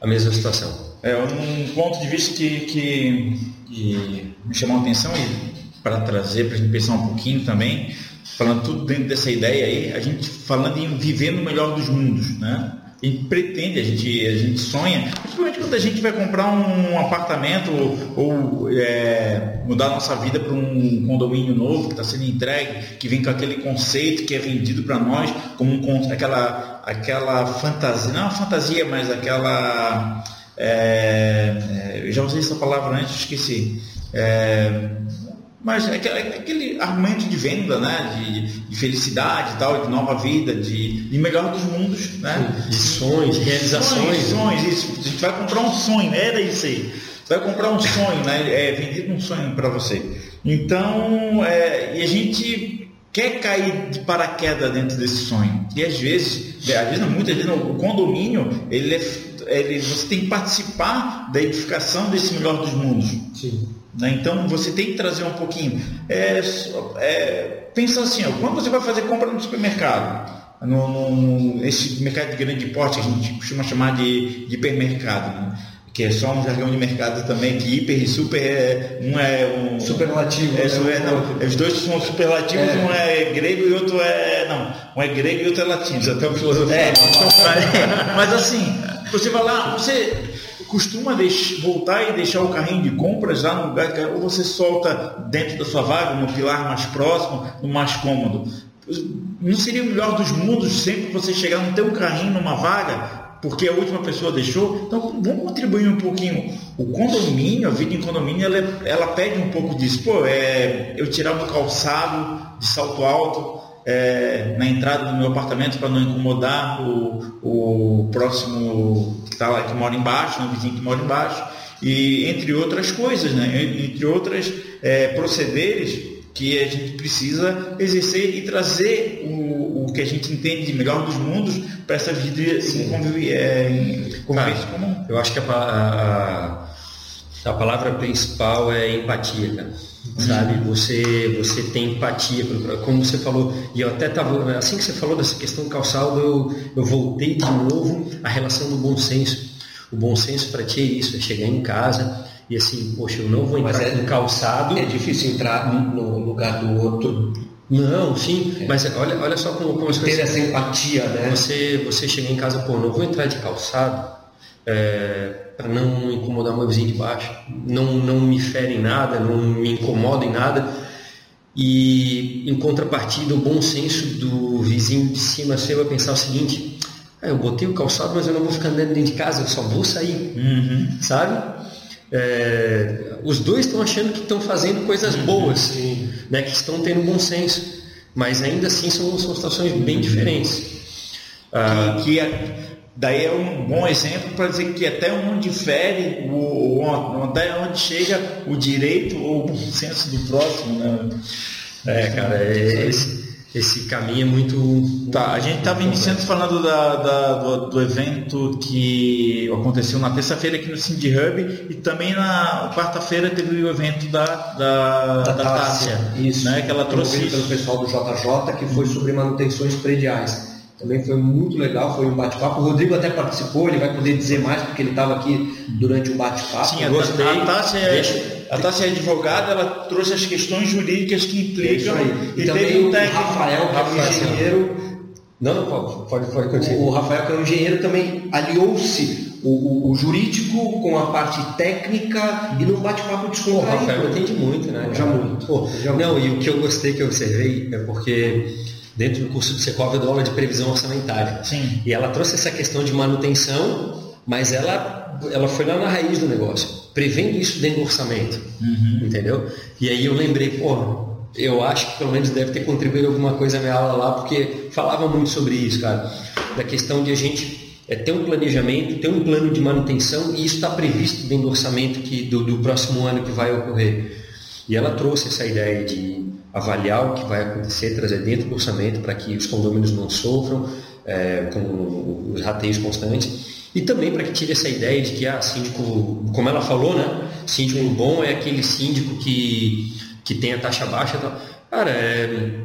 a mesma situação. É um ponto de vista que, que, que me chamou a atenção e para trazer para a gente pensar um pouquinho também, falando tudo dentro dessa ideia aí, a gente falando em viver no melhor dos mundos, né? Gente pretende, a gente, a gente sonha, principalmente quando a gente vai comprar um apartamento ou, ou é, mudar nossa vida para um condomínio novo que está sendo entregue, que vem com aquele conceito que é vendido para nós como um, aquela, aquela fantasia, não é uma fantasia, mas aquela. É, é, eu já usei essa palavra antes, esqueci. É, mas é aquele, é aquele argumento de venda, né? De, de, felicidade e tal, de nova vida, de, de melhor dos mundos, né? De sonhos, de realizações. Sonhos, sonhos, isso. A gente vai comprar um sonho, né? era isso aí. Você vai comprar um sonho, né? É vendido um sonho para você. Então, é, e a gente quer cair de paraquedas dentro desse sonho. E às vezes, às vezes não, muitas vezes não, o condomínio, ele, é, ele você tem que participar da edificação desse melhor dos mundos. Sim. Né? Então você tem que trazer um pouquinho. É, é, pensa assim, ó, quando você vai fazer compra no supermercado, no, no, esse mercado de grande porte que a gente costuma chamar de, de hipermercado, né? que é só um jargão de mercado também, que hiper e super é, um é um superlativo. É, né? é, não, os dois são superlativos, é. um é grego e outro é. Não, um é grego e outro é latino. Até o filosofia. É, mas, mas assim, você vai lá, você costuma voltar e deixar o carrinho de compras lá no lugar que ou você solta dentro da sua vaga, no pilar mais próximo, no mais cômodo. Não seria o melhor dos mundos sempre você chegar no teu carrinho numa vaga porque a última pessoa deixou. Então vamos contribuir um pouquinho. O condomínio, a vida em condomínio, ela, ela pede um pouco disso. Pô, é, eu tirar um calçado de salto alto, é, na entrada do meu apartamento para não incomodar o, o próximo que está lá, que mora embaixo, né, o vizinho que mora embaixo, e entre outras coisas, né, entre outras é, procederes que a gente precisa exercer e trazer o, o que a gente entende de melhor dos mundos para essa vida em, conviv é, em convivência comum. Eu acho que a, a, a palavra principal é empatia, cara sabe? Você, você tem empatia, como você falou, e eu até estava, assim que você falou dessa questão do calçado, eu, eu voltei de novo à relação do bom senso. O bom senso para ti é isso, é chegar em casa e assim, poxa, eu não vou entrar é, com calçado. É difícil entrar no lugar do outro. Não, sim, é. mas olha, olha só como, como as coisas. Ter essa empatia, né? Você, você chega em casa, pô, não vou entrar de calçado, é, para não incomodar meu vizinho de baixo. Não, não me fere em nada, não me incomoda em nada. E em contrapartida, o bom senso do vizinho de cima seu vai pensar o seguinte: ah, eu botei o calçado, mas eu não vou ficar andando dentro de casa, eu só vou sair, uhum. sabe? É, os dois estão achando que estão fazendo coisas uhum. boas, né, que estão tendo bom senso, mas ainda assim são, são situações bem diferentes. Ah, que, que é Daí é um bom exemplo para dizer que até onde fere, o, até onde chega o direito ou o bom senso do próximo. Né? É, cara, é, esse, esse caminho é muito. Tá, a gente estava iniciando falando da, da do, do, evento que aconteceu na terça-feira aqui no Cindy Hub e também na quarta-feira teve o evento da, da, da, da Tássia. Isso, né, que ela trouxe. pelo pessoal do JJ, que foi sobre manutenções prediais. Também foi muito legal, foi um bate-papo. O Rodrigo até participou, ele vai poder dizer mais porque ele estava aqui durante o bate-papo. Sim, a, Gostei. a Tássia é, a Tássia é advogada, ela trouxe as questões jurídicas que implicam. É e, e também o técnico, Rafael, que é um engenheiro. Não, pode, pode continuar. O, o Rafael, que é um engenheiro, também aliou-se o, o, o, jurídico com a parte técnica e num bate-papo descontraído. O Rafael entende muito, né? Já muito. Pô, já não, muito. e o que eu gostei que eu observei é porque dentro do curso do Secov eu dou aula de previsão orçamentária. Sim. E ela trouxe essa questão de manutenção, mas ela, ela foi lá na raiz do negócio, prevendo isso dentro do orçamento. Uhum. Entendeu? E aí eu lembrei, pô, eu acho que pelo menos deve ter contribuído alguma coisa na minha aula lá, porque falava muito sobre isso, cara. Da questão de a gente é, ter um planejamento, ter um plano de manutenção, e isso está previsto dentro do orçamento que, do, do próximo ano que vai ocorrer. E ela trouxe essa ideia de avaliar o que vai acontecer, trazer dentro do orçamento para que os condôminos não sofram é, com os rateios constantes e também para que tire essa ideia de que, ah, síndico, como ela falou, né, Síndico bom é aquele síndico que, que tem a taxa baixa. Então, cara, é,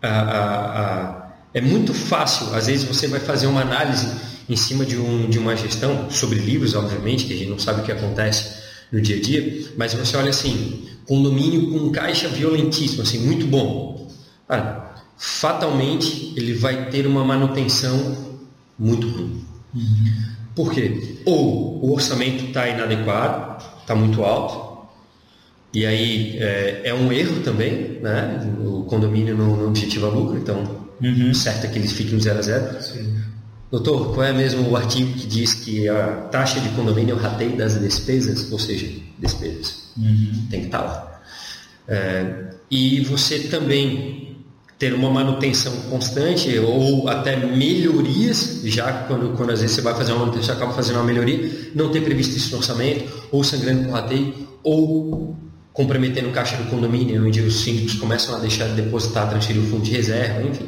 a, a, a, é muito fácil. Às vezes você vai fazer uma análise em cima de, um, de uma gestão, sobre livros, obviamente, que a gente não sabe o que acontece no dia a dia, mas você olha assim, condomínio com caixa violentíssimo, assim, muito bom. Cara, fatalmente ele vai ter uma manutenção muito ruim. Uhum. Por quê? Ou o orçamento está inadequado, está muito alto, e aí é, é, um erro também, né? O condomínio não, não objetiva lucro, então uhum. certo é que ele fique no zero a zero. Sim. Doutor, qual é mesmo o artigo que diz que a taxa de condomínio é o rateio das despesas, ou seja, despesas? Uhum. Tem que estar tá lá. É, e você também ter uma manutenção constante ou até melhorias, já quando, quando às vezes você vai fazer uma manutenção, acaba fazendo uma melhoria, não ter previsto isso no orçamento, ou sangrando com rateio, ou comprometendo o caixa do condomínio, onde os síndicos começam a deixar de depositar, transferir o fundo de reserva, enfim.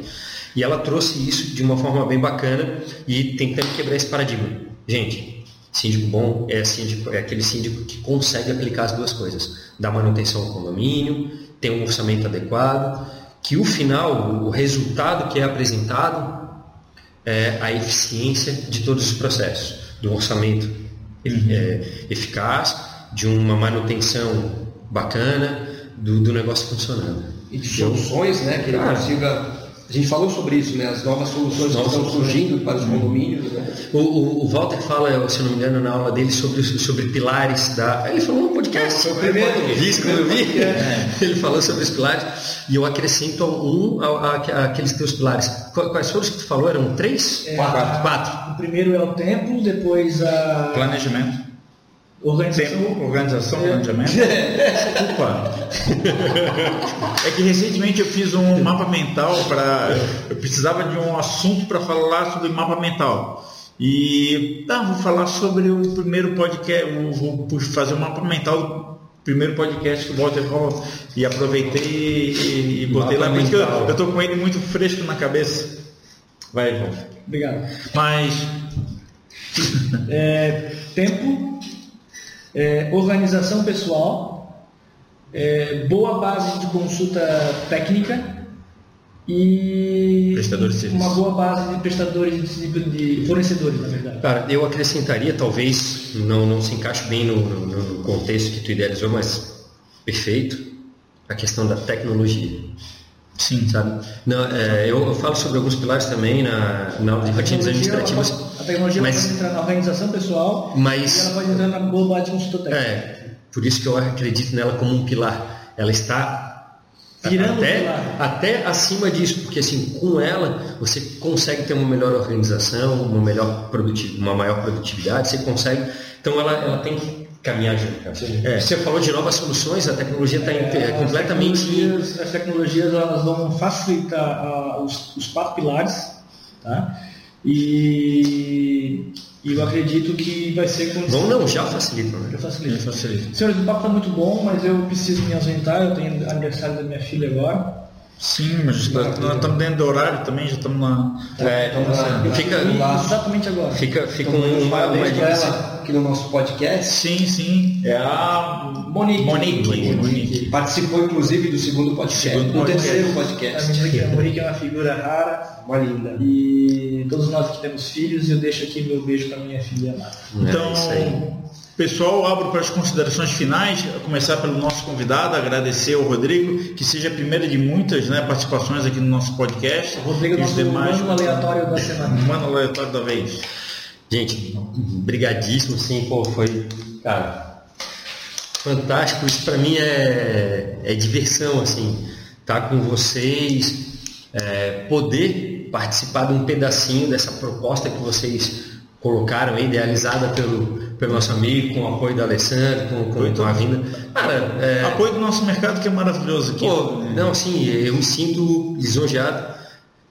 E ela trouxe isso de uma forma bem bacana e tentando quebrar esse paradigma. Gente, síndico bom é, síndico, é aquele síndico que consegue aplicar as duas coisas. Dar manutenção ao condomínio, ter um orçamento adequado, que o final, o resultado que é apresentado é a eficiência de todos os processos. Do orçamento uhum. é, eficaz, de uma manutenção bacana, do, do negócio funcionando. E de soluções, né? Que ele consiga a gente falou sobre isso, né? As novas soluções novas que estão surgindo para os condomínios. Né? O, o, o, Walter fala, se não me engano, na aula dele sobre, sobre pilares da. Ele falou no podcast. Foi o primeiro disco que eu vi. É. Ele falou sobre os pilares. E eu acrescento um aqueles teus pilares. Quais foram os que tu falou? Eram três? É, quatro. quatro. O primeiro é o tempo, depois a. Planejamento. Organização. Tempo, organização, é. planejamento. Opa! é que recentemente eu fiz um mapa mental para. Eu precisava de um assunto para falar sobre mapa mental. E tá, vou falar sobre o primeiro podcast, vou fazer um mapa mental do primeiro podcast que o Walter falou. E aproveitei e, e botei mapa lá, porque eu, eu tô com ele muito fresco na cabeça. Vai, Walter. Obrigado. Mas. É, tempo é, organização pessoal, é, boa base de consulta técnica e uma boa base de prestadores de, de, fornecedores, na verdade. Cara, eu acrescentaria, talvez não, não se encaixe bem no, no, no contexto que tu idealizou, mas perfeito, a questão da tecnologia. Sim. Sabe? Não, é, eu, eu, falo sobre alguns pilares também na, na aula de rotinas administrativas. A tecnologia mas, pode entrar na organização pessoal mas, e ela pode entrar na de consulta. É, por isso que eu acredito nela como um pilar. Ela está Virando até, até acima disso, porque assim, com ela você consegue ter uma melhor organização, uma, melhor produtiv uma maior produtividade, você consegue. Então ela, ela tem que caminhar junto. É, você falou de novas soluções, a tecnologia está é, completamente. As tecnologias, as tecnologias elas vão facilitar os, os, quatro pilares, tá? E, e, eu acredito que vai ser. Vão não, já facilita. Né? Já facilita. Já facilita. Senhores, o papo está muito bom, mas eu preciso me ausentar, eu tenho aniversário da minha filha agora. Sim, mas nós, estamos dentro do horário também, já estamos na. É, então, na, fica, exatamente agora. Fica, fica então, um, uma, uma ela aqui no nosso podcast. Sim, sim. É a Monique. Monique. Monique. Monique. Participou, inclusive, do segundo podcast. Segundo do podcast. terceiro podcast. A Monique, a Monique é uma figura rara. Uma linda. E todos nós que temos filhos, eu deixo aqui meu beijo para minha filha amada. Então. É Pessoal, abro para as considerações finais, a começar pelo nosso convidado, agradecer ao Rodrigo, que seja a primeira de muitas né, participações aqui no nosso podcast. O Rodrigo é o demais... mano aleatório da semana. Mano aleatório da vez. Gente, brigadíssimo, sim, pô, foi, cara, fantástico. Isso para mim é, é diversão, assim, estar tá com vocês, é, poder participar de um pedacinho dessa proposta que vocês colocaram, idealizada pelo, pelo nosso amigo, com o apoio do Alessandro, com, com, com a vinda. Cara, é... Apoio do nosso mercado que é maravilhoso aqui. Pô, não, sim, eu me sinto lisonjeado.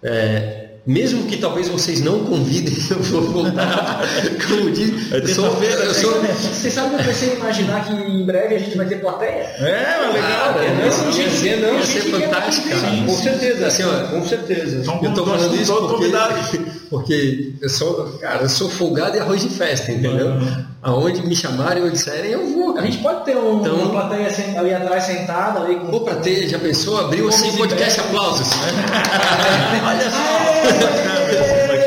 É, mesmo que talvez vocês não convidem, eu vou voltar. Como diz, É eu sou, eu sou, Você sabe que eu pensei em imaginar que em breve a gente vai ter plateia? É, mas legal. Ah, né? não, ia ser, não, ia ser ser fantástico, cara. Com certeza, Assim, ó, com certeza. Então, Eu nós falando isso porque, porque eu sou, cara, eu sou folgado e arroz de festa, entendeu? Aonde me chamarem ou disserem, eu vou. A gente pode ter um- Então- uma plateia sen- ali atrás sentada ali com. Vou pra ter, já pensou? Abriu assim, podcast aplausos. Olha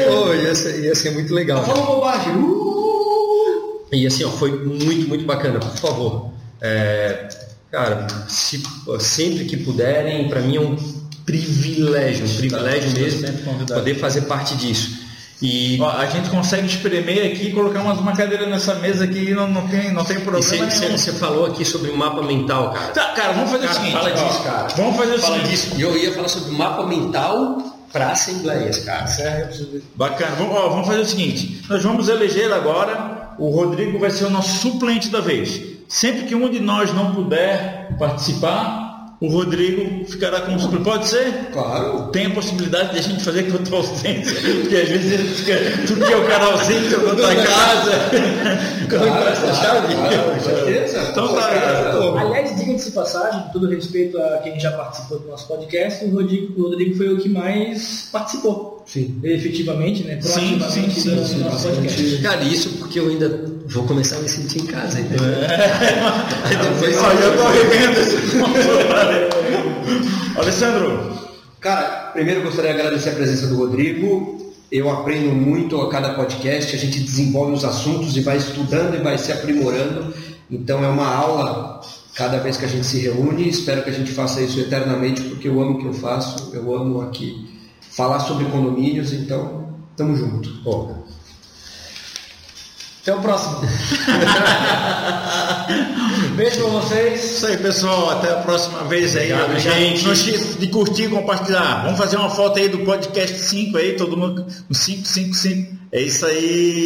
Pô, ia ser, ia ser muito legal. Fala bobagem. Uh! E assim, ó, foi muito, muito bacana. Por favor, é, cara, se- sempre que puderem, para mim é um privilégio, um privilégio mesmo sempre convidado. poder fazer parte disso. E, Ó, a gente consegue espremer aqui e colocar mais uma cadeira nessa mesa aqui não, não tem, não tem problema você, falou aqui sobre o mapa mental, cara. Tá, cara, vamos fazer Cara, o seguinte. fala ó, disso, cara. Vamos fazer o Fala seguinte. disso. E eu ia falar sobre o mapa mental para assembleias, cara. Bacana. Vamos, ó, vamos fazer o seguinte. Nós vamos eleger agora. O Rodrigo vai ser o nosso suplente da vez. Sempre que um de nós não puder participar, o Rodrigo ficará como suplente. Pode ser? Claro. Tem a possibilidade de a gente fazer com a tua ausência, porque às vezes ele fica, tu que é o cara ausente, eu vou estar em casa. Claro, claro, com certeza. Então tá, cara. Aliás, diga-se de passagem, com todo respeito a quem já participou do nosso podcast, o Rodrigo, o Rodrigo foi o que mais participou. Sim. Efetivamente, né? Sim, Proativamente sim, sim, do sim, nosso sim. podcast. Cara, isso porque eu ainda vou começar a me sentir em casa, entendeu? Aí depois Olha, eu tô revendo esse Alessandro, Cara, primeiro eu gostaria de agradecer a presença do Rodrigo. Eu aprendo muito a cada podcast, a gente desenvolve os assuntos e vai estudando e vai se aprimorando. Então é uma aula cada vez que a gente se reúne. Espero que a gente faça isso eternamente, porque eu amo o que eu faço, eu amo aqui falar sobre condomínios, então tamo junto. Pô, Até o próximo. Beijo pra vocês. isso aí pessoal, até a próxima vez aí. Obrigado, gente. Não esqueça de curtir e compartilhar. Vamos fazer uma foto aí do podcast 5 aí, todo mundo no 555. É isso aí.